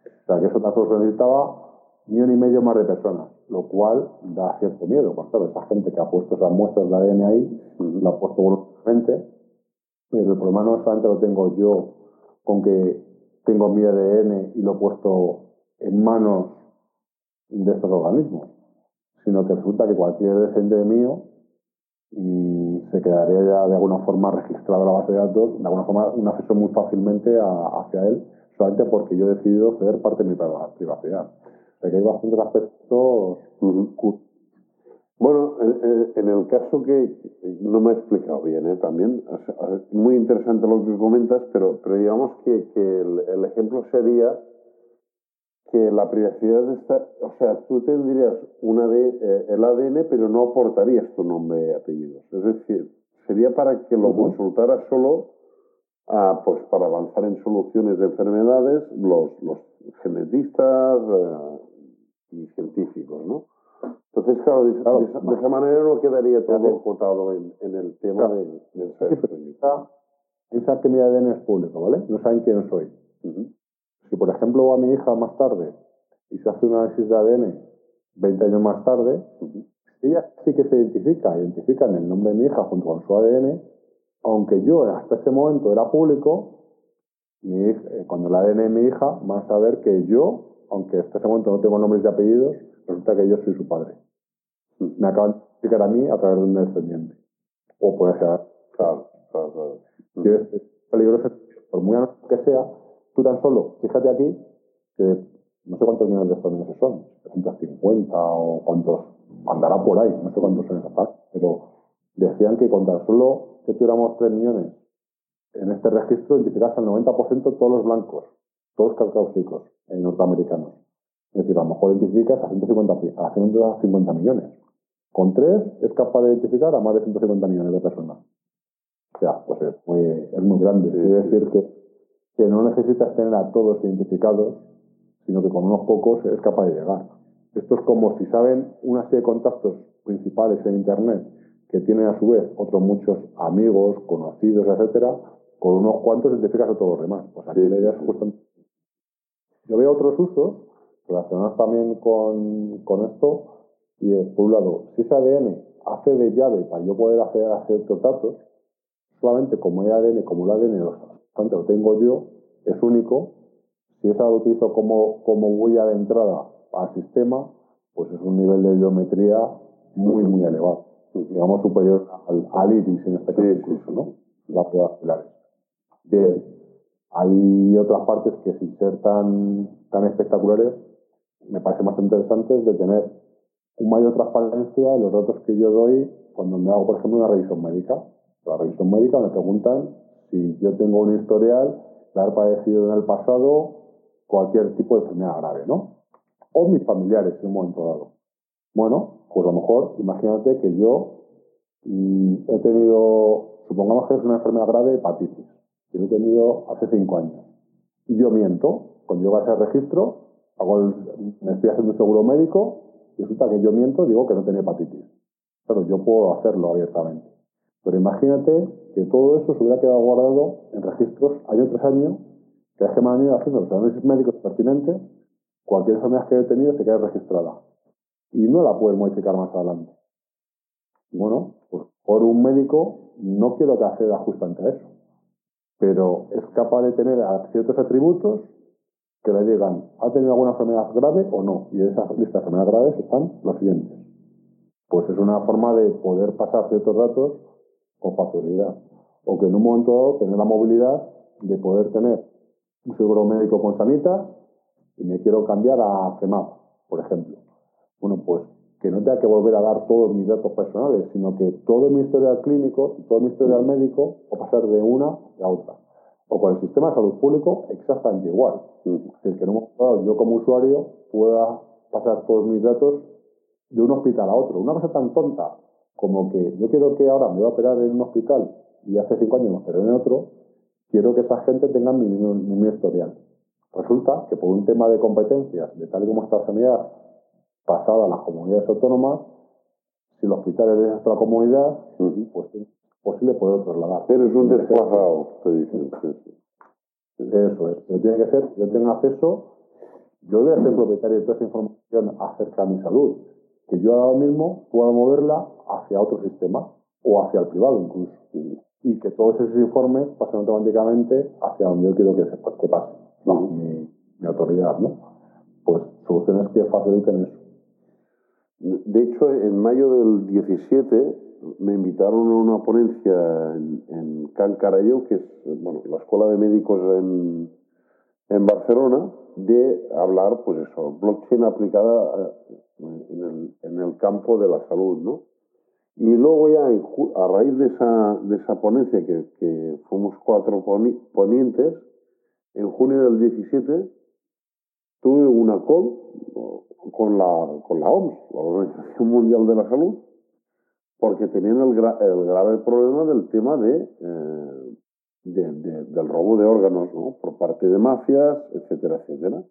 O sea, que eso tan solo se necesitaba millón y medio más de personas, lo cual da cierto miedo. Porque claro, esa gente que ha puesto esas muestras de ADN ahí, la ha puesto voluntariamente, pero el problema no solamente lo tengo yo con que tengo mi ADN y lo he puesto en manos de estos organismos, sino que resulta que cualquier descendiente mío y se quedaría ya de alguna forma registrado en la base de datos, de alguna forma un acceso muy fácilmente a, hacia él, solamente porque yo he decidido ceder parte de mi privacidad. Sea que hay bastantes aspectos. Bueno, en, en, el caso que no me he explicado bien, ¿eh? también, es muy interesante lo que comentas, pero, pero digamos que, que el, el ejemplo sería que la privacidad está, o sea, tú tendrías una de, eh, el ADN, pero no aportarías tu nombre y apellidos. Es decir, sería para que lo uh -huh. consultaras solo ah, pues para avanzar en soluciones de enfermedades, los, los genetistas, eh, y científicos, ¿no? Entonces, claro, de, esa, manera no quedaría todo acotado en, en, el tema del, del ser. piensa que mi ADN es público, ¿vale? No saben quién soy. Si, por ejemplo, va mi hija más tarde y se hace un análisis de ADN 20 años más tarde, ella sí que se identifica, identifican el nombre de mi hija junto con su ADN, aunque yo hasta ese momento era público, mi eh, cuando el ADN de mi hija van a saber que yo, aunque hasta ese momento no tengo nombres y apellidos, resulta que yo soy su padre. Me acaban de explicar a mí a través de un descendiente. O puede ser. Claro, claro, claro. Es peligroso, por muy que sea, tú tan solo, fíjate aquí, que no sé cuántos millones de estadounidenses son, 350 o cuántos, andará por ahí, no sé cuántos son exactamente, pero decían que con tan solo que tuviéramos 3 millones en este registro, identificas al 90% todos los blancos, todos caucásicos en norteamericanos. Es decir, a lo mejor identificas a 150, a 150 millones. Con tres es capaz de identificar a más de 150 millones de personas. O sea, pues es muy, es muy grande. Quiere decir que, que no necesitas tener a todos identificados, sino que con unos pocos es capaz de llegar. Esto es como si saben una serie de contactos principales en Internet que tienen a su vez otros muchos amigos, conocidos, etcétera, con unos cuantos identificas a todos los demás. Pues aquí la idea es justamente. Yo veo otros usos relacionados también con, con esto, y es, por un lado, si ese ADN hace de llave para yo poder acceder a ciertos datos, solamente como el ADN, como el ADN lo, lo tengo yo, es único, si esa lo utilizo como, como huella de entrada al sistema, pues es un nivel de biometría muy, muy elevado. Digamos superior al, al iris en este caso, incluso, ¿no? Las pruebas pilares. Bien, hay otras partes que sin ser tan, tan espectaculares me parece más interesante de tener un mayor transparencia en los datos que yo doy cuando me hago, por ejemplo, una revisión médica. La revisión médica me preguntan si yo tengo un historial de haber padecido en el pasado cualquier tipo de enfermedad grave, ¿no? O mis familiares en un momento dado. Bueno, pues a lo mejor, imagínate que yo mm, he tenido, supongamos que es una enfermedad grave, hepatitis, que lo he tenido hace cinco años. Y yo miento, cuando yo a ese registro, hago me estoy haciendo un seguro médico y resulta que yo miento, digo que no tenía hepatitis. Claro, yo puedo hacerlo abiertamente. Pero imagínate que todo eso se hubiera quedado guardado en registros año tras año, que es que me han ido haciendo los análisis médicos pertinentes, cualquier enfermedad que he tenido se queda registrada. Y no la puedes modificar más adelante. Bueno, pues por un médico no quiero que acceda justamente a eso. Pero es capaz de tener ciertos atributos que le digan, ¿ha tenido alguna enfermedad grave o no? Y en esa lista de enfermedades graves están los siguientes. Pues es una forma de poder pasar ciertos datos con facilidad. O que en un momento dado tener la movilidad de poder tener un seguro médico con Sanitas y me quiero cambiar a CEMAP, por ejemplo. Bueno, pues que no tenga que volver a dar todos mis datos personales, sino que todo mi historial clínico todo mi historial médico o pasar de una a otra o con el sistema de salud público exactamente igual. Es decir, que no, yo como usuario pueda pasar todos mis datos de un hospital a otro. Una cosa tan tonta como que yo quiero que ahora me voy a operar en un hospital y hace cinco años me operé en otro, quiero que esa gente tenga mi mismo, historial. Resulta que por un tema de competencias, de tal y como está la sanidad pasada a las comunidades autónomas, si el hospital es de nuestra comunidad, pues posible poder trasladar. Eres un desplazado, te dicen. Eso es. Pero tiene que ser, yo tengo acceso, yo voy a ser propietario de toda esa información acerca de mi salud, que yo ahora mismo pueda moverla hacia otro sistema o hacia el privado incluso. Y que todos esos informes pasen automáticamente hacia donde yo quiero que, se, que pase, mi, mi autoridad, ¿no? Pues soluciones que faciliten eso. De hecho, en mayo del 17 me invitaron a una ponencia en, en Can que es bueno, la Escuela de Médicos en, en Barcelona, de hablar, pues eso, blockchain aplicada eh, en el, en el campo de la salud, ¿no? Y luego ya, a raíz de esa, de esa ponencia, que, que fuimos cuatro ponientes, en junio del 17 tuve una call con la, con la OMS, la Organización Mundial de la Salud, porque tenían el, el grave problema del tema de, eh, del robo de órganos ¿no? por parte de mafias, etcétera, etcétera.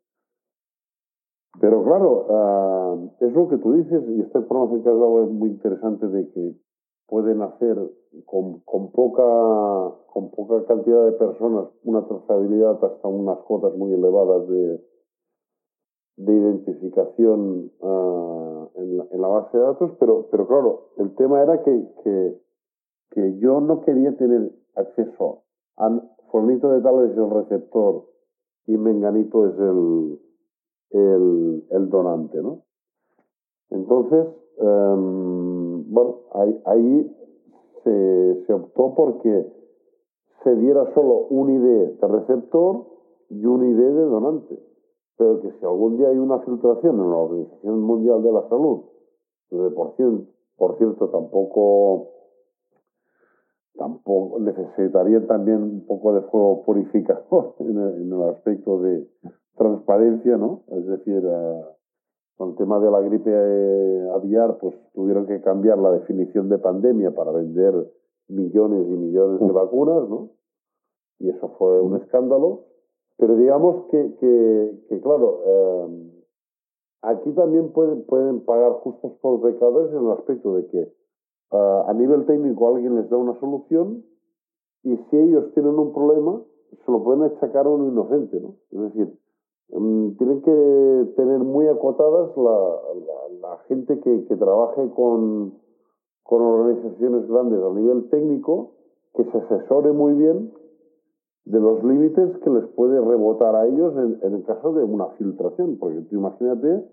Pero claro, ah, es lo que tú dices, y esta información que has dado es muy interesante de que pueden hacer con, con, poca, con poca cantidad de personas una trazabilidad hasta unas cotas muy elevadas de, de identificación uh, en, la, en, la, base de datos, pero, pero claro, el tema era que, que, que yo no quería tener acceso a Fornito de tal es el receptor y Menganito es el, el, el donante, ¿no? Entonces, um, bueno, ahí, ahí se, se, optó porque se diera solo un ID de receptor y un ID de donante. Pero que si algún día hay una filtración en la Organización Mundial de la Salud, por, cierto, por cierto tampoco tampoco necesitaría también un poco de fuego purificador [LAUGHS] en el, en el aspecto de transparencia, ¿no? Es decir, con el tema de la gripe eh, aviar, pues tuvieron que cambiar la definición de pandemia para vender millones y millones de vacunas, ¿no? Y eso fue un escándalo. Pero digamos que, claro, eh, aquí también pueden, pueden pagar justos por pecadores en el aspecto de que uh, a nivel técnico alguien les da una solución y si ellos tienen un problema, se lo pueden achacar a un inocente, ¿no? Es decir, um, tienen que tener muy acotadas la, la, la gente que, que trabaje con, con organizaciones grandes a nivel técnico, que se asesore muy bien de los límites que les puede rebotar a ellos en, en el caso de una filtración, porque tú imagínate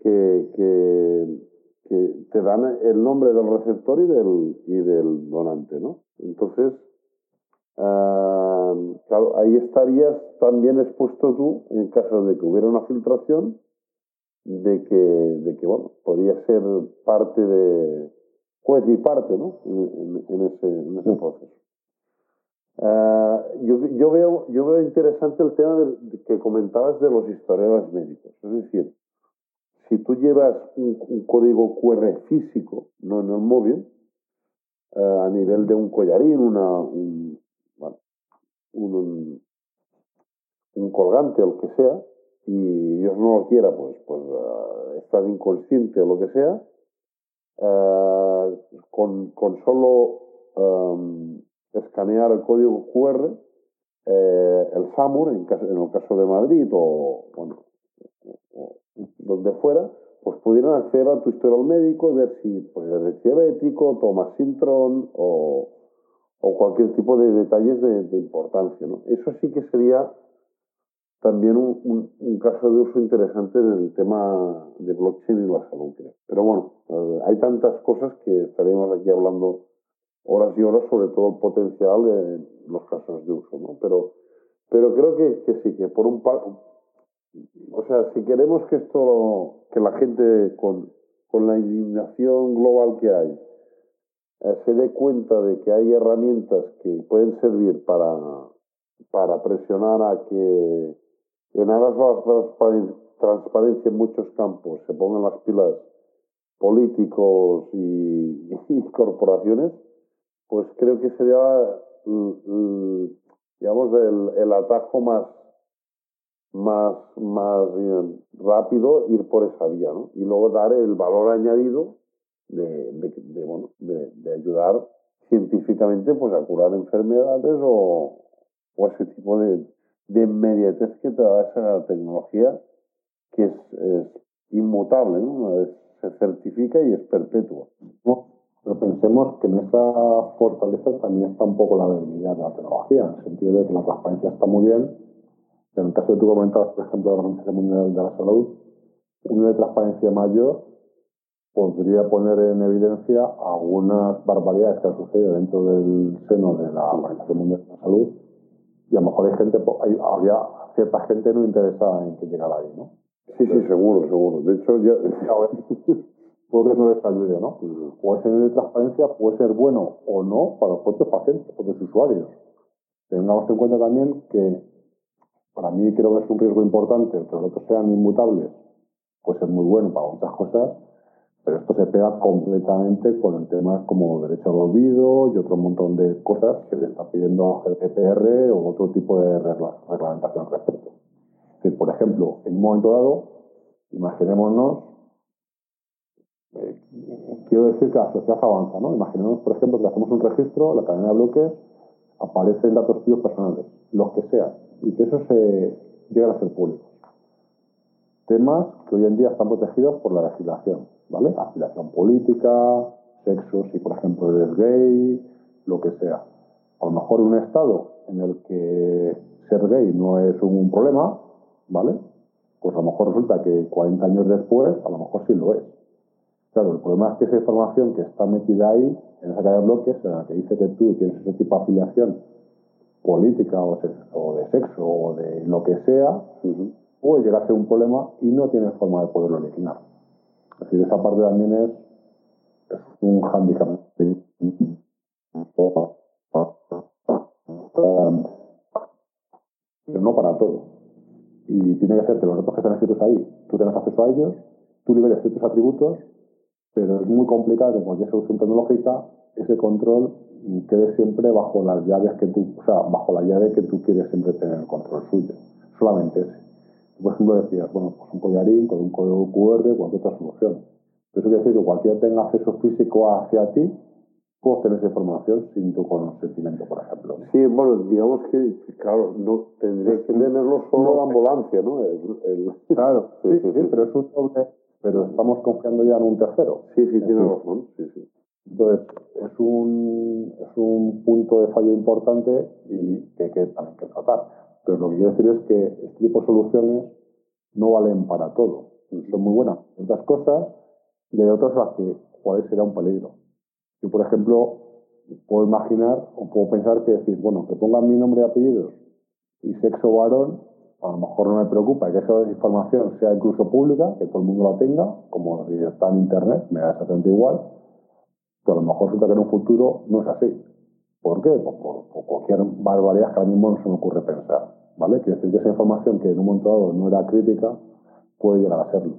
que, que que te dan el nombre del receptor y del, y del donante, ¿no? Entonces, uh, claro, ahí estarías también expuesto tú, en caso de que hubiera una filtración, de que, de que bueno, podría ser parte de, juez y parte, ¿no? En, en ese, en ese proceso. Uh, yo, yo, veo, yo veo interesante el tema de, que comentabas de los historiales médicos. Es decir, si tú llevas un, código QR físico, no en el móvil, eh, a nivel de un collarín, una, un, bueno, un, un, colgante o lo que sea, y Dios no lo quiera, pues, pues uh, estás inconsciente o lo que sea, uh, con, con, solo um, escanear el código QR, eh, el SAMUR, en, el caso de Madrid, o, donde fuera, pues pudieran acceder a tu historial médico y ver si pues, eres diabético, tomas Sintron o, o cualquier tipo de detalles de, importancia. ¿no? Eso sí que sería también un, caso de uso interesante en el tema de blockchain y la salud. Pero bueno, eh, hay tantas cosas que estaremos aquí hablando horas y horas sobre todo el potencial de los casos de uso, ¿no? Pero, pero creo que, que sí, que por un, o sea, si queremos que esto, que la gente con, con la indignación global que hay, eh, se dé cuenta de que hay herramientas que pueden servir para, para presionar a que en aras de la transparencia en muchos campos se pongan las pilas políticos y [LAUGHS] corporaciones, pues creo que sería, digamos, el, atajo más más, más rápido ir por esa vía, ¿no? Y luego dar el valor añadido de, de, de bueno, de, ayudar científicamente pues, a curar enfermedades o, o ese tipo de, de inmediatez que te da esa tecnología que es, es inmutable, ¿no? Una vez se certifica y es perpetua. No, pero pensemos que en esa fortaleza también está un poco la debilidad de la tecnología, en el sentido de que la transparencia está muy bien, en el caso que tú comentabas, por ejemplo, de la Organización Mundial de la Salud, una de transparencia mayor podría poner en evidencia algunas barbaridades que han sucedido dentro del seno de la Organización Mundial de la Salud y a lo mejor hay gente, hay, habría cierta gente no interesada en que llegara ahí, ¿no? Sí, sí, seguro, seguro. De hecho, ya... [LAUGHS] puede que no les ayude, ¿no? O ese nivel de transparencia puede ser bueno o no para los propios pacientes, para los usuarios. Tengamos en cuenta también que para mí creo que es un riesgo importante, que los otros sean inmutables, pues es muy bueno para muchas cosas, pero esto se pega completamente con el tema como derecho al olvido y otro montón de cosas que le está pidiendo GDPR o otro tipo de regla, reglamentación al respecto. Es decir, por ejemplo, en un momento dado, Imaginémonos, eh, quiero decir que la sociedad avanza, ¿no? Imaginémonos, por ejemplo, que hacemos un registro, la cadena de bloques, aparecen datos tuyos personales, los que sean, y que eso se llegue a ser público. Temas que hoy en día están protegidos por la legislación, ¿vale? Afiliación política, sexo, si por ejemplo eres gay, lo que sea. A lo mejor un estado en el que ser gay no es un problema, ¿vale? Pues a lo mejor resulta que 40 años después, a lo mejor sí lo es. Claro, el problema es que esa información que está metida ahí, en esa cadena de bloques, en la que dice que tú tienes ese tipo de afiliación política o, de sexo o de lo que sea, puede llegar a ser un problema y no tienes forma de poderlo eliminar. Es decir, esa parte también es, es un hándicap pero no para todo. Y tiene que ser que los datos que están escritos ahí, tú tengas acceso a ellos, tú liberes ciertos atributos, pero es muy complicado que en cualquier solución tecnológica ese control quede siempre bajo las llaves que tú, o sea, bajo la llave que tú quieres siempre tener el control suyo. Solamente ese. por ejemplo, decías, bueno, pues un collarín con un código QR, cualquier otra solución. Eso quiere decir que cualquiera tenga acceso físico hacia ti, puedo tener esa información sin tu consentimiento, por ejemplo. Sí, bueno, digamos que, claro, no tendría que tenerlo solo la ambulancia, ¿no? Claro, [LAUGHS] sí, sí, sí, pero es un doble, pero estamos confiando ya en un tercero. Sí, sí, tiene razón, sí, sí. Entonces, es un, es un punto de fallo importante y que, que también hay que tratar. Pero lo que quiero decir es que este tipo de soluciones no valen para todo. Son muy buenas en otras cosas y hay otras las que cuál será un peligro. Yo, por ejemplo, puedo imaginar o puedo pensar que decir, bueno, que pongan mi nombre y apellidos y sexo varón, a lo mejor no me preocupa que esa información sea incluso pública, que todo el mundo la tenga, como si está en Internet, me da exactamente igual, pero a lo mejor resulta que en un futuro no es así. ¿Por qué? Pues por, cualquier barbaridad que ahora mismo no se me ocurre pensar. ¿Vale? Quiere decir que esa información que en un momento dado no era crítica puede llegar a serlo.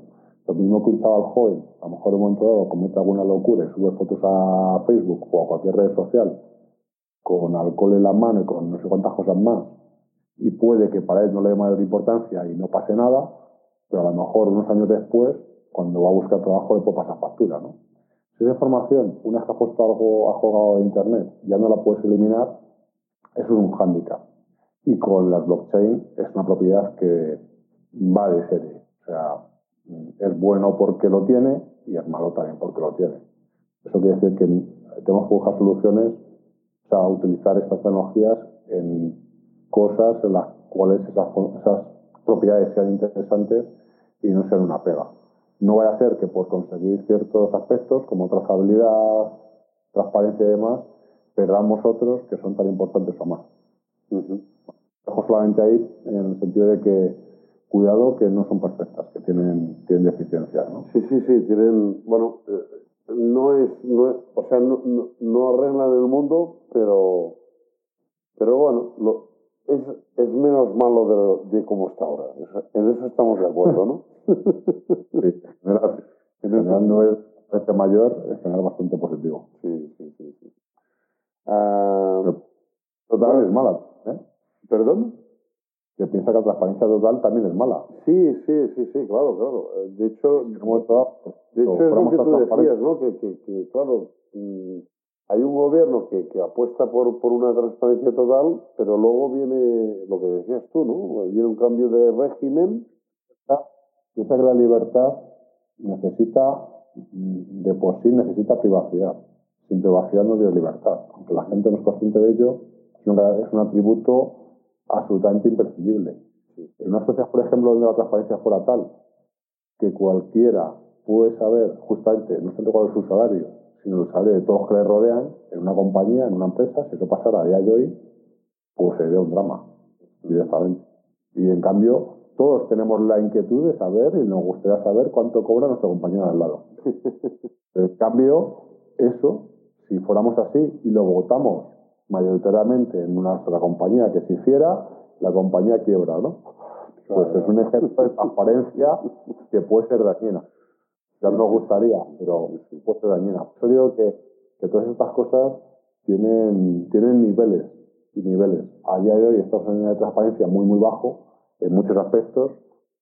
Lo mismo que un chaval joven, a lo mejor en un momento dado comete alguna locura y sube fotos a Facebook o a cualquier red social con alcohol en la mano y con no sé cuántas cosas más, y puede que para él no le dé mayor importancia y no pase nada, pero a lo mejor unos años después, cuando va a buscar trabajo, le puede pasar factura, ¿no? Si esa información, una vez que ha puesto algo, ha jugado de Internet, ya no la puedes eliminar, eso es un hándicap. Y con las blockchain es una propiedad que va de serie. O sea, es bueno porque lo tiene y es malo también porque lo tiene. Eso quiere decir que tenemos que buscar soluciones, o sea, utilizar estas tecnologías en cosas en las cuales esas, esas propiedades sean interesantes y no sean una pega. No vaya a ser que por conseguir ciertos aspectos como trazabilidad, transparencia y demás, perdamos otros que son tan importantes o más. Dejo solamente ahí en el sentido de que cuidado que no son perfectas, que tienen, tienen deficiencias, ¿no? Sí, sí, sí, tienen, bueno, eh, no es, no o sea, no, no, arreglan el mundo, pero, pero bueno, lo, es, es menos malo de, de cómo está ahora. En eso estamos de acuerdo, ¿no? [LAUGHS] sí, en general no es este mayor, es general bastante positivo. Sí, sí, sí. sí. Ah, total es mala, ¿eh? ¿Perdón? que piensa que la transparencia total también es mala. Sí, sí, sí, sí, claro, claro. De hecho, de hecho es lo que tú decías, ¿no? Que, que, que claro, mm, hay un gobierno que, apuesta por, una transparencia total, pero luego viene lo que decías tú, ¿no? Viene un cambio de régimen. Piensa que la libertad necesita, de por sí necesita privacidad. Sin privacidad no tiene libertad. Aunque la gente no es consciente de ello, es un atributo absolutamente imprescindible. En una sociedad, por ejemplo, donde la transparencia fuera tal que cualquiera puede saber justamente no solo cuál es su salario, salario de todos los que le rodean en una compañía, en una empresa, si eso pasara a día de hoy, pues sería un drama, directamente. Y en cambio, todos tenemos la inquietud de saber y nos gustaría saber cuánto cobra nuestro compañero al lado. [LAUGHS] en cambio, eso, si fuéramos así y lo votamos mayoritariamente en una sola compañía que si hiciera, la compañía quiebra, ¿no? Pues es un ejemplo de transparencia que puede ser dañina. Ya no nos gustaría, pero puede ser dañina. Yo digo que, que todas estas cosas tienen, tienen niveles y niveles. A día de hoy estamos en un nivel de transparencia muy, muy bajo en muchos aspectos,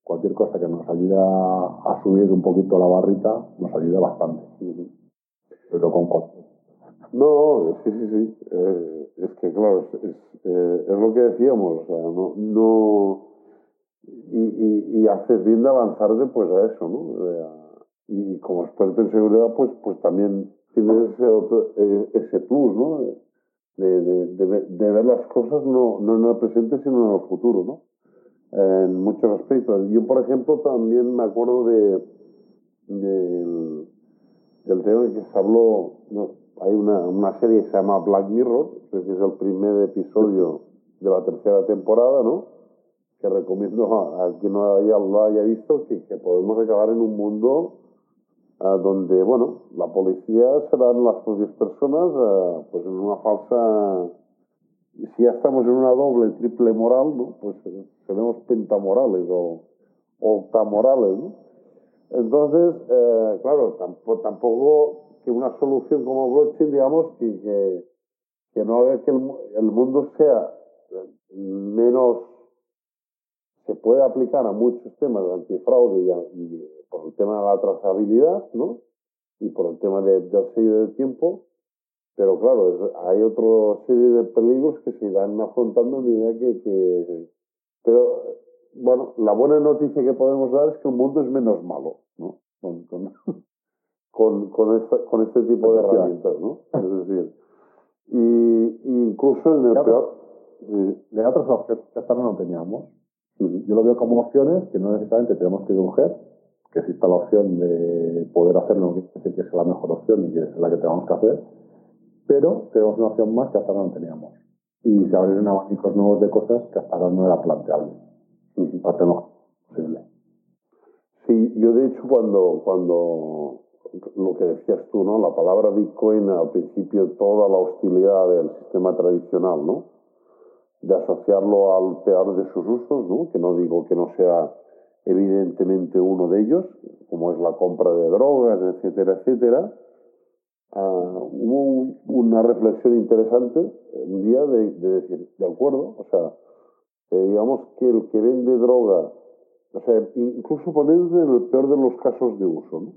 cualquier cosa que nos ayude a, subir un poquito la barrita nos ayuda bastante. Pero con No, sí, sí, sí. Eh, es que, claro, es, eh, es, lo que decíamos, o sea, no, no y, y, y, haces bien de avanzar después a eso, ¿no? Y como experto en seguridad, pues, pues también tienes ese, otro, eh, ese plus, ¿no? De, de, de, ver las cosas no, no en el presente, sino en el futuro, ¿no? en muchos aspectos. Yo, por ejemplo, también me acuerdo de, del, del tema que se habló, hay una, una serie que se llama Black Mirror, que es el primer episodio de la tercera temporada, ¿no? Que recomiendo a, quien no haya, lo haya visto, que, que podemos acabar en un mundo donde, bueno, la policía serán las propias personas, uh, pues en una falsa... Si ya estamos en una doble, triple moral, ¿no? Pues eh, seremos pentamorales o octamorales, ¿no? Entonces, eh, claro, tampoco, tampoco, que una solución como blockchain, digamos, que, que, que no haga que el, el, mundo sea menos, se puede aplicar a muchos temas de antifraude y, y por el tema de la trazabilidad, ¿no? Y por el tema de, del sello del tiempo. Pero claro, hay otra serie de peligros que se irán afrontando a medida que, que... Pero, bueno, la buena noticia que podemos dar es que el mundo es menos malo, ¿no? Con, con, [LAUGHS] con, con, esta, con este tipo de herramientas, ¿no? Es decir, y, incluso en el peor... De otras opciones que hasta no teníamos. Yo lo veo como opciones que no necesariamente tenemos que coger, que exista la opción de poder hacerlo, no quiere decir que es la mejor opción y que es la que tenemos que hacer, pero tenemos una opción más que hasta ahora no teníamos. Y se abren abanicos nuevos de cosas que hasta ahora no era planteable. Para tenerlo posible. Sí, yo de hecho cuando, cuando lo que decías tú, ¿no? La palabra Bitcoin al principio toda la hostilidad del sistema tradicional, ¿no? De asociarlo al peor de sus usos, ¿no? Que no digo que no sea evidentemente uno de ellos, como es la compra de drogas, etcétera, etcétera. Uh, hubo una reflexión interesante un día de, de, decir, de acuerdo, o sea, eh, digamos que el que vende droga, o sea, incluso poniendo en el peor de los casos de uso, ¿no?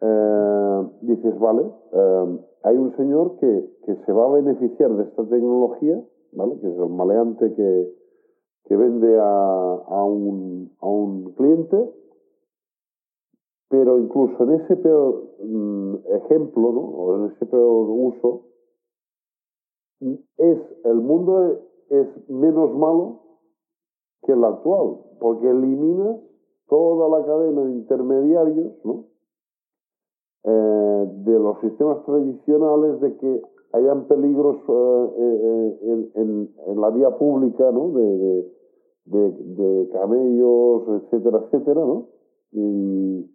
Eh, dices, vale, eh, hay un señor que, que se va a beneficiar de esta tecnología, ¿vale? Que es el maleante que, que vende a, a, un, a un cliente, pero incluso en ese peor mm, ejemplo, ¿no? o en ese peor uso, es el mundo es menos malo que el actual, porque elimina toda la cadena de intermediarios, ¿no? Eh, de los sistemas tradicionales de que hayan peligros eh, eh, en, en, la vía pública, ¿no? De, de, camellos, etcétera, etcétera, ¿no? Y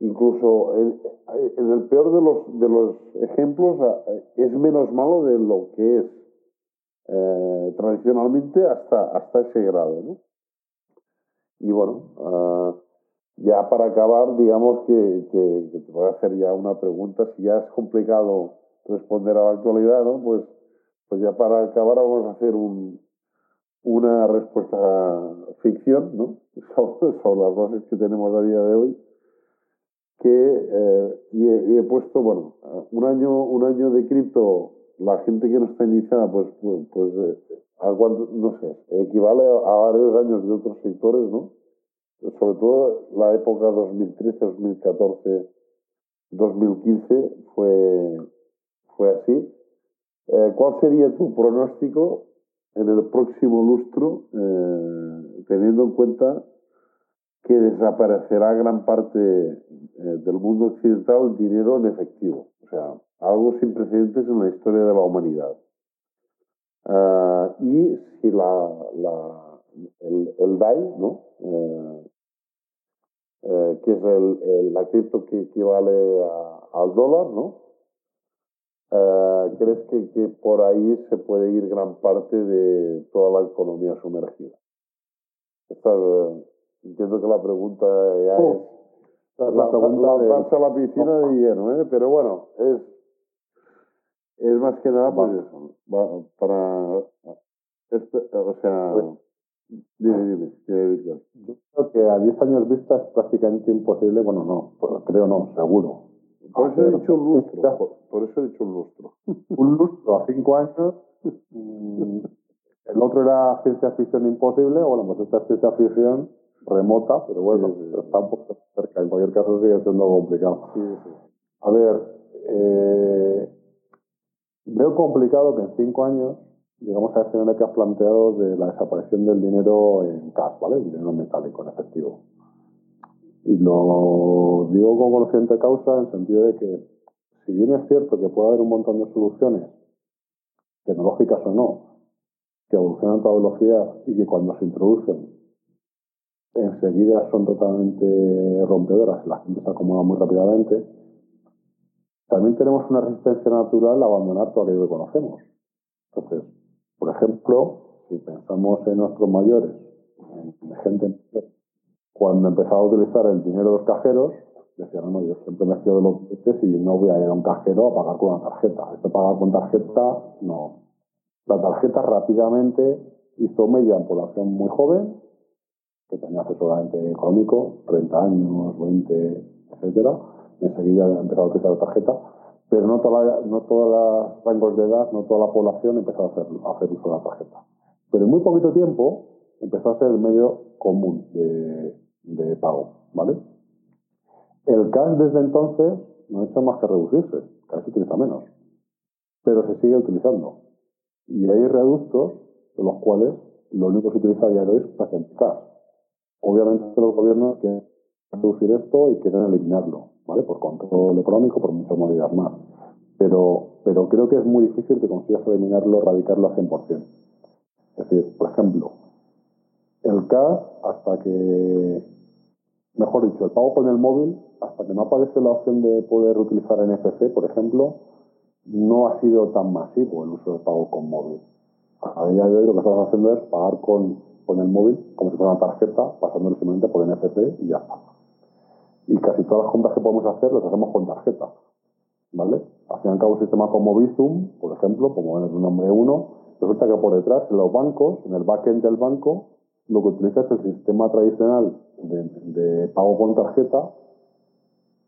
incluso en, en, el peor de los, de los ejemplos es menos malo de lo que es eh, tradicionalmente hasta, hasta ese grado, ¿no? Y bueno, uh, ya para acabar, digamos que, que, que, te voy a hacer ya una pregunta, si ya es complicado responder a la actualidad, ¿no? Pues, pues ya para acabar vamos a hacer un, una respuesta ficción, ¿no? [LAUGHS] Sobre, las bases que tenemos a día de hoy, que eh, y, he, puesto, bueno, un año, un año de cripto, la gente que no está iniciada, pues, pues, pues eh, algo, no sé, equivale a, a, varios años de otros sectores, ¿no? Sobre todo la época 2013, 2014, 2015 fue, fue así. Eh, ¿Cuál sería tu pronóstico en el próximo lustro, eh, teniendo en cuenta que desaparecerá gran parte eh, del mundo occidental el dinero en efectivo. O sea, algo sin precedentes en la historia de la humanidad. Uh, y si la, la, el, DAI, ¿no? Uh, uh, que es el, el, la cripto que equivale a, al dólar, ¿no? Uh, ¿Crees que, que, por ahí se puede ir gran parte de toda la economía sumergida? Esta, uh, entiendo que la pregunta ya oh, es la, la, pregunta de... a la piscina de lleno, ¿eh? pero bueno, es, es más que nada pues eso, para, este, o sea, pues, Dime, dime, Yo creo que a 10 años vista es prácticamente imposible, bueno, no, creo no, seguro. Por eso he dicho un lustro, por, eso he dicho un lustro. un lustro a 5 años, mm, el otro era ciencia ficción imposible, bueno, pues esta es ciencia ficción remota, pero bueno, está un poco cerca, en cualquier caso sigue siendo complicado. A ver, eh, veo complicado que en 5 años llegamos a ese escenario que has planteado de la desaparición del dinero en cash, ¿vale? El dinero metálico, en efectivo. Y lo digo con conocimiento de causa en el sentido de que, si bien es cierto que puede haber un montón de soluciones, tecnológicas o no, que evolucionan a toda velocidad y que cuando se introducen enseguida son totalmente rompedoras y la gente se acomoda muy rápidamente, también tenemos una resistencia natural a abandonar todo aquello que conocemos. Entonces, por ejemplo, si pensamos en nuestros mayores, en gente cuando empezaba a utilizar el dinero de los cajeros, decían, no, yo siempre me fío de los billetes y no voy a ir a un cajero a pagar con una tarjeta. Esto pagar con tarjeta, no. La tarjeta rápidamente hizo media en población muy joven, que tenía asesoramiento económico, 30 años, 20, etcétera. Enseguida empezó a utilizar la tarjeta pero no, toda no todos los rangos de edad, no toda la población empezó a hacer, a hacer uso de la tarjeta. Pero en muy poquito tiempo empezó a ser el medio común de, de pago, ¿vale? El cash desde entonces no ha hecho más que reducirse, cada se utiliza menos, pero se sigue utilizando. Y hay reductos de los cuales lo único que se utiliza a día de hoy es el cash. Obviamente los gobiernos quieren reducir esto y quieren eliminarlo. ¿vale? Por control económico, por muchas medidas más. Pero, pero creo que es muy difícil que consigas eliminarlo, erradicarlo al 100%. Es decir, por ejemplo, el cash hasta que, mejor dicho, el pago con el móvil, hasta que no aparece la opción de poder utilizar NFC, por ejemplo, no ha sido tan masivo el uso del pago con móvil. A día de hoy lo que estamos haciendo es pagar con, con el móvil como si fuera una tarjeta, pasándolo simplemente por NFC y ya está y casi todas las compras que podemos hacer las hacemos con tarjeta. ¿Vale? Al fin y al cabo, un sistema como Bizum, por ejemplo, como en el nombre uno, resulta que por detrás, en los bancos, en el backend del banco, lo que utiliza es el sistema tradicional de, pago con tarjeta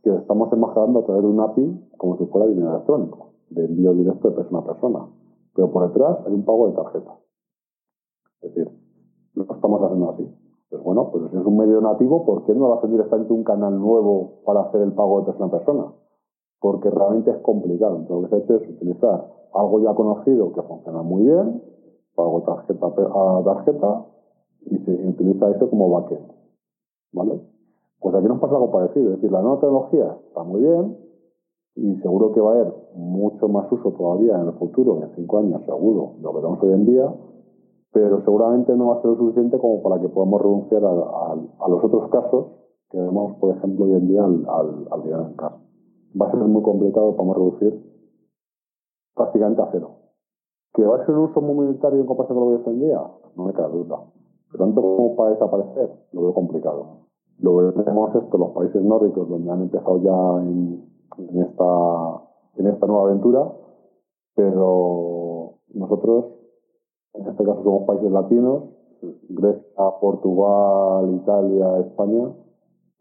que estamos embajando a través de un API como si fuera dinero electrónico, de envío directo de persona a persona. Pero por detrás hay un pago de tarjeta. Es decir, lo estamos haciendo así. Pues bueno, pues si es un medio nativo, ¿por qué no lo hacen directamente un canal nuevo para hacer el pago de persona a persona? Porque realmente es complicado. Entonces lo que se ha hecho es utilizar algo ya conocido que funciona muy bien, pago tarjeta a tarjeta, y se utiliza eso como backend. ¿Vale? Pues aquí nos pasa algo parecido. Es decir, la nueva tecnología está muy bien y seguro que va a haber mucho más uso todavía en el futuro, en cinco años seguro, lo veremos hoy en día, pero seguramente no va a ser lo suficiente como para que podamos renunciar a, los otros casos que vemos, por ejemplo, hoy en día al, al, dinero en casa. Va a ser muy complicado, podemos reducir prácticamente a cero. ¿Que va a ser un uso muy militar en comparación con lo que hoy en día? No me cabe duda. Tanto como para desaparecer, lo veo complicado. Lo tenemos esto, los países nórdicos, donde han empezado ya en, en, esta, en esta nueva aventura, pero nosotros en este caso somos países latinos, Grecia, Portugal, Italia, España,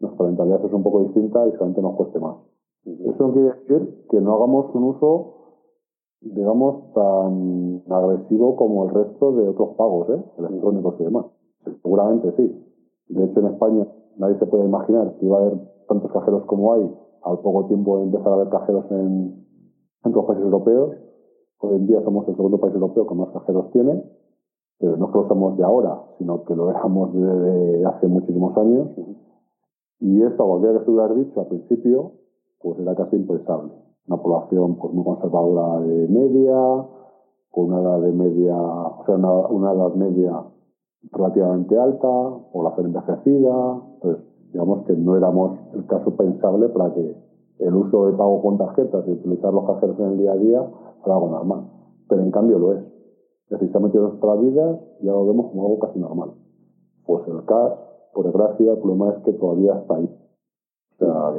nuestra mentalidad es un poco distinta y solamente nos cueste más. Eso no quiere decir que no hagamos un uso, digamos, tan agresivo como el resto de otros pagos, ¿eh? electrónicos y demás. Seguramente sí. De hecho, en España nadie se puede imaginar que iba a haber tantos cajeros como hay al poco tiempo de empezar a haber cajeros en, en otros países europeos Hoy en día somos el segundo país europeo que más cajeros tiene, pero no que lo somos de ahora, sino que lo éramos desde hace muchísimos años. Y esto, cualquiera que se hubiera dicho al principio, pues era casi impensable. Una población pues muy conservadora de media, con una edad de media, o sea, una, edad media relativamente alta, población envejecida. Entonces, digamos que no éramos el caso pensable para que el uso de pago con tarjetas y utilizar los cajeros en el día a día algo normal. Pero en cambio lo es. Metido en nuestras vidas ya lo vemos como algo casi normal. Pues el cash, por desgracia, el problema es que todavía está ahí. O sea,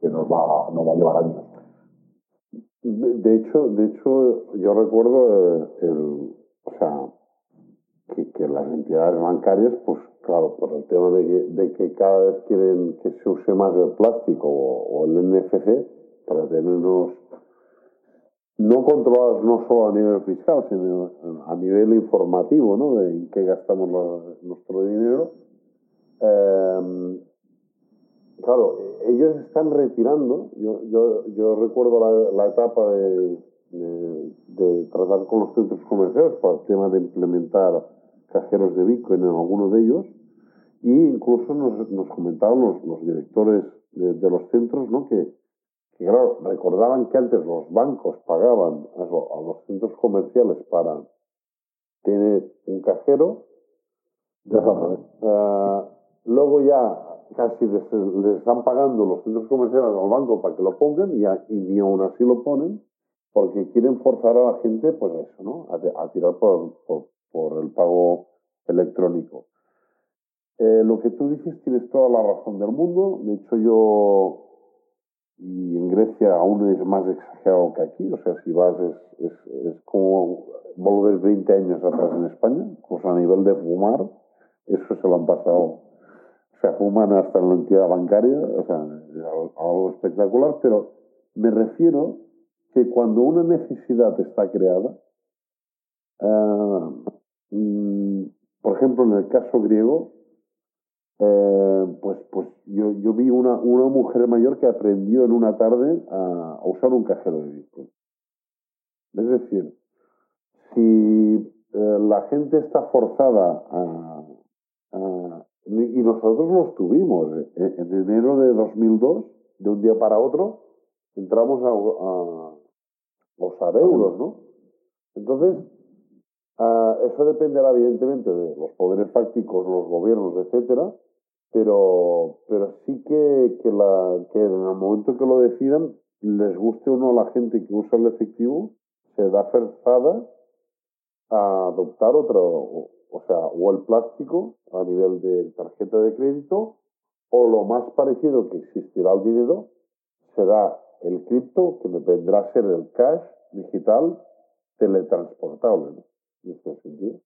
que, nos, va, nos va a llevar años. De, hecho, de hecho, yo recuerdo eh, el, o sea, que, las entidades bancarias, pues claro, por el tema de que, cada vez quieren que se use más el plástico o, el NFC para tenernos no controlados no solo a nivel fiscal, sino a nivel informativo, ¿no? De en qué gastamos nuestro dinero. Em, claro, ellos están retirando. Yo, yo, yo recuerdo la, la etapa de, tratar con los centros comerciales para el tema de implementar cajeros de Bitcoin en alguno de ellos. Y incluso nos, nos comentaban los, los directores de, de, los centros ¿no? que, que, claro, recordaban que antes los bancos pagaban a, los centros comerciales para tener un cajero. Uh, luego ya casi les, están pagando los centros comerciales al banco para que lo pongan y, y ni aún así lo ponen porque quieren forzar a la gente, pues eso, ¿no? A, tirar por, por, el pago electrónico. Eh, lo que tú dices tienes toda la razón del mundo. De hecho, yo, y en Grecia aún es más exagerado que aquí, o sea, si vas es, es, como volver 20 años atrás en España, pues a nivel de fumar, eso se lo han pasado. O sea, fuman hasta en la entidad bancaria, o sea, es algo espectacular, pero me refiero que cuando una necesidad está creada, mm, por ejemplo, en el caso griego, eh, pues, pues yo, yo vi una, una mujer mayor que aprendió en una tarde a, usar un cajero de Bitcoin. Es decir, si eh, la gente está forzada a, y nosotros los tuvimos eh, en enero de 2002, de un día para otro, entramos a, usar euros, ¿no? Entonces, ah, eso dependerá evidentemente de los poderes fácticos, los gobiernos, etcétera, pero, pero sí que, que, en el momento que lo decidan, les guste o no a la gente que usa el efectivo, se da forzada a adoptar otro, o, sea, o el plástico a nivel de tarjeta de crédito, o lo más parecido que existirá al dinero será el cripto, que vendrá a ser el cash digital teletransportable, ¿no? Este.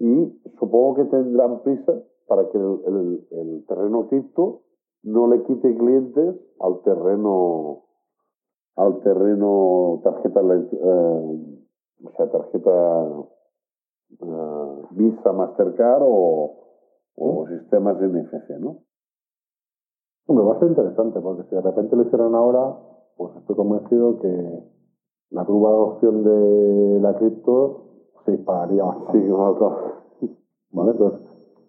Y supongo que tendrán prisa para que el, el, terreno cripto no le quite clientes al terreno al terreno tarjeta eh, o sea tarjeta eh, Visa Mastercard o, o sistemas NFC, ¿no? Hombre, va a ser interesante porque si de repente lo hicieran ahora, pues estoy convencido que la curva de adopción de la cripto se dispararía bastante. Sí, ¿Vale? Entonces,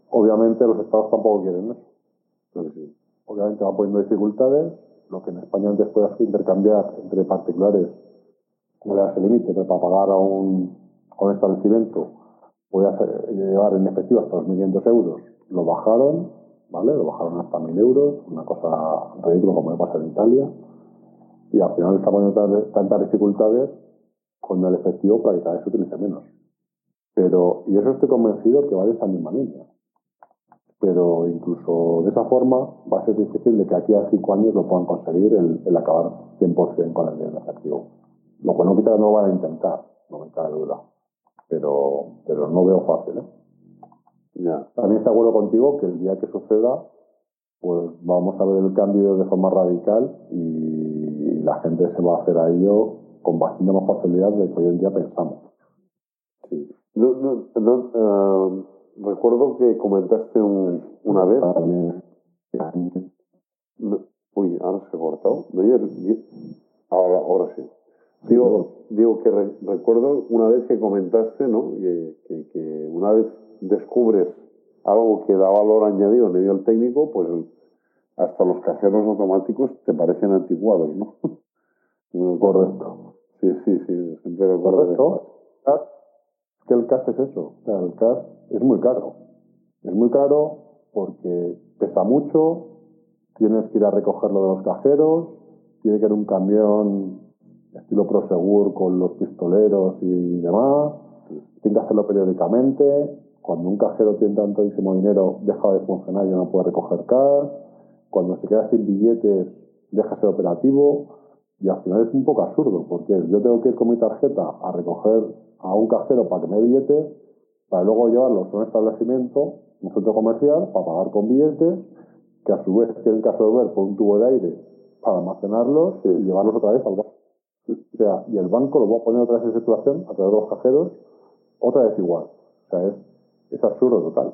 obviamente los estados tampoco quieren eso. Obviamente va poniendo dificultades, lo que en España antes puedas intercambiar entre particulares, no le das el límite, para pagar a un, a un establecimiento podías llevar en efectivo hasta 2.500 euros, lo bajaron, ¿vale? Lo bajaron hasta 1.000 euros, una cosa ridícula como me pasa en Italia y al final está poniendo tantas dificultades con el efectivo para que cada vez se utilice menos. Pero, y eso estoy convencido que va de esa misma línea. Pero incluso de esa forma va a ser difícil de que aquí a cinco años lo puedan conseguir el, acabar 100% con el dinero efectivo. Lo cual no quita no van a intentar, no me cabe duda. Pero, pero no veo fácil. ¿eh? También estoy de acuerdo contigo que el día que suceda, pues vamos a ver el cambio de forma radical y la gente se va a hacer a ello con bastante más facilidad de que hoy en día pensamos. Sí. Eh, recuerdo que comentaste una vez. uy, ahora se ha cortado. Ahora, ahora sí. Digo, digo que recuerdo una vez que comentaste, ¿no? Que, que, una vez descubres algo que da valor añadido a nivel técnico, pues hasta los cajeros automáticos te parecen anticuados, ¿no? [LAUGHS] Correcto. Sí, sí, sí, siempre Correcto. Es el CAS es eso. El CAS es muy caro. Es muy caro porque pesa mucho, tienes que ir a recogerlo de los cajeros, tiene que ir un camión estilo Prosegur con los pistoleros y demás, tiene que hacerlo periódicamente. Cuando un cajero tiene tantísimo dinero, deja de funcionar y no puede recoger cash. Cuando se queda sin billetes, deja de ser operativo. Y al final es un poco absurdo, porque yo tengo que ir con mi tarjeta a recoger a un cajero para que me billetes para luego llevarlos a un establecimiento, un centro comercial, para pagar con billetes, que a su vez tienen que absorber por un tubo de aire para almacenarlos y llevarlos otra vez al banco. O sea, y el banco lo va a poner otra vez en situación a través de los cajeros, otra vez igual. O sea, es, es absurdo total.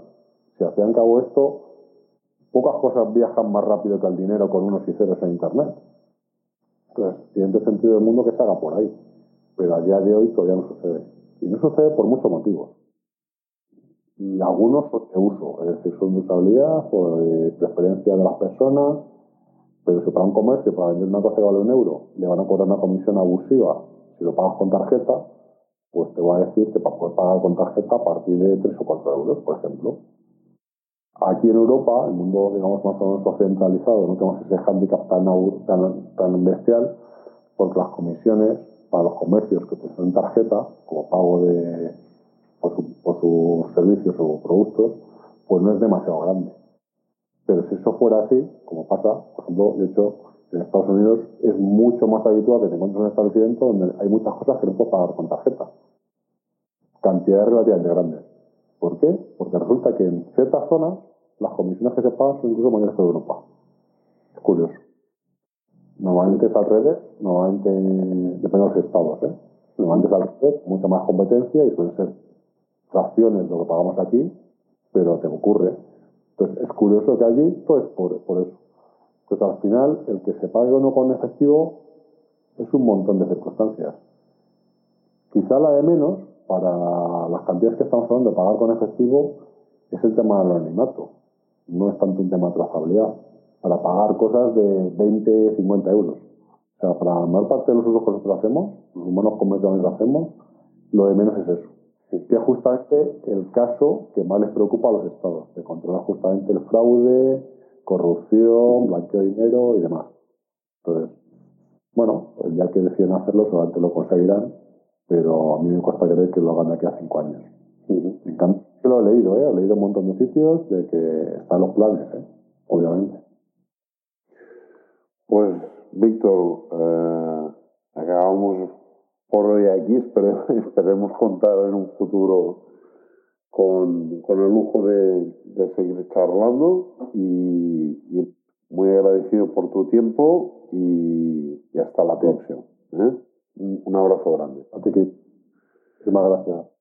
Si al fin y cabo esto, pocas cosas viajan más rápido que el dinero con unos y ceros en Internet. Entonces, tiene sentido del mundo que se haga por ahí. Pero a día de hoy todavía no sucede. Y no sucede por muchos motivos. Y algunos son de uso, es decir, son de usabilidad o de preferencia de las personas. Pero si para un comercio, para vender una cosa que vale un euro, le van a cobrar una comisión abusiva si lo pagas con tarjeta, pues te voy a decir que para poder pagar con tarjeta a partir de 3 o 4 euros, por ejemplo. Aquí en Europa, el mundo, digamos, más o menos occidentalizado, no tenemos ese hándicap tan, tan, tan bestial, porque las comisiones para los comercios que utilizan tarjeta, como pago de, por, sus servicios o productos, pues no es demasiado grande. Pero si eso fuera así, como pasa, por ejemplo, de hecho, en Estados Unidos es mucho más habitual que te encuentres en un establecimiento donde hay muchas cosas que no puedes pagar con tarjeta. Cantidades relativamente grandes. ¿Por qué? Porque resulta que en ciertas zonas las comisiones que se pagan son incluso mayores que en Europa. Es curioso. Normalmente es al revés, normalmente depende de los estados, ¿eh? Normalmente es al revés, mucha más competencia y suelen ser fracciones de lo que pagamos aquí, pero te ocurre. Entonces es curioso que allí, pues por, por eso. Pues al final, el que se pague o no con efectivo es un montón de circunstancias. Quizá la de menos para las cantidades que estamos hablando de pagar con efectivo es el tema del anonimato. No es tanto un tema de trazabilidad. Para pagar cosas de 20, 50 euros. O sea, para la mayor parte de los usos que nosotros hacemos, los humanos comerciales lo hacemos, lo de menos es eso. Que es justamente el caso que más les preocupa a los estados, de controlar justamente el fraude, corrupción, blanqueo de dinero y demás. Entonces, bueno, día que deciden hacerlo, seguramente lo conseguirán, pero a mí me cuesta creer que lo hagan de aquí a cinco años. En cambio, lo he leído, ¿eh? he leído un montón de sitios de que están los planes, ¿eh? obviamente. Pues, Víctor, eh, acabamos por hoy aquí, [LAUGHS] esperemos contar en un futuro con, con el lujo de, de seguir charlando y, y, muy agradecido por tu tiempo y, y hasta la próxima. ¿eh? Un, abrazo grande. A ti, Muchísimas gracias.